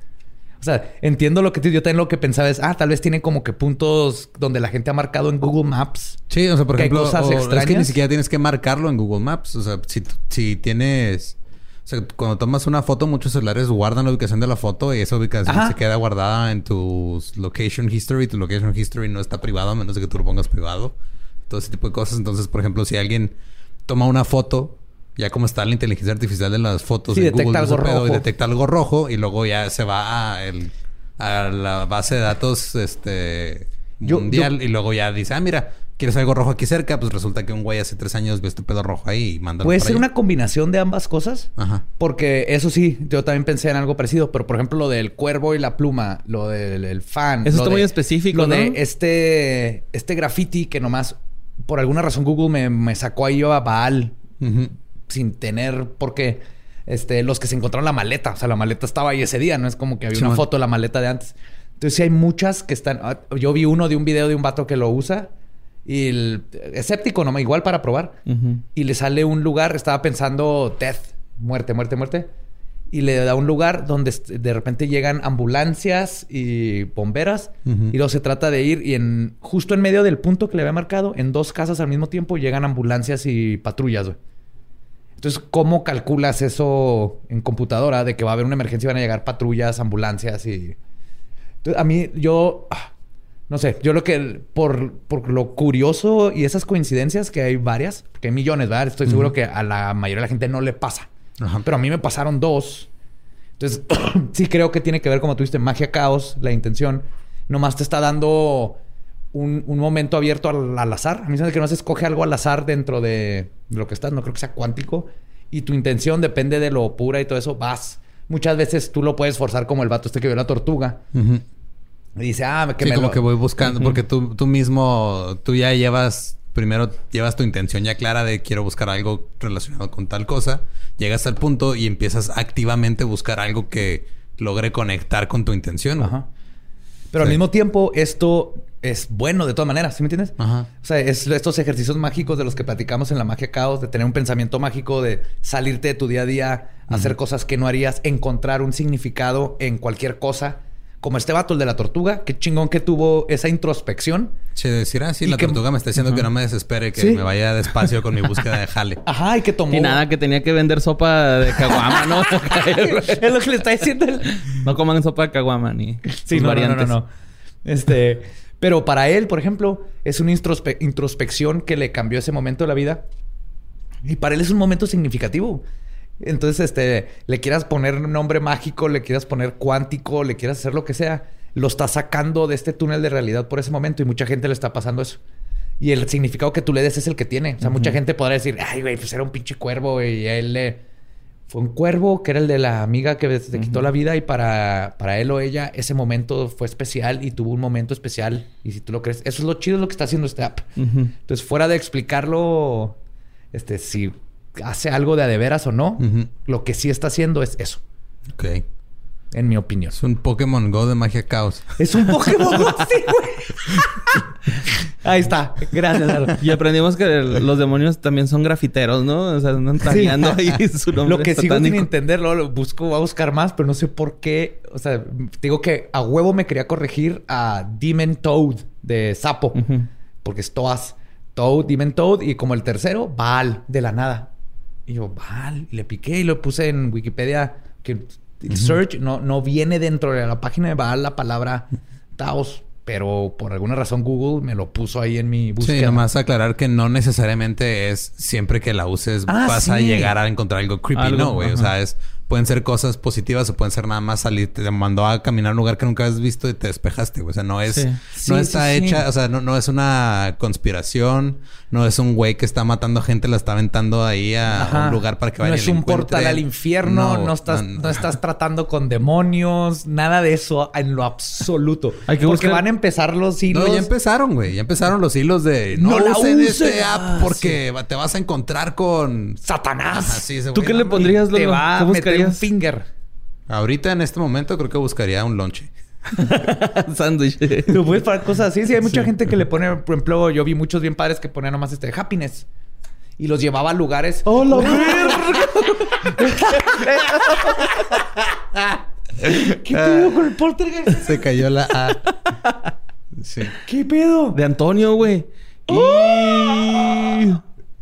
O sea, entiendo lo que te, yo también lo que pensaba es, ah, tal vez tiene como que puntos donde la gente ha marcado en Google Maps. Sí, o sea, por Que hay ejemplo, cosas o- es que ni extrañas. siquiera tienes que marcarlo en Google Maps. O sea, si, si tienes... O sea, cuando tomas una foto, muchos celulares guardan la ubicación de la foto y esa ubicación Ajá. se queda guardada en tu location history. Tu location history no está privado a menos de que tú lo pongas privado. Todo ese tipo de cosas. Entonces, por ejemplo, si alguien toma una foto, ya como está la inteligencia artificial de las fotos Sí, de detecta Google algo rojo. y detecta algo rojo y luego ya se va a, el- a la base de datos este Yo- mundial y luego ya dice, ah, mira, ¿quieres algo rojo aquí cerca? Pues resulta que un güey hace tres años vio este pedo rojo ahí y manda ¿Puede ser una combinación de ambas cosas? Ajá. Porque eso sí, yo también pensé en algo parecido, pero por ejemplo lo del cuervo y la pluma, lo del el fan. Eso está de- muy específico, Lo ¿no? de este, este graffiti que nomás, por alguna razón Google me, me sacó ahí a Baal Ujú. Sin tener, porque este, los que se encontraron la maleta, o sea, la maleta estaba ahí ese día, no es como que había Sí, una man. foto de la maleta de antes. Entonces sí hay muchas que están, ah, yo vi uno de un video de un vato que lo usa y el escéptico, no, igual para probar y le sale un lugar, estaba pensando death, muerte, muerte, muerte. Y le da un lugar donde de repente llegan ambulancias y bomberas. Y luego se trata de ir y en justo en medio del punto que le había marcado, en dos casas al mismo tiempo llegan ambulancias y patrullas, güey. Entonces, ¿cómo calculas eso en computadora de que va a haber una emergencia y van a llegar patrullas, ambulancias y... Entonces, a mí, yo... ah, No sé, yo lo que... Por, por lo curioso y esas coincidencias que hay varias, porque hay millones, ¿verdad? Estoy seguro que a la mayoría de la gente no le pasa. Ajá. Pero a mí me pasaron dos. Entonces, <clears throat> sí creo que tiene que ver, como tú dijiste, magia, caos, la intención. Nomás te está dando un, un momento abierto al, al azar. A mí se me que no se escoge algo al azar dentro de, de lo que estás. No creo que sea cuántico. Y tu intención depende de lo pura y todo eso. Vas. Muchas veces tú lo puedes forzar como el vato este que vio la tortuga. Y dice, ah, que Sí, me como lo... que voy buscando, porque tú, tú mismo, tú ya llevas, primero llevas tu intención ya clara de quiero buscar algo relacionado con tal cosa, llegas al punto y empiezas activamente a buscar algo que logre conectar con tu intención. Ajá. Pero al mismo tiempo, esto es bueno de todas maneras, ¿sí me entiendes? Ajá. O sea, es estos ejercicios mágicos de los que platicamos en la magia caos, de tener un pensamiento mágico, de salirte de tu día a día, hacer cosas que no harías, encontrar un significado en cualquier cosa. Como este vato, el de la tortuga, qué chingón que tuvo esa introspección. Sí, decir, ah, sí, la que- tortuga me está diciendo que no me desespere, que Sí. me vaya despacio con mi búsqueda de jale. <laughs> Ajá, y que tomó. Y nada, que tenía que vender sopa de caguama, ¿no? <laughs> es lo que le está diciendo el, no coman sopa de caguama ni Sí, no, no, no, variantes. no, no. Este, pero para él, por ejemplo, es una introspe- introspección que le cambió ese momento de la vida. Y para él es un momento significativo. Entonces, este, le quieras poner nombre mágico, le quieras poner cuántico, le quieras hacer lo que sea, lo está sacando de este túnel de realidad por ese momento y mucha gente le está pasando eso. Y el significado que tú le des es el que tiene. O sea, mucha gente podrá decir, ay, güey, pues era un pinche cuervo y él le... Fue un cuervo que era el de la amiga que se quitó la vida y para, para él o ella ese momento fue especial y tuvo un momento especial. Y si tú lo crees, eso es lo chido de lo que está haciendo este app. Entonces, fuera de explicarlo, este, si hace algo de a de veras o no, lo que sí está haciendo es eso, Ok. en mi opinión. Es un Pokémon Go de magia caos. Es un Pokémon, <laughs> sí, güey. <laughs> Ahí está. Gracias. Y aprendimos que el- los demonios también son grafiteros, ¿no? O sea, andan tagueando ahí <laughs> su nombre Lo que sigo sin satánico. entender, luego lo busco, voy a buscar más, pero no sé por qué. O sea, digo que a huevo me quería corregir a Demon Toad de Sapo. Porque es Toas. Toad, Demon Toad. Y como el tercero, Baal, de la nada. Y yo, Baal. Y le piqué y lo puse en Wikipedia. Que el search no, no viene dentro de la página de Baal la palabra Taos. Pero por alguna razón Google me lo puso ahí en mi búsqueda. Sí, nomás aclarar que no necesariamente es siempre que la uses Ah, vas a llegar a encontrar algo creepy. Algo, no, güey. O sea, es pueden ser cosas positivas o pueden ser nada más salir. Te mandó a caminar a un lugar que nunca has visto y te despejaste, güey. O sea, no es... Sí. No Sí, está sí, sí. hecha... O sea, no, no es una conspiración. No es un güey que está matando gente, la está aventando ahí a Ajá. un lugar para que vaya No es un portal al infierno, no, estás, no, no, no. estás tratando con demonios, nada de eso en lo absoluto. <laughs> Hay que Porque buscar- van a empezar los hilos. No, ya empezaron, güey. Ya empezaron los hilos de... No, No la usen este app Ah, porque va- te vas a encontrar con... Satanás. Ajá, sí, ese ¿Tú güey, qué no, le no. pondrías, Te va ¿Qué a meter un finger. Ahorita en este momento creo que buscaría un lonche. <laughs> Sándwich. Tú puedes pagar cosas así. Sí, hay mucha gente que le pone, por ejemplo, yo vi muchos bien padres que ponían nomás este happiness. Y los llevaba a lugares. ¡Oh, la verga! <laughs> ¿Qué pedo con el poltergeist? Se cayó la A. Sí. ¿Qué pedo? De Antonio, güey. Y...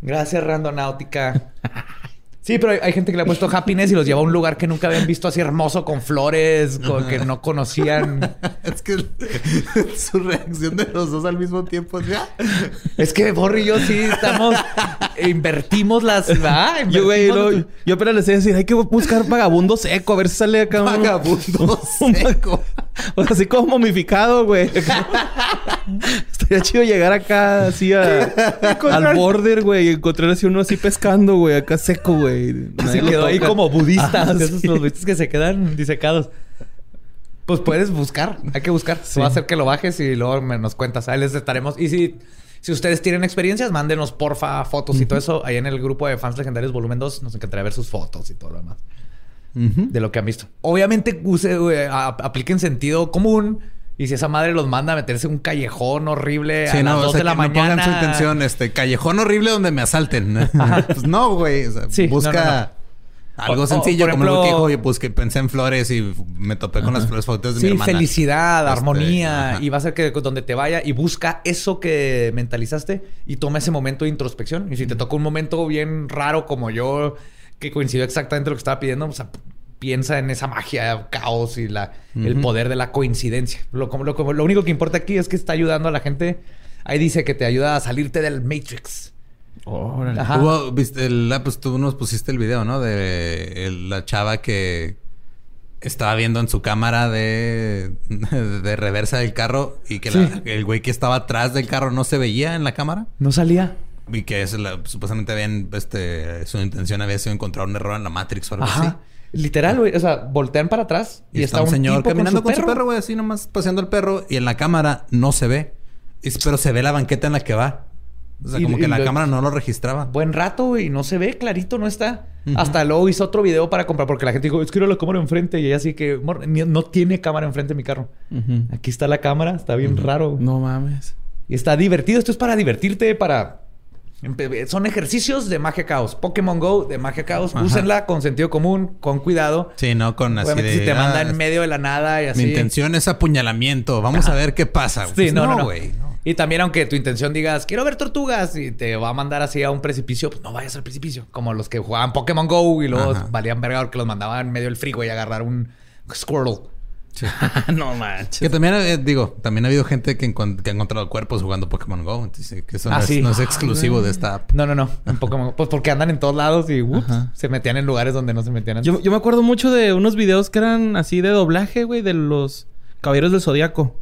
Gracias, Randonáutica. Sí, pero hay, hay gente que le ha puesto happiness y los lleva a un lugar que nunca habían visto así hermoso, con flores, con, que no conocían. <laughs> Es que su reacción de los dos al mismo tiempo es ya. Es que Borri y yo sí estamos. Invertimos las. ¿verdad? <laughs> Yo, güey, yo apenas les iba a decir, hay que buscar vagabundo seco, a ver si sale acá un... Vagabundo <laughs> un- seco. O <laughs> sea, así como momificado, güey. Estaría chido llegar acá así a- al border, güey, y encontrar así uno así pescando, güey, acá seco, güey. Se quedó ahí como budista. Ajá, de esos sí. los budistas que se quedan disecados. Pues puedes buscar. Hay que buscar. Sí. Va a hacer que lo bajes y luego me nos cuentas. Ahí les estaremos. Y si, si ustedes tienen experiencias, mándenos porfa fotos y todo eso. Ahí en el grupo de fans legendarios volumen 2 nos encantaría ver sus fotos y todo lo demás. De lo que han visto. Obviamente use, eh, a- apliquen sentido común. Y si esa madre los manda a meterse en un callejón horrible a Sí, no, las o 2 sea, de la que no mañana. pongan su intención, este, callejón horrible donde me asalten. <laughs> pues no, güey. O sea, Sí, no, busca no, no. Algo O- o, sencillo, por como lo que ejemplo- dijo, oye, pues que pensé en flores y me topé con las flores fotos de mi Sí, hermana. felicidad, Este, armonía. Y va a ser que donde te vaya y busca eso que mentalizaste y toma ese momento de introspección. Y si te toca un momento bien raro como yo, que coincidió exactamente lo que estaba pidiendo, o sea, piensa en esa magia, caos y la, el poder de la coincidencia. Lo, como, lo, como- lo único que importa aquí es que está ayudando a la gente. Ahí dice que te ayuda a salirte del Matrix. Órale. Ajá. Hubo, viste, el- ah, pues tú nos pusiste el video, ¿no? De el- la chava que estaba viendo en su cámara de, <laughs> de reversa del carro y que la- el güey que estaba atrás del carro no se veía en la cámara. No salía. Y que es la- supuestamente habían, este, su intención había sido encontrar un error en la Matrix o algo así. Ajá. Literal, güey. O sea, voltean para atrás y, Y, está un señor tipo caminando con su perro, güey, así nomás paseando el perro. Y en la cámara no se ve. Pero se ve la banqueta en la que va. O sea, Y- como que la lo- cámara no lo registraba. Buen rato, güey. No se ve, clarito, no está. Hasta luego hizo otro video para comprar porque la gente dijo, es que la cámara enfrente. Y ella así que, "Mor, ni- no tiene cámara enfrente mi carro. Aquí está la cámara, está bien raro. No mames. Y está divertido. Esto es para divertirte, para... empe- Son ejercicios de magia caos. Pokémon Go de magia caos. Ajá. Úsenla con sentido común, con cuidado. Sí, no con así Obviamente de... si te ah, manda en medio de la nada y así. Mi intención es apuñalamiento. Vamos a ver qué pasa. Sí, Pues no, no, no. no. Y también, aunque tu intención digas, quiero ver tortugas y te va a mandar así a un precipicio, pues no vayas al precipicio. Como los que jugaban Pokémon Go y luego Ajá. valían verga porque los mandaban en medio del freeway a agarrar un Squirtle. <laughs> no manches. Que también, eh, digo, también ha habido gente que, que ha encontrado cuerpos jugando Pokémon Go. Entonces, sí, que eso Ah, no, sí. es, no es exclusivo de esta app. No, no, no. En Pokémon Pues porque andan en todos lados y ups, se metían en lugares donde no se metían antes. Yo, yo me acuerdo mucho de unos videos que eran así de doblaje, güey, de los Caballeros del Zodíaco.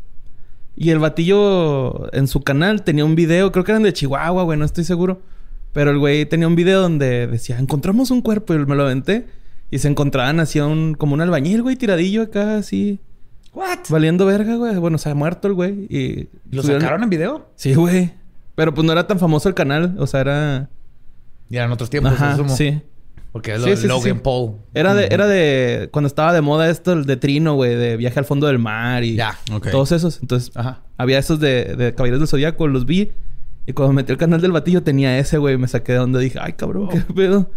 Y el batillo en su canal tenía un video, creo que eran de Chihuahua, güey, no estoy seguro. Pero el güey tenía un video donde decía, encontramos un cuerpo y me lo aventé. Y se encontraban así un, como un albañil, güey, tiradillo acá, así, ¿What? valiendo verga, güey. Bueno, se ha muerto el güey. Y ¿Lo subieron- sacaron en video? Sí, güey. Pero pues no era tan famoso el canal, o sea, era... Y eran otros tiempos, Ajá, sí. Porque es Sí, lo sí, Logan sí. Paul. Era de, era de cuando estaba de moda esto el de Trino, güey, de viaje al fondo del mar y Ya. Todos esos. Entonces, Ajá. había esos de, de Caballeros del Zodíaco, los vi. Y cuando metí el canal del batillo tenía ese, güey. Me saqué de donde dije, ay, cabrón, qué pedo.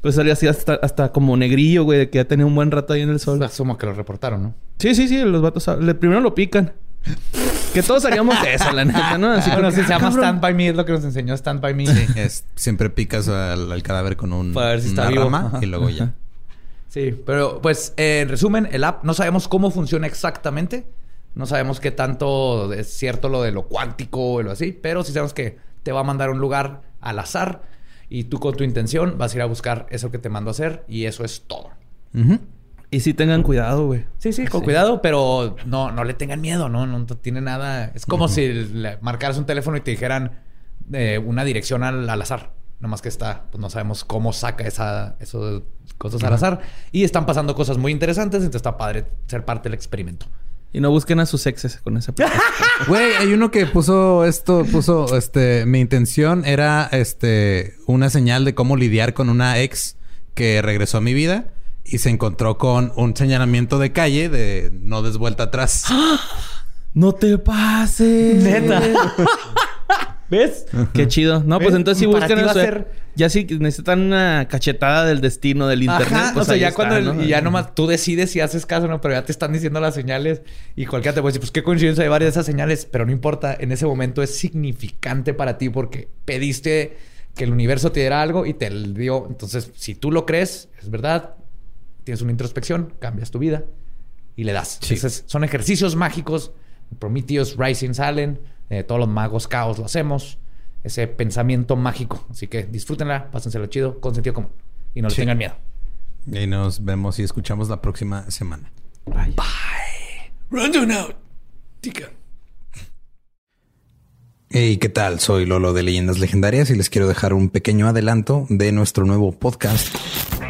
Pues salía así hasta, hasta como negrillo, güey, de que ya tenía un buen rato ahí en el sol. Asumo que lo reportaron, ¿no? Sí, sí, sí, los vatos. le- primero lo pican. Que todos haríamos eso, la neta, ¿no? Así bueno, que, se llama. Stand By Me, es lo que nos enseñó Stand By Me. Sí, es, siempre picas al, al cadáver con un, Para ver si está una vivo. rama Ajá. y luego ya. Sí, pero pues eh, en resumen, el app no sabemos cómo funciona exactamente. No sabemos qué tanto es cierto lo de lo cuántico o lo así, pero sí sabemos que te va a mandar a un lugar al azar y tú con tu intención vas a ir a buscar eso que te mandó a hacer y eso es todo. Ujú. Y sí tengan cuidado, güey. Sí, sí, con Sí. cuidado, pero no, no le tengan miedo, ¿no? No, tiene nada. Es como si le marcaras un teléfono y te dijeran eh, una dirección al, al azar. Nomás que está, pues no sabemos cómo saca esa, esas cosas al azar. Y están pasando cosas muy interesantes, entonces está padre ser parte del experimento. Y no busquen a sus exes con esa. <laughs> Güey, hay uno que puso esto, puso, este, mi intención era, este, una señal de cómo lidiar con una ex que regresó a mi vida y se encontró con un señalamiento de calle de no des vuelta atrás. <gasps> ¡No te pases! Neta. <laughs> ¿Ves? Qué chido. No, pues ¿Ves? entonces ti va eso. eh. ser- Ya sí necesitan una cachetada del destino del internet. Ajá, pues o sea, ya está, cuando el- ¿no? y ya nomás tú decides si haces caso o no, pero ya te están diciendo las señales y cualquiera te puede decir, pues qué coincidencia hay varias de esas señales, pero no importa, en ese momento es significante para ti porque pediste que el universo te diera algo y te lo dio. Entonces, si tú lo crees, es verdad, tienes una introspección, cambias tu vida y le das. Sí. Entonces, son ejercicios mágicos. Prometheus Rising salen, eh, todos los magos caos lo hacemos. Ese pensamiento mágico. Así que disfrútenla, pásenselo chido, con sentido común. Y no le Sí. tengan miedo. Y nos vemos y escuchamos la próxima semana. Rundown out. Tica. Hey, ¿qué tal? Soy Lolo de Leyendas Legendarias y les quiero dejar un pequeño adelanto de nuestro nuevo podcast.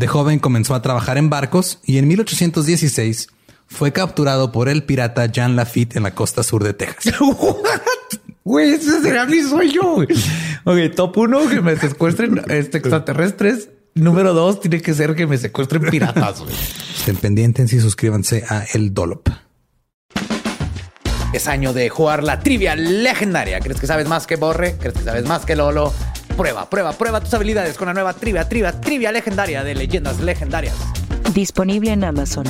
De joven comenzó a trabajar en barcos y en 1816 fue capturado por el pirata Jean Lafitte en la costa sur de Texas. <laughs> Güey, ese será mi sueño. güey. Ok, top uno, que me secuestren este, extraterrestres. Número dos, tiene que ser que me secuestren piratas. güey. Estén pendientes y suscríbanse a El Dolop. Es año de jugar la trivia legendaria. ¿Crees que sabes más que Borre? ¿Crees que sabes más que Lolo? Prueba, prueba, prueba tus habilidades con la nueva trivia, trivia, trivia legendaria de leyendas legendarias. Disponible en Amazon.